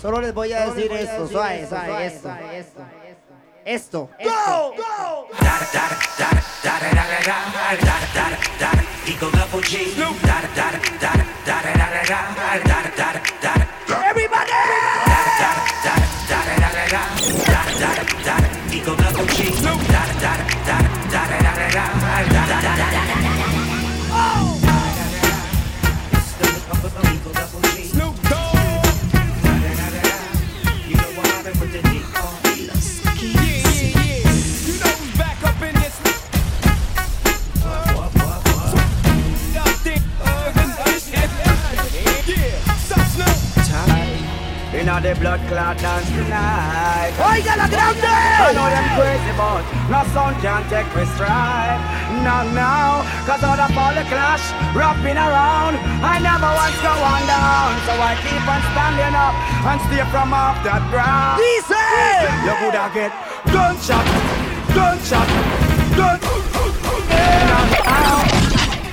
Solo les voy a decir esto, suave, suave, esto. esto. Esto. Go, go. da da da da clash, wrapping around. I never once go on down, so I keep on standing up and stay from off that ground. Easy! You would have get gunshot, gunshot, gunshot. gun.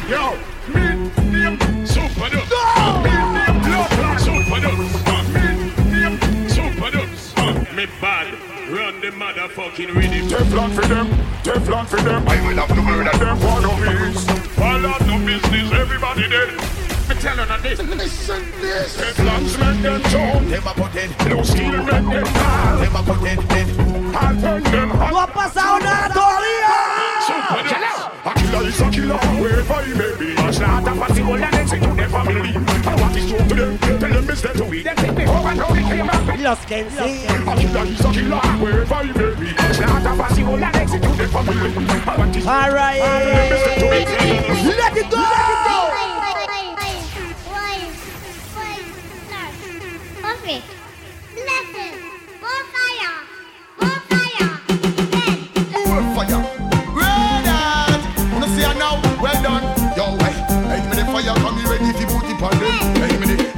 Yo, me name Super Dubs. No! Me name Blood Super Dubs. Me name Super Dubs. Me bad. Run the motherfucking rhythm. Teflon for them, Teflon for them. I will have the murder them. One of these. All of no business, everybody dead. Me telling on this. Listen this. Headlocks make them jump. Them a put it. No skill make them die. Them a put it in. I turn them hot. What pasado nada, Doria? killer is a killer Wherever he may be A slaughter for and then say to their family. Want to show to them, tell them it's dead to me Then take me A killer a killer be A and then say to them, tell them it's dead to me Let it. Go! Let it go!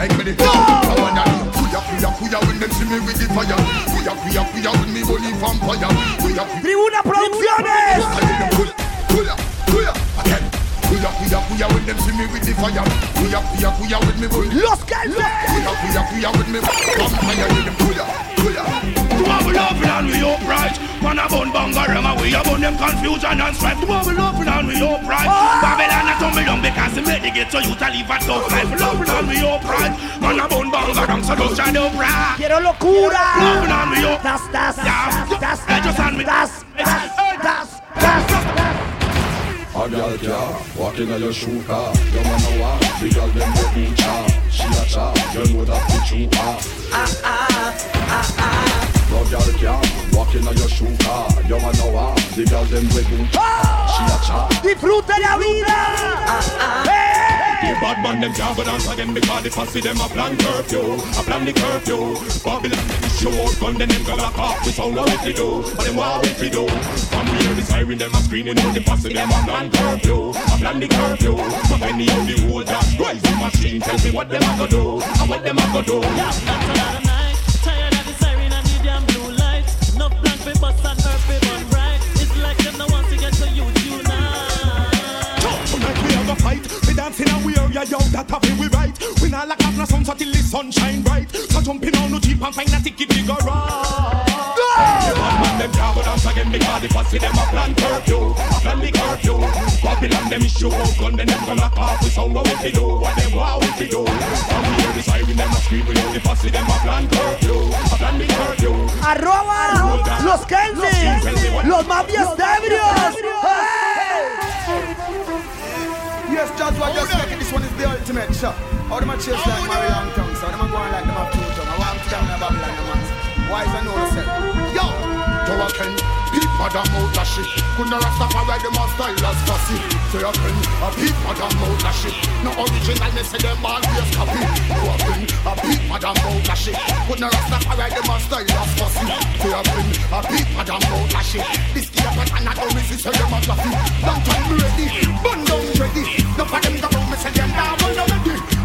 like me the I wanna eat. Kuya kuya kuya when them see me with the fire. Kuya kuya kuya when me bully vampire. Kuya kuya. Tribuna Producciones Kuya kuya kuya again. Kuya kuya kuya when them see me with the fire. Kuya kuya kuya when me bully Los Calves Kuya kuya kuya when me vampire. Kuya kuya. Come on, we love it and we upright Man a bun banger and we a bun them confusion and strife. To have love and we upright. Babylon a tumble down because they make the ghetto youth a live a tough life. Love and we upright. Man a bun banger and so just try to upright. Quiero locura. Love and we upright. Das, das, Yeah. das, Hey, just hand me. das, das, das. A girl can walk in your shoe car. You wanna walk, the girl them go in cha. She a cha, you know that the true ah. Ah ah ah ah. No girl can walk in your shoe car. You wanna walk, the girl them in. She a cha. Disfrute la vida. The bad man them can't go dance again because the fussy them a plan curfew, a plan the curfew. Babylon them out gun then them go lock off. We sound what we do, but them what we do. From hear the siren them a screaming out the fussy them a plan curfew, a plan the curfew. From any of the old that rising machine tell me what them a go do, and what them a go do. Tired dancing and we are yo that have we right. We not like have no sun so till the sun shine bright. So jumping on the jeep and find a ticket we go right. The them go dance again because the fussy them a plan curfew, a plan the curfew. Babylon them issue out gun then them gonna pop. We sound what we do, what them what we do. From we hear the siren them a screaming out the fussy them a plan curfew, a plan the curfew. Arroba los Kensis. Los mafias ebrios. Yes, Judge, what just making this one is the ultimate shot. All them a chase like Young tongue, so them a going like them have two tongue. I want to them about Babylon, man. Why is I know yourself? Yo, Joe Ken, people that mouth that shit. Couldn't Rastafari them a style as fussy. Say a pen, a people that mouth that shit. No original, me say them all just copy. Joe Ken, a people that mouth that shit. Couldn't Rastafari them a style as fussy. Say a pen, a people that mouth that shit. This gear but I not always say them a fluffy. Don't time me ready, bun down ready. No for them go round me say them now bun down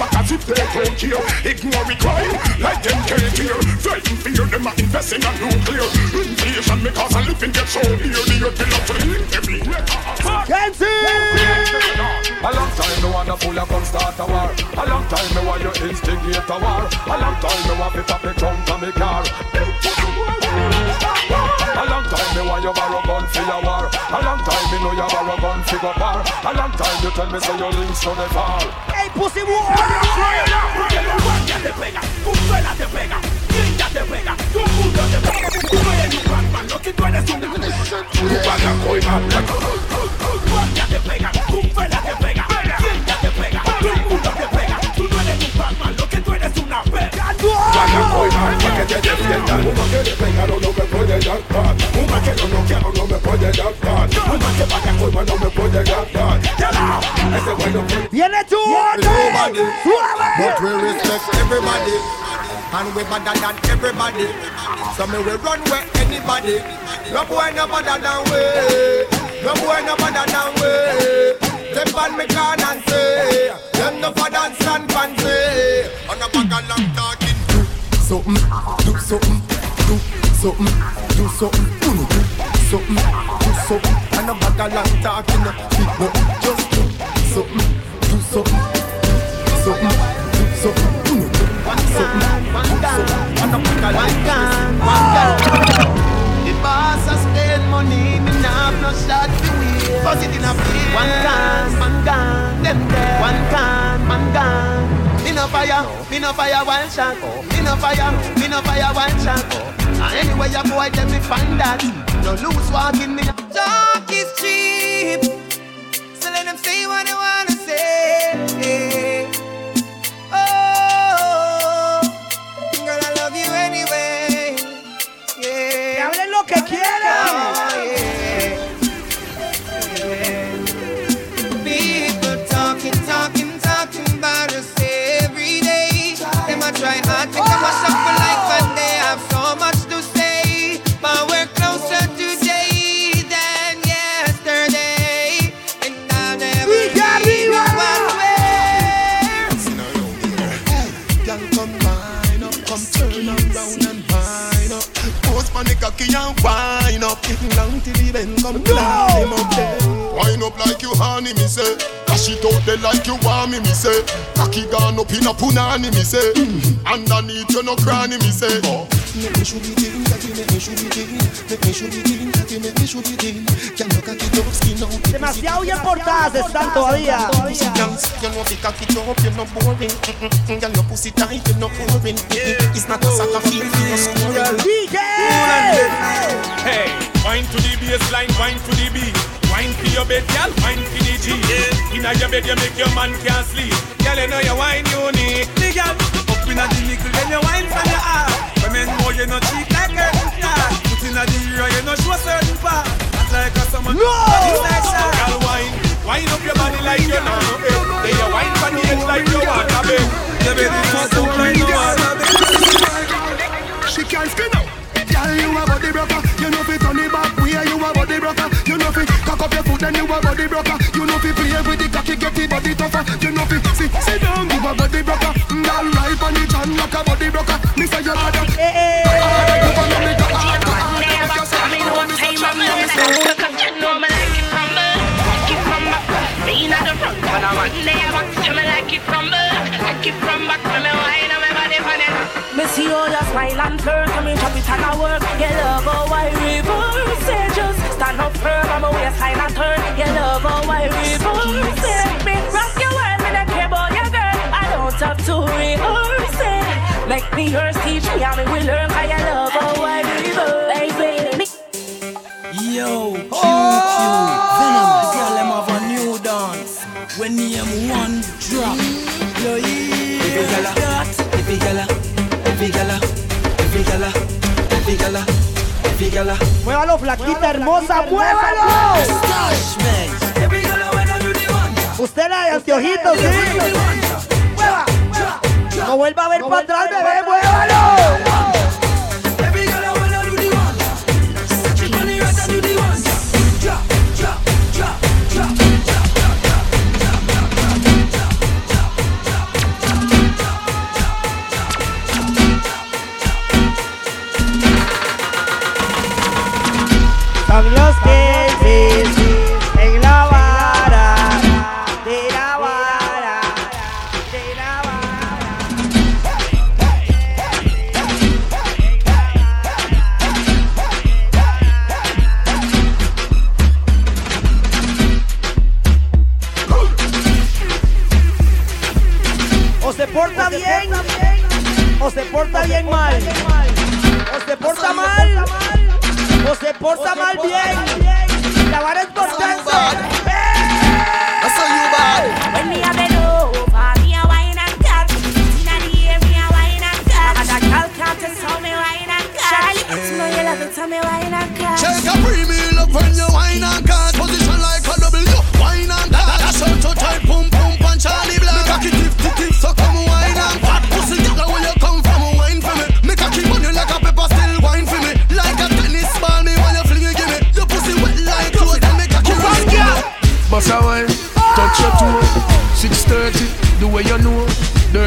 like as if they don't care. Ignore the crime like them can't hear. Frightened fear them are investing in nuclear. Inflation may cause a living get so near. The earth belong to the heavy. A long time me wanna pull up and start a war. A long time me want you instigate a war. A long time me want to tap the trunk of me car. A long time me want you borrow gun for your war. A long time me know you borrow gun for go bar. A long time you tell me say your links to the far. Hey, pussy boy. Tú eres un Batman, lo que tú eres un Tu vaca coima, guardia te pega, un suela que te defiendan. Un vaquero pegado no me puede dar pan. Un vaquero no quiero, no me puede dar pan. Un vaquero vaca coima no me puede dar pan. Ese bueno que Viene tu Nobody, Suave. but we respect everybody. And we better than everybody. So me we run where anybody. No boy no better than we. No boy no better than we. Step on me can and say, them no for dance and fancy. On a bag of long talking. Do something, do something, do something, do something, do something, do something. And a bag of long talking. No, just do something, do something, something, do something, do something, do something. And a bag of long talking. The boss has spend money, me nah have no shot to win. Bust it in a plane. One can, man gone. Them there. One can, man gone. Me no fire, me no fire one shot. Me no fire, me no fire one shot. And anyway you boy, them me find that. No loose walking, me. Talk is cheap, so let them say what they wanna say. Oh, girl, I love you anyway. que quieran. Wind up. Down till the bend, come climb up. Wind up like you honey, me say. Dash it out there like you want me, me say. Cocky gone up in a punani, me say. Underneath you no cranny, me say. Oh. Make me show the thing, that you make me show the thing. Make me show the thing, that you make me show the thing. Can you cocky up, skin out. Demasiado bien portadas están todavía. Pussy dance, you know the cocky up, you're not boring. Girl, your pussy tight, you're not boring. It's not a soccer field, you're scoring. Hey, wine to the baseline, wine to the beat. Wine for your bed, girl, wine for the G. Inna your bed, you make your man can't sleep. Girl, you know you wine unique. The girl up inna the nickel, then you wine from your heart. Women know you no cheap like a star. Put inna the ear, you no show certain part. That's like a someone. No. Girl, wine, wine up your body like you know no bed. Then you wine from the edge like you want a bed. You better fuck up like no other bed. She can't spin out. Girl, you a body broker. You know fi turn it back way. You a body broker. You know cock up your foot then you a body broker. You know fi play with the cocky, get the body tougher. You know fi sit sit down, you a body broker. Girl, right on the chan like a body broker. Me say you harder. Harder, you wanna make a harder, harder. Make you say, I know what time I'm living Because you know me like it crumble Like it from back Me not the front But I'm on there back You me like it crumble Like it from back When me wine on my body for the Me see all your smile and flirt Come in, chop it and I work Your love, oh, why reverse it Just stand up firm On my waistline and turn. Your love, oh, why reverse it. Me rock your world Me not care about your girl? I don't have to rehearse it. Make me yours, teach me how me will learn Cause your love, oh, why reverse Baby, me. Yo, Q, Q, oh! Venom, the girl them have a new dance. When name one drop, yo, yeah. Every gala, every gala, every gala, every gala, every gala, gala. Muévalo, flaquita hermosa, muévalo. Usted la de anteojitos, sí. Mueva. No vuelva a ver para atrás, bebé, muévalo. Son los Kensis en la vara de la vara de la O se porta bien o se porta bien mal. O se porta mal o se porta mal bien. La vara es importante. When me a bend over, me a wine and cut. Inna the air, me a wine and cut. And a girl can't test how me wine and cut. Charlie, you know you love it, how me wine and cut. Shake a premium up when you wine and cut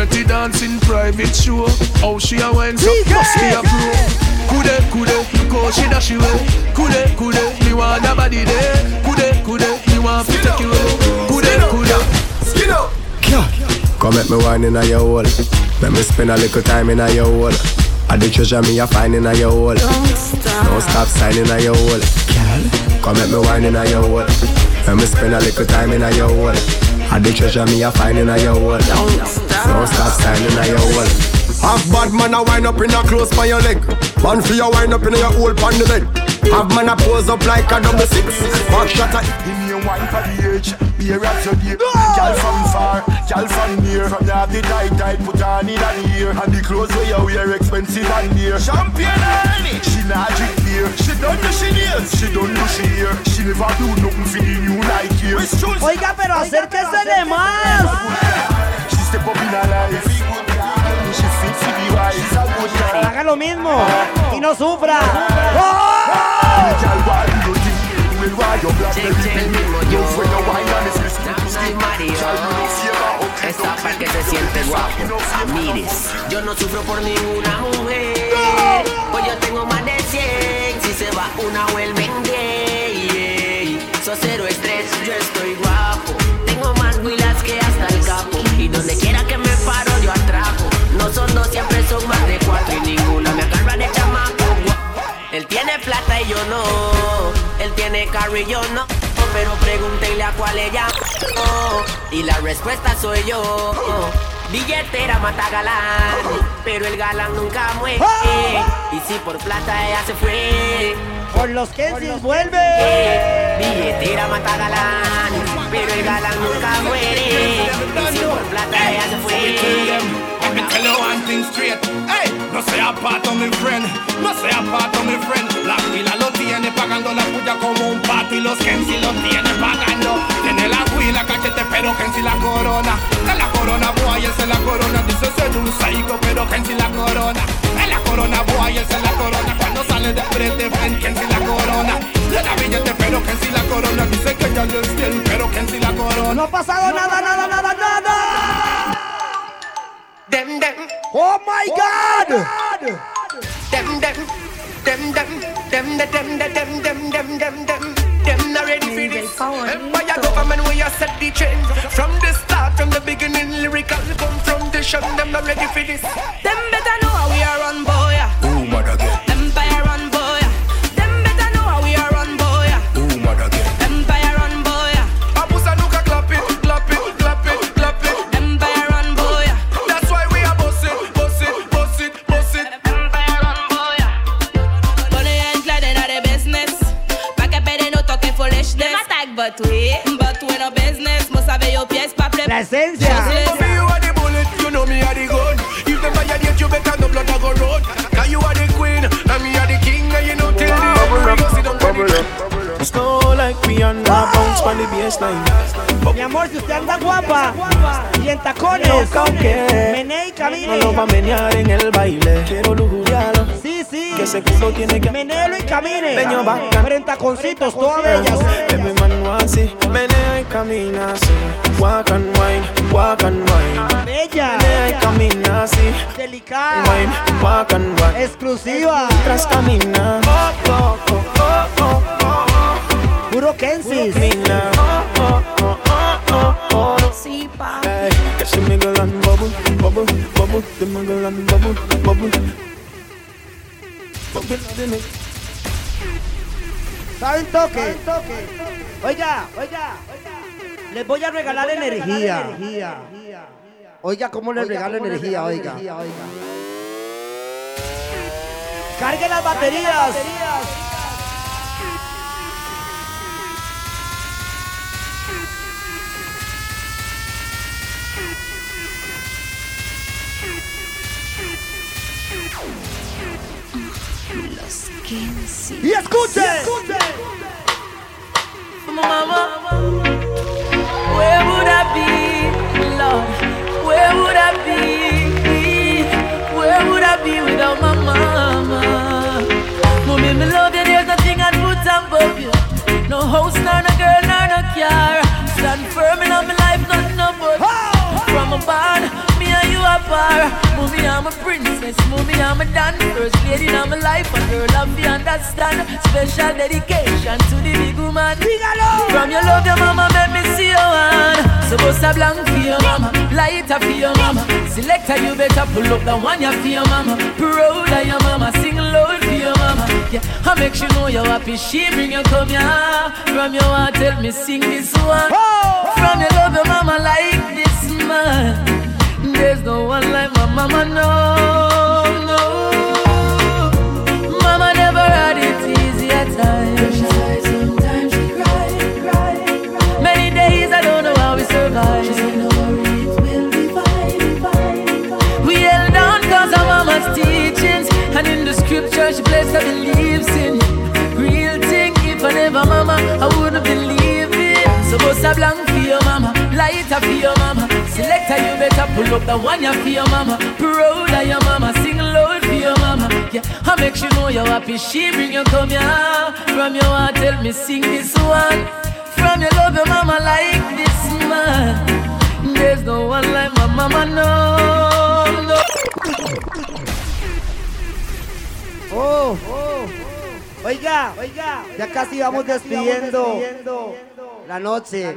Dirty dancing private show. How she a wine so must be a pro. Kude, kude, go she dash you away Kude, kude, me want a body there. Kude, kude, me want to take you away Kude, kude. Skin up. Come make me wine in a your hole. Let me spend a little time in a your hole. I the treasure me a find in a your hole. Don't stop. Don't stop signing a your hole. Girl. Come make me wine in a your hole. Let me spend a little time in a your hole. I the treasure me a find in a your hole. Don't stop Don't stop signing a your hole Have bad man a wind up in a close by your leg. Man for your wind up in your hole pan the bed. Have man a pose up like a double six. Back shot a in your them wine for the age. Beer as your day. Girl from far, girl from near. From you have the tight tight put on in the ear. And the clothes where you wear expensive and dear. Champion honey. She not drink beer. She don't do she nails. She don't do she hair. She never do nothing for the new like here. Oiga, pero acérquese de más. step up in her Haga lo mismo y no sufra. Esa para que se siente guapo, Amires. Yo no sufro por ninguna mujer. Pues yo tengo más de 100. Si se va una, vuelven gay. Yeah. So cero estrés, yo estoy donde quiera que me paro, yo atraco. No son dos, siempre son más de cuatro. Y ninguna me agarra de chamaco. Él tiene plata y yo no. Él tiene carro y yo no. Pero pregúntenle a cuál ella. Y la respuesta soy yo. Billetera mata galán. Pero el galán nunca muere. Y si por plata ella se fue. Por los que se vuelve. Billetera mata galán. Pero el galán nunca muere. Y si por plata ella se fue. Let me tell you one thing straight. Hey, no sea pato mi friend, no sea pato mi friend. La fila lo tiene pagando la puya como un pato y los Kensi lo tienen pagando te pero que en si la corona. Que la corona boy, es la corona. Dice ser un psycho, pero que en si la corona. Que la corona boy, es la corona. Cuando sale de frente, ven que si la corona. Le da billete, pero que en si la corona. Dice que ya es bien, pero que en si la corona. No ha pasado nada, nada, nada, nada. Dem, dem. Oh my oh God. God. Dem, dem. Dem, dem. Dem, dem, dem, dem, dem, dem, dem, dem. Empire government where you set the trend. From the start, from the beginning, lyrical confrontation. Them not ready for this. Them better know how we are run, boy. But we, but we no business. Must have your pièce pa' play. La esencia. For me, you are the bullet, you know me are the gun. If them violate you, better no blood a go. Cause you are the queen, and me are the king, and you know till the the bounce on the baseline. Mi amor, si usted anda guapa y en tacones, No y No camine. lo va a menear en el baile. Quiero lujuriarlo. Que ese culo tiene que. Menelo y camine. Peño bacán. Pero en taconcitos, toda bella. Baby man no así. Menea y camina así. Walk and wine, walk and wine. Bella. Menea y camina así. Delicada. Wine, walk and wine. Exclusiva. Tras camina. Oh, oh, oh, oh, oh, oh. Puro Kensis. Camina. Oh, oh, oh, oh, oh, oh. Sí, pa. Hey, que se mingle and bubble, bubble, bubble, the mingle and bubble, bubble. ¿Saben toque? Oiga, oiga, oiga. Les voy a regalar, energía. Oiga, ¿cómo les regalo energía, oiga. Carguen las baterías. Las baterías. Thank you. Los Kensi. Y escuchen. Mama, where would I be, Lord? Where would I be? Where would I be without my mama? Mommy, me love you, there's nothing I'd put above you. No house, nor no girl, nor no car. Stand firm in my life, nothing no but. From a barn, me and you are par. Mommy, I'm a princess. Mommy, I'm a dance first lady in my life. A girl, love me understand. Special dedication to the big woman. From your love, your mama made me see your one. So bust a blank for your mama, lighter for your mama. Selector, you better pull up the one you for your mama. Proud of your mama, sing loud for your mama. Yeah, I make sure know you're happy. She bring you come here. From your heart, tell me sing this one. From your love, your mama like this man. There's no one like my mama, no, no. Mama never had it easy at times. Sometimes she cried, cried. Many days I don't know how we survive. She said, no will be fine, fine, fine. We held mama's teachings. And in the she blessed beliefs in. Real thing, if I never mama, I wouldn't believe it. So, what's a blank for your mama? Light up for your mama. Selector, you better pull up the one you for your mama. Proud of your mama, sing loud for your mama. Yeah, I make sure know you're happy. She bring you come here. From your heart, tell me sing this one. From your love your mama like this man. There's no one like my mama, no, no. Oh, Oiga, oiga, ya casi vamos despidiendo la noche.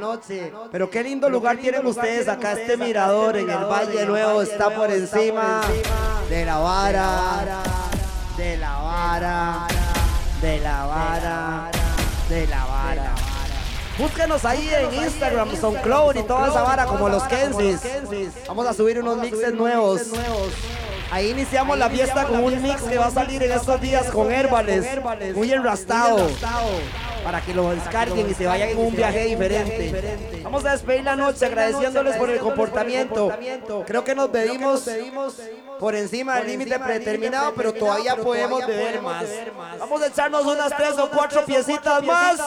Pero qué lindo lugar tienen ustedes acá, este mirador en el Valle Nuevo está por encima de la vara, de la vara, de la vara, de la vara. Búsquenos ahí en Instagram, SoundCloud y toda esa vara como los Kensis. Vamos a subir unos mixes nuevos. Ahí iniciamos la fiesta con un mix que va a salir en estos días con Herbales, muy enrastado, para que lo descarguen y se vayan en un viaje diferente. Vamos a despedir la noche agradeciéndoles por el comportamiento. Creo que nos bebimos por encima del límite predeterminado, pero todavía podemos beber más. Vamos a echarnos unas tres o cuatro piecitas más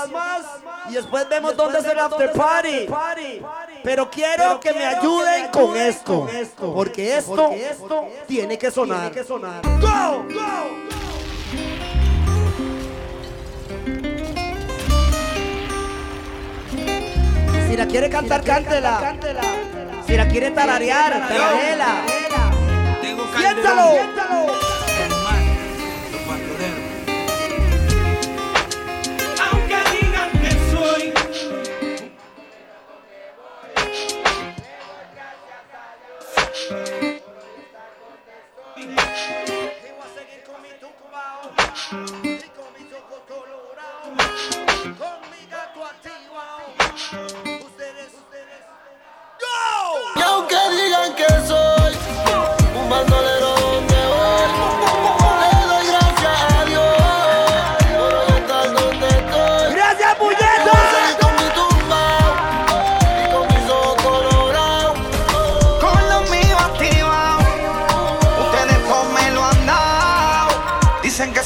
y después vemos dónde es el after party. Pero quiero que me ayuden con esto, porque esto tiene que sonar. Go, Si la quiere cantar, cántela. Si la quiere tararear, Calderón. Siéntalo.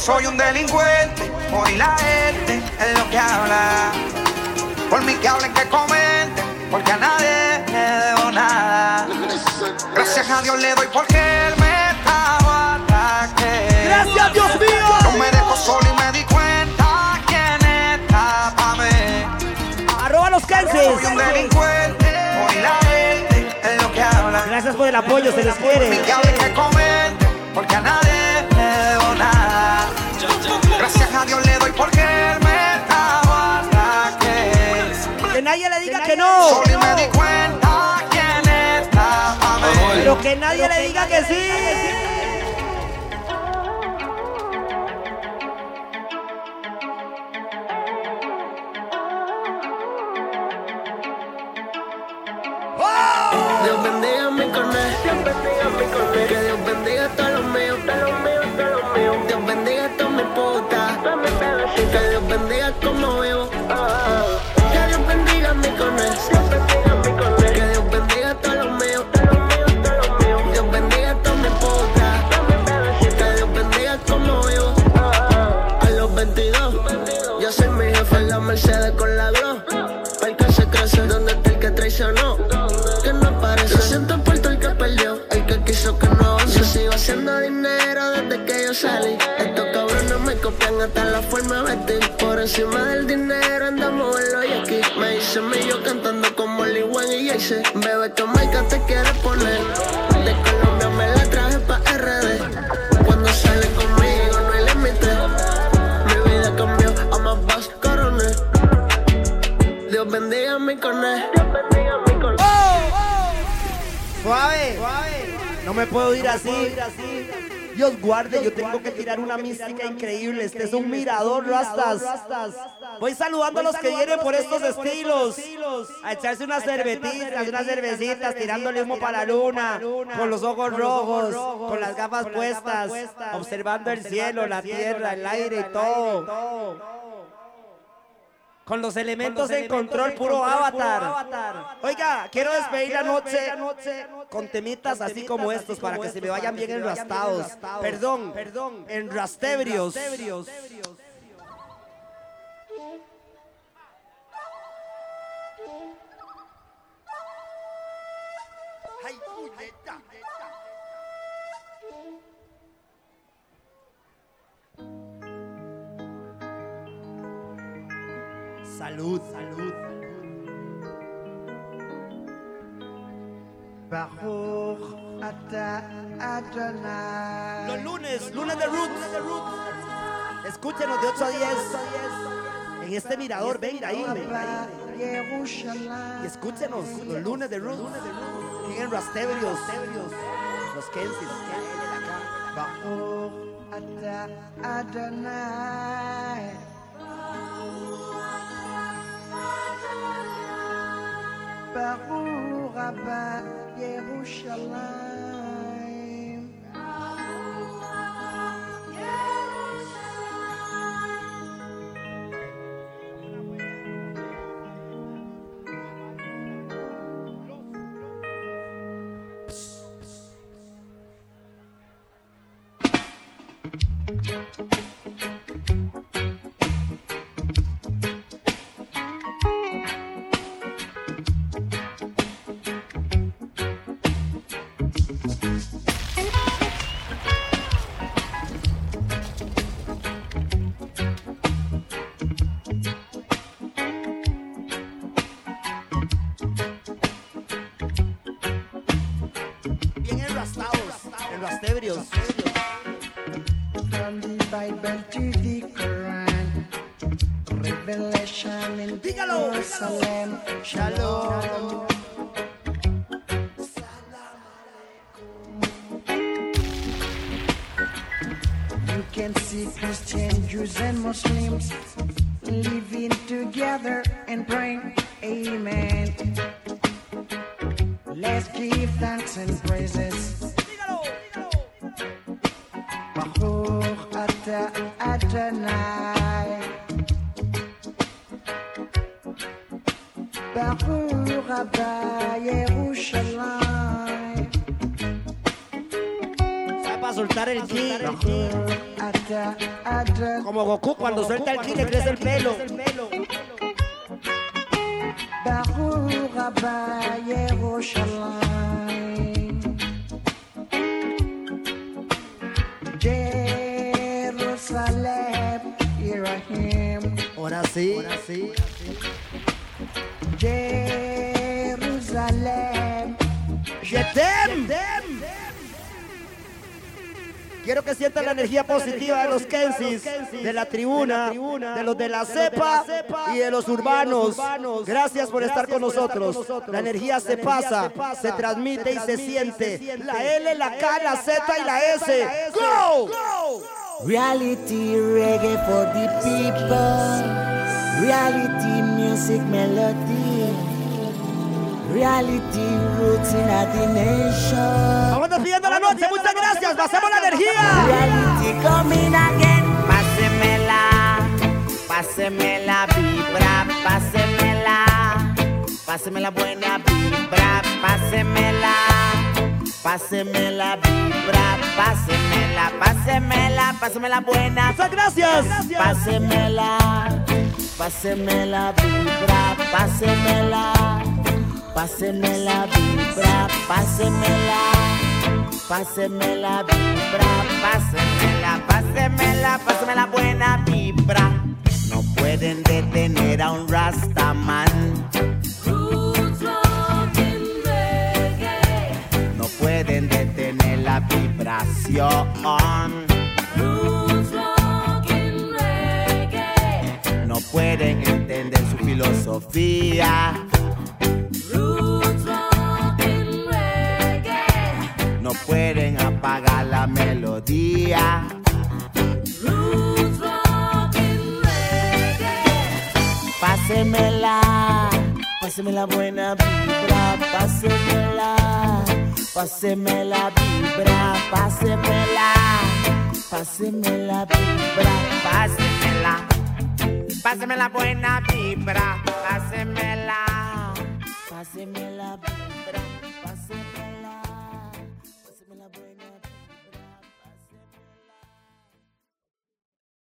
Soy un delincuente, hoy la gente es lo que habla. Por mí que hablen, que comenten, porque a nadie le debo nada. Gracias a Dios le doy porque él me estaba ataque. Gracias, Dios mío. No me dejo solo y me di cuenta quién está pa' mí. Arroba los Soy un delincuente, hoy la gente es lo que habla. Gracias por el apoyo, se les quiere. Que hable, que comente, porque a nadie Pero que nadie le diga que sí. Yo. Estos cabrones me copian hasta la forma de vestir. Por encima del dinero andamos en los aquí. Me hice millo cantando como Lee Wan y Jay Bebé, que Maica te quiere poner. De Colombia me la traje pa' RD. Cuando sale conmigo no hay límite. Mi vida cambió a más boss coronel. Dios bendiga a mi coné. Suave. No me puedo ir así. Dios guarde, yo tengo que tirar una mística increíble. Este es un mirador, rastas. Voy saludando a los que vienen por estos estilos. A echarse unas cervetitas, unas cervecitas, tirándole humo para la luna. Con los ojos rojos, con las gafas puestas. Observando el cielo, la tierra, el aire y todo. Con los elementos en control, puro avatar. Oiga, quiero despedir la noche con temitas así como estos para que se me vayan bien enrastados. Perdón, perdón, enrastebrios. Ay, puñeta. Salud, salud. Los lunes, lunes de Roots. Escúchenos de 8 a 10. En este mirador, venga ahí. venga ahí. Y escúchenos los lunes de Roots. En Rastebrios. Los Kensis. Baruch ata Adonai. ברוך הבא ירושלים. De la tribuna, de los de la cepa y de los urbanos. Gracias por estar con nosotros. La energía se pasa, se transmite y se siente. La L, la K, la Z y la S. ¡Go! Reality reggae for the people. Reality music melody. Reality roots in the nation. Vamos despidiendo la noche. Muchas gracias. Pasemos la energía. Reality coming again. Pásemela, vibra, pásemela, pásemela buena vibra, pásemela, pásemela vibra, pásemela, pásemela, pásemela buena. Muchas gracias. Pásemela, pásemela vibra, pásemela, pásemela vibra, pásemela. Pásemela vibra, pásemela, pásemela, pásemela buena vibra down rastaman. No pueden detener la vibración. No pueden entender su filosofía. No pueden apagar la melodía. Pásemela, páseme la buena vibra, pásemela, páseme la vibra, pásemela, páseme la vibra, pásemela, páseme la buena vibra, pásemela, páseme la.